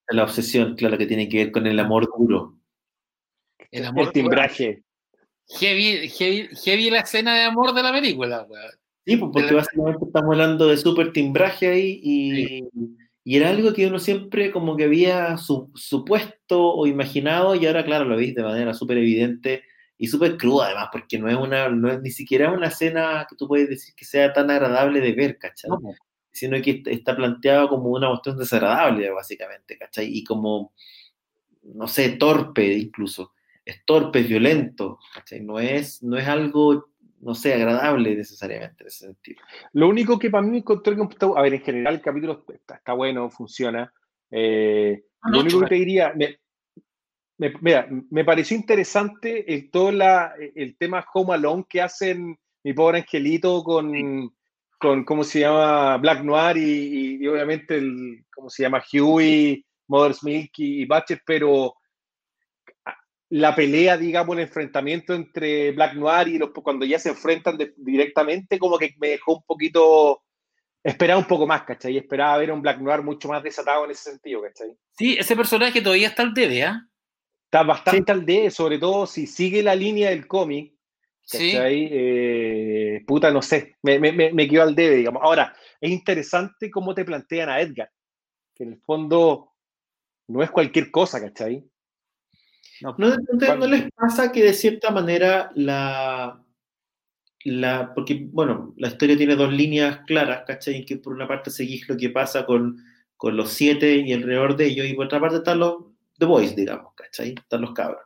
La obsesión, claro, que tiene que ver con el amor duro. El amor el timbraje. Heavy, heavy, la escena de amor de la película, Sí, pues porque básicamente estamos hablando de súper timbraje ahí y, y, era algo que uno siempre como que había supuesto o imaginado y ahora, claro, lo veis de manera súper evidente y súper cruda además, porque no es una, no es ni siquiera una escena que tú puedes decir que sea tan agradable de ver, ¿cachai? Sino que está planteado como una cuestión desagradable, básicamente, ¿cachai? Y como, no sé, torpe incluso. Es torpe, es violento, ¿cachai? No es, no es algo, no sé, agradable necesariamente en ese sentido. Lo único que para mí encontré que, a ver, en general el capítulo está, bueno, funciona. Eh, lo único que te diría, me, mira, me pareció interesante el, todo la, el tema Home Alone que hacen mi pobre angelito con, con ¿cómo se llama? Black Noir y, obviamente el, ¿cómo se llama? Huey, Mother's Milk y, Butcher, pero la pelea, digamos, el enfrentamiento entre Black Noir y los cuando ya se enfrentan directamente, como que me dejó un poquito esperaba un poco más, ¿cachai? Esperaba ver a un Black Noir mucho más desatado en ese sentido, ¿cachai? Sí, ese personaje todavía está al debe, ¿ah? Está bastante al D, sobre todo si sigue la línea del cómic. Sí. Eh, puta, no sé, me, me, me, quedo al debe, digamos. Ahora, es interesante cómo te plantean a Edgar, que en el fondo no es cualquier cosa, ¿cachai? No, no, les pasa que de cierta manera la, la, porque, bueno, la historia tiene dos líneas claras, ¿cachai? Que por una parte seguís lo que pasa con, con los siete y alrededor de ellos, y por otra parte están los, The Voice, digamos, ¿cachai? Están los cabros.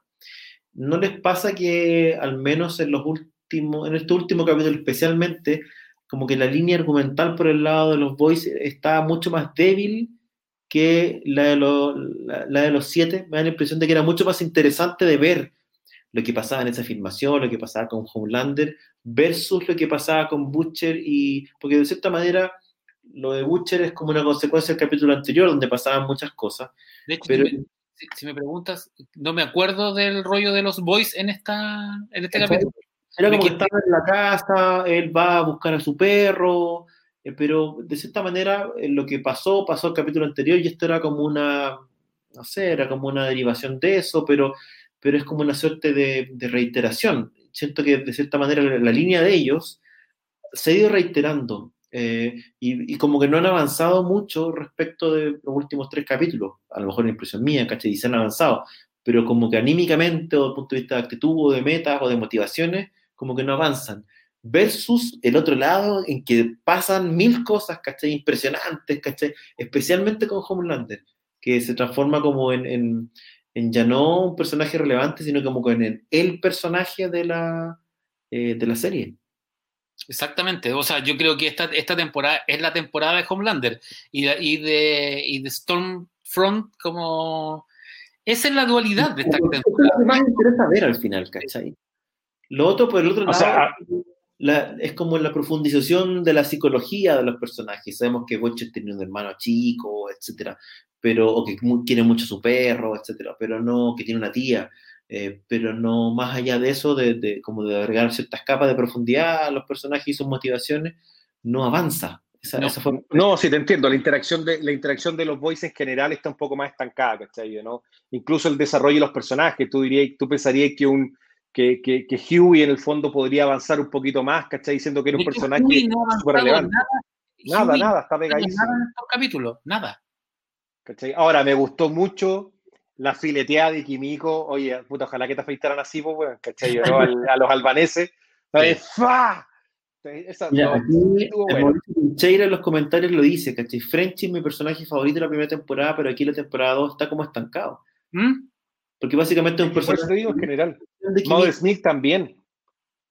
¿No les pasa que al menos en los últimos, en este último capítulo especialmente, como que la línea argumental por el lado de los Boys está mucho más débil que la de, los, la, de los siete? Me da la impresión de que era mucho más interesante de ver lo que pasaba en esa filmación, lo que pasaba con Homelander, versus lo que pasaba con Butcher y... Porque de cierta manera lo de Butcher es como una consecuencia del capítulo anterior, donde pasaban muchas cosas. pero, si, me preguntas, no me acuerdo del rollo de los boys en, esta, en este capítulo. Era como que estaba en la casa, él va a buscar a su perro, eh, pero de cierta manera eh, lo que pasó, pasó el capítulo anterior y esto era como una, no sé, era como una derivación de eso, pero, pero es como una suerte de, de reiteración. Siento que de cierta manera la línea de ellos se ha ido reiterando eh, y, como que no han avanzado mucho respecto de los últimos tres capítulos. A lo mejor la impresión mía, ¿cachai? Y se han avanzado, pero como que anímicamente o desde el punto de vista de actitud o de metas o de motivaciones, como que no avanzan. Versus el otro lado en que pasan mil cosas, ¿cachai? Impresionantes, ¿cachai? Especialmente con Homelander, que se transforma como en, en ya no un personaje relevante, sino como con el, el personaje de la, eh, de la serie. Exactamente, o sea, yo creo que esta, esta temporada es la temporada de Homelander y, y, de, y de Stormfront como... Esa es la dualidad de esta temporada. Es lo que más me interesa ver al final, ¿cachai? Lo otro, por el otro lado, es como la profundización de la psicología de los personajes. Sabemos que Butcher tiene un hermano chico, etcétera, pero, o que quiere mucho a su perro, etcétera, pero no, que tiene una tía. Eh, pero no más allá de eso, de, como de agregar ciertas capas de profundidad a los personajes y sus motivaciones, no avanza. no, sí, te entiendo. La interacción, de, la interacción de los voices en general está un poco más estancada, ¿cachai? ¿no? Incluso el desarrollo de los personajes, tú, dirías, tú pensarías que un, que, que, que, Huey en el fondo podría avanzar un poquito más, ¿cachai? Diciendo que era un personaje súper relevante. Nada, nada, nada, está pegadísimo. Nada en estos capítulos, nada. ¿cachai? Ahora, me gustó mucho la fileteada de Kimiko. Oye, puta, ojalá que te afeitaran así, pues, bueno, ¿cachai? ¿no? *laughs* a los albaneses. ¡Fa! Esa, Mira, aquí bueno. Cheira en los comentarios lo dice, ¿cachai? Frenchy es mi personaje favorito de la primera temporada, pero aquí la temporada 2 está como estancado. ¿Mm? Porque básicamente es un personaje. Digo en general. Maud Smith también.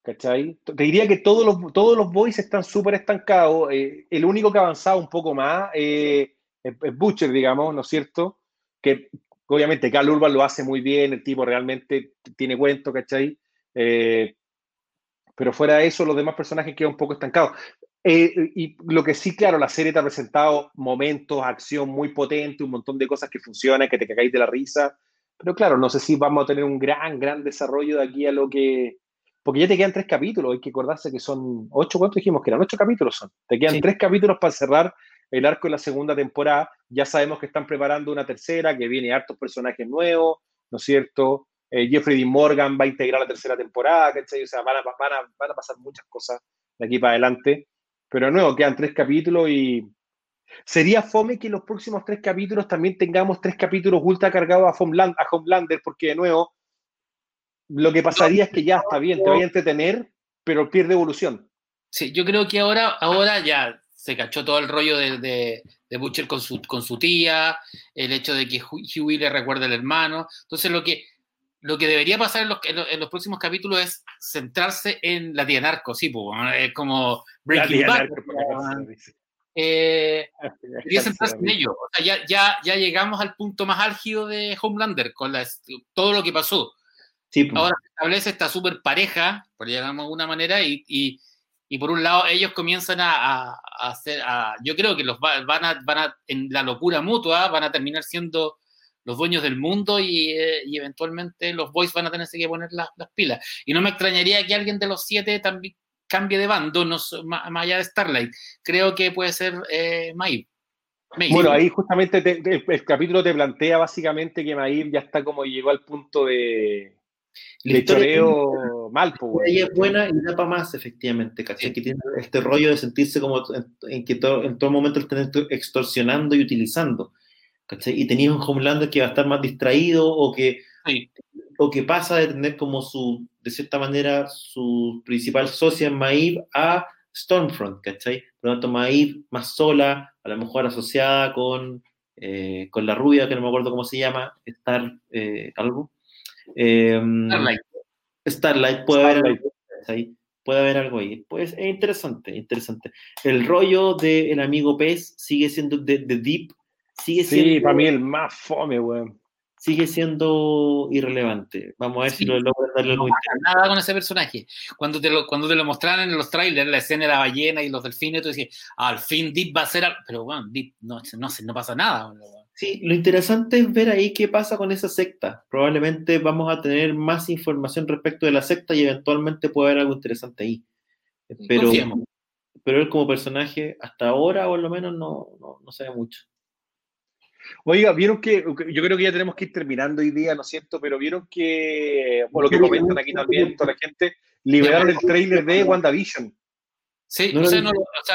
¿Cachai? Te diría que todos los, todos los boys están súper estancados. Eh, el único que ha avanzado un poco más eh, es, Butcher, digamos, ¿no es cierto? Que obviamente Carl Urban lo hace muy bien, el tipo realmente tiene cuento, ¿cachai? Eh, pero fuera de eso, los demás personajes quedan un poco estancados. y lo que sí, claro, la serie te ha presentado momentos, acción muy potente, un montón de cosas que funcionan, que te cagáis de la risa. Pero claro, no sé si vamos a tener un gran, gran desarrollo de aquí a lo que... Porque ya te quedan tres capítulos, hay que acordarse que son ocho, ¿cuántos dijimos que eran? Ocho capítulos son. Te quedan tres capítulos para cerrar el arco de la segunda temporada. Ya sabemos que están preparando una tercera, que viene hartos personajes nuevos, ¿no es cierto? Eh, Jeffrey D. Morgan va a integrar la tercera temporada, ¿cachai? O sea, van a, van, a, van a pasar muchas cosas de aquí para adelante. Pero de nuevo, quedan tres capítulos y Sería fome que en los próximos tres capítulos también tengamos tres capítulos ultra cargados a, a Homelander, porque de nuevo, lo que pasaría es que ya está bien, te vaya a entretener, pero pierde evolución. Sí, yo creo que ahora, ahora ya se cachó todo el rollo de, de, Butcher con su, con su tía, el hecho de que Huey le recuerda al hermano. Entonces, lo que, lo que debería pasar en los, en los, próximos capítulos es centrarse en la tía narco, sí, es como Breaking Bad eh, *laughs* en ello. O sea, ya, ya, ya llegamos al punto más álgido de Homelander con todo lo que pasó. Pues. Ahora se establece esta super pareja, por llamarlo de alguna manera, y, y, y, por un lado ellos comienzan a, a, hacer, yo creo que los van a, van a, en la locura mutua, van a terminar siendo los dueños del mundo y, eh, y eventualmente los boys van a tener que poner las, las, pilas. Y no me extrañaría que alguien de los siete también cambie de bando, no, más, allá de Starlight. Creo que puede ser eh, Bueno, ahí justamente el, capítulo te plantea básicamente que Maib ya está como llegó al punto de, de choreo mal. Pues, ella es buena y da para más, efectivamente, ¿cachai? Que tiene este rollo de sentirse como en, que todo, en todo momento están extorsionando y utilizando. ¿cachai? Y tenías un Homelander que va a estar más distraído o que, o que pasa de tener como su de cierta manera, su principal socia en Maeve a Stormfront, ¿cachai? Por lo tanto, Maeve más sola, a lo mejor asociada con, eh, con la rubia, que no me acuerdo cómo se llama, Star, eh, algo. Em, Starlight. Starlight, puede haber algo, Puede haber algo ahí. Pues es interesante, interesante. El rollo del amigo pez sigue siendo de, Deep, sigue siendo... Sí, para mí el más fome, weón sigue siendo irrelevante. Vamos a ver si lo logran darle no nada con ese personaje. Cuando te lo, cuando te lo mostraron en los trailers, la escena de la ballena y los delfines, tú decías, al fin Deep va a ser. Pero bueno, Deep no, no, no pasa nada. Sí, lo interesante es ver ahí qué pasa con esa secta. Probablemente vamos a tener más información respecto de la secta y eventualmente puede haber algo interesante ahí. Pero, pero él como personaje, hasta ahora, por lo menos, no, no, no sabe mucho. Oiga, vieron que, yo creo que ya tenemos que ir terminando hoy día, ¿no es cierto? Pero vieron que, por lo que comentan aquí también, toda la gente, liberaron el trailer de WandaVision. Sí, no o, sea,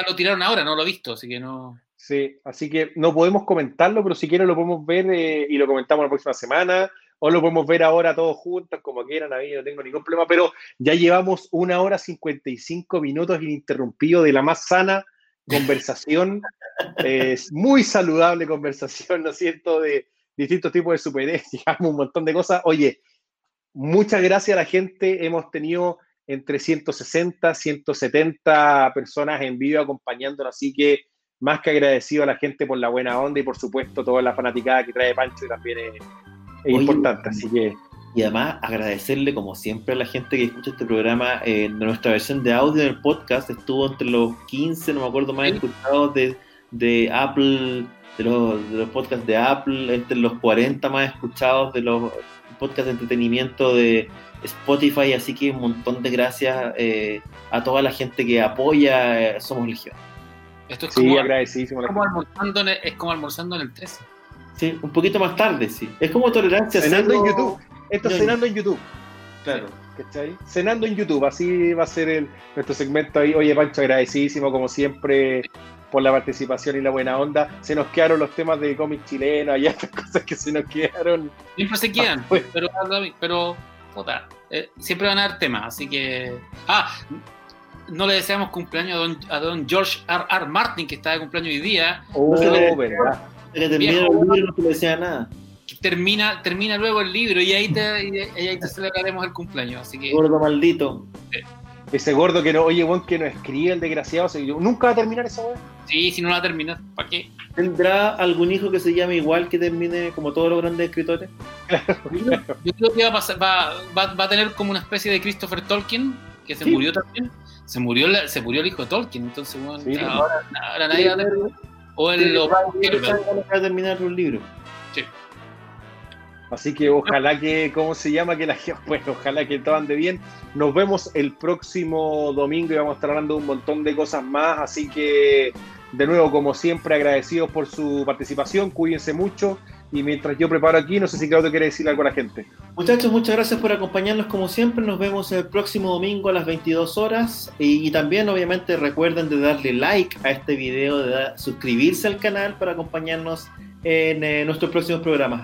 lo, tiraron ahora, no lo he visto, así que no. Sí, así que no podemos comentarlo, pero si quieren lo podemos ver eh, y lo comentamos la próxima semana, o lo podemos ver ahora todos juntos, como quieran, ahí no tengo ningún problema, pero ya llevamos una hora 55 minutos ininterrumpidos de la más sana conversación, es muy saludable conversación, ¿no es cierto?, de, distintos tipos de superhéroes, *laughs* digamos, un montón de cosas. Oye, muchas gracias a la gente. Hemos tenido entre 160, 170 personas en vivo acompañándonos, así que más que agradecido a la gente por la buena onda y por supuesto toda la fanaticada que trae Pancho también es, importante, así que... Y además agradecerle como siempre a la gente que escucha este programa, eh, nuestra versión de audio del podcast estuvo entre los 15, no me acuerdo más, escuchados de, de Apple, de los, de los podcasts de Apple, entre los 40 más escuchados de los podcasts de entretenimiento de Spotify, así que un montón de gracias eh, a toda la gente que apoya eh, Somos Legión. Esto es como, como almorzando en el, es como almorzando en el 13. Sí, un poquito más tarde, sí. Es como tolerancia. Cenando en YouTube. Esto es cenando en YouTube. Claro. ¿Cachai? Cenando en YouTube, así va a ser el, nuestro segmento ahí. Oye, Pancho, agradecidísimo como siempre por la participación y la buena onda. Se nos quedaron los temas de cómic chileno, y estas *laughs* cosas que se nos quedaron. Siempre se quedan, ah, pues. pero, pero eh, siempre van a haber temas, así que. Ah, no le deseamos cumpleaños a don, a don George R. R. Martin, que está de cumpleaños hoy día. Oh, verdad. termina el libro, no te decía nada. Termina, termina luego el libro y ahí te, y ahí te celebraremos el cumpleaños. Así que, gordo maldito. Ese gordo que no, oye, weón, que no escribe el desgraciado. nunca va a terminar esa weón. Sí, si no la va a terminar, ¿para qué? ¿Tendrá algún hijo que se llame igual que termine como todos los grandes escritores? Yo creo que va a, pasar, va, va, va a tener como una especie de Christopher Tolkien, que se murió también. Se murió, se murió el hijo de Tolkien, entonces, bueno, ahora, ahora, nadie va a terminar. O el lo va a terminar un libro. Sí. Así que ojalá que, ¿cómo se llama? Que la *laughs* bueno, ojalá que todo ande bien. Nos vemos el próximo domingo y vamos a estar hablando de un montón de cosas más. Así que, de nuevo, como siempre, agradecidos por su participación. Cuídense mucho. Y mientras yo preparo aquí, no sé si Claudio quiere decir algo a la gente. Muchachos, muchas gracias por acompañarnos como siempre. Nos vemos el próximo domingo a las 22 horas. Y, también, obviamente, recuerden de darle like a este video, de suscribirse al canal para acompañarnos en eh, nuestros próximos programas.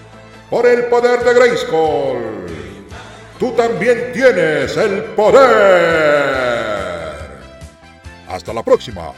por el poder de Grayskull. Tú también tienes el poder. Hasta la próxima.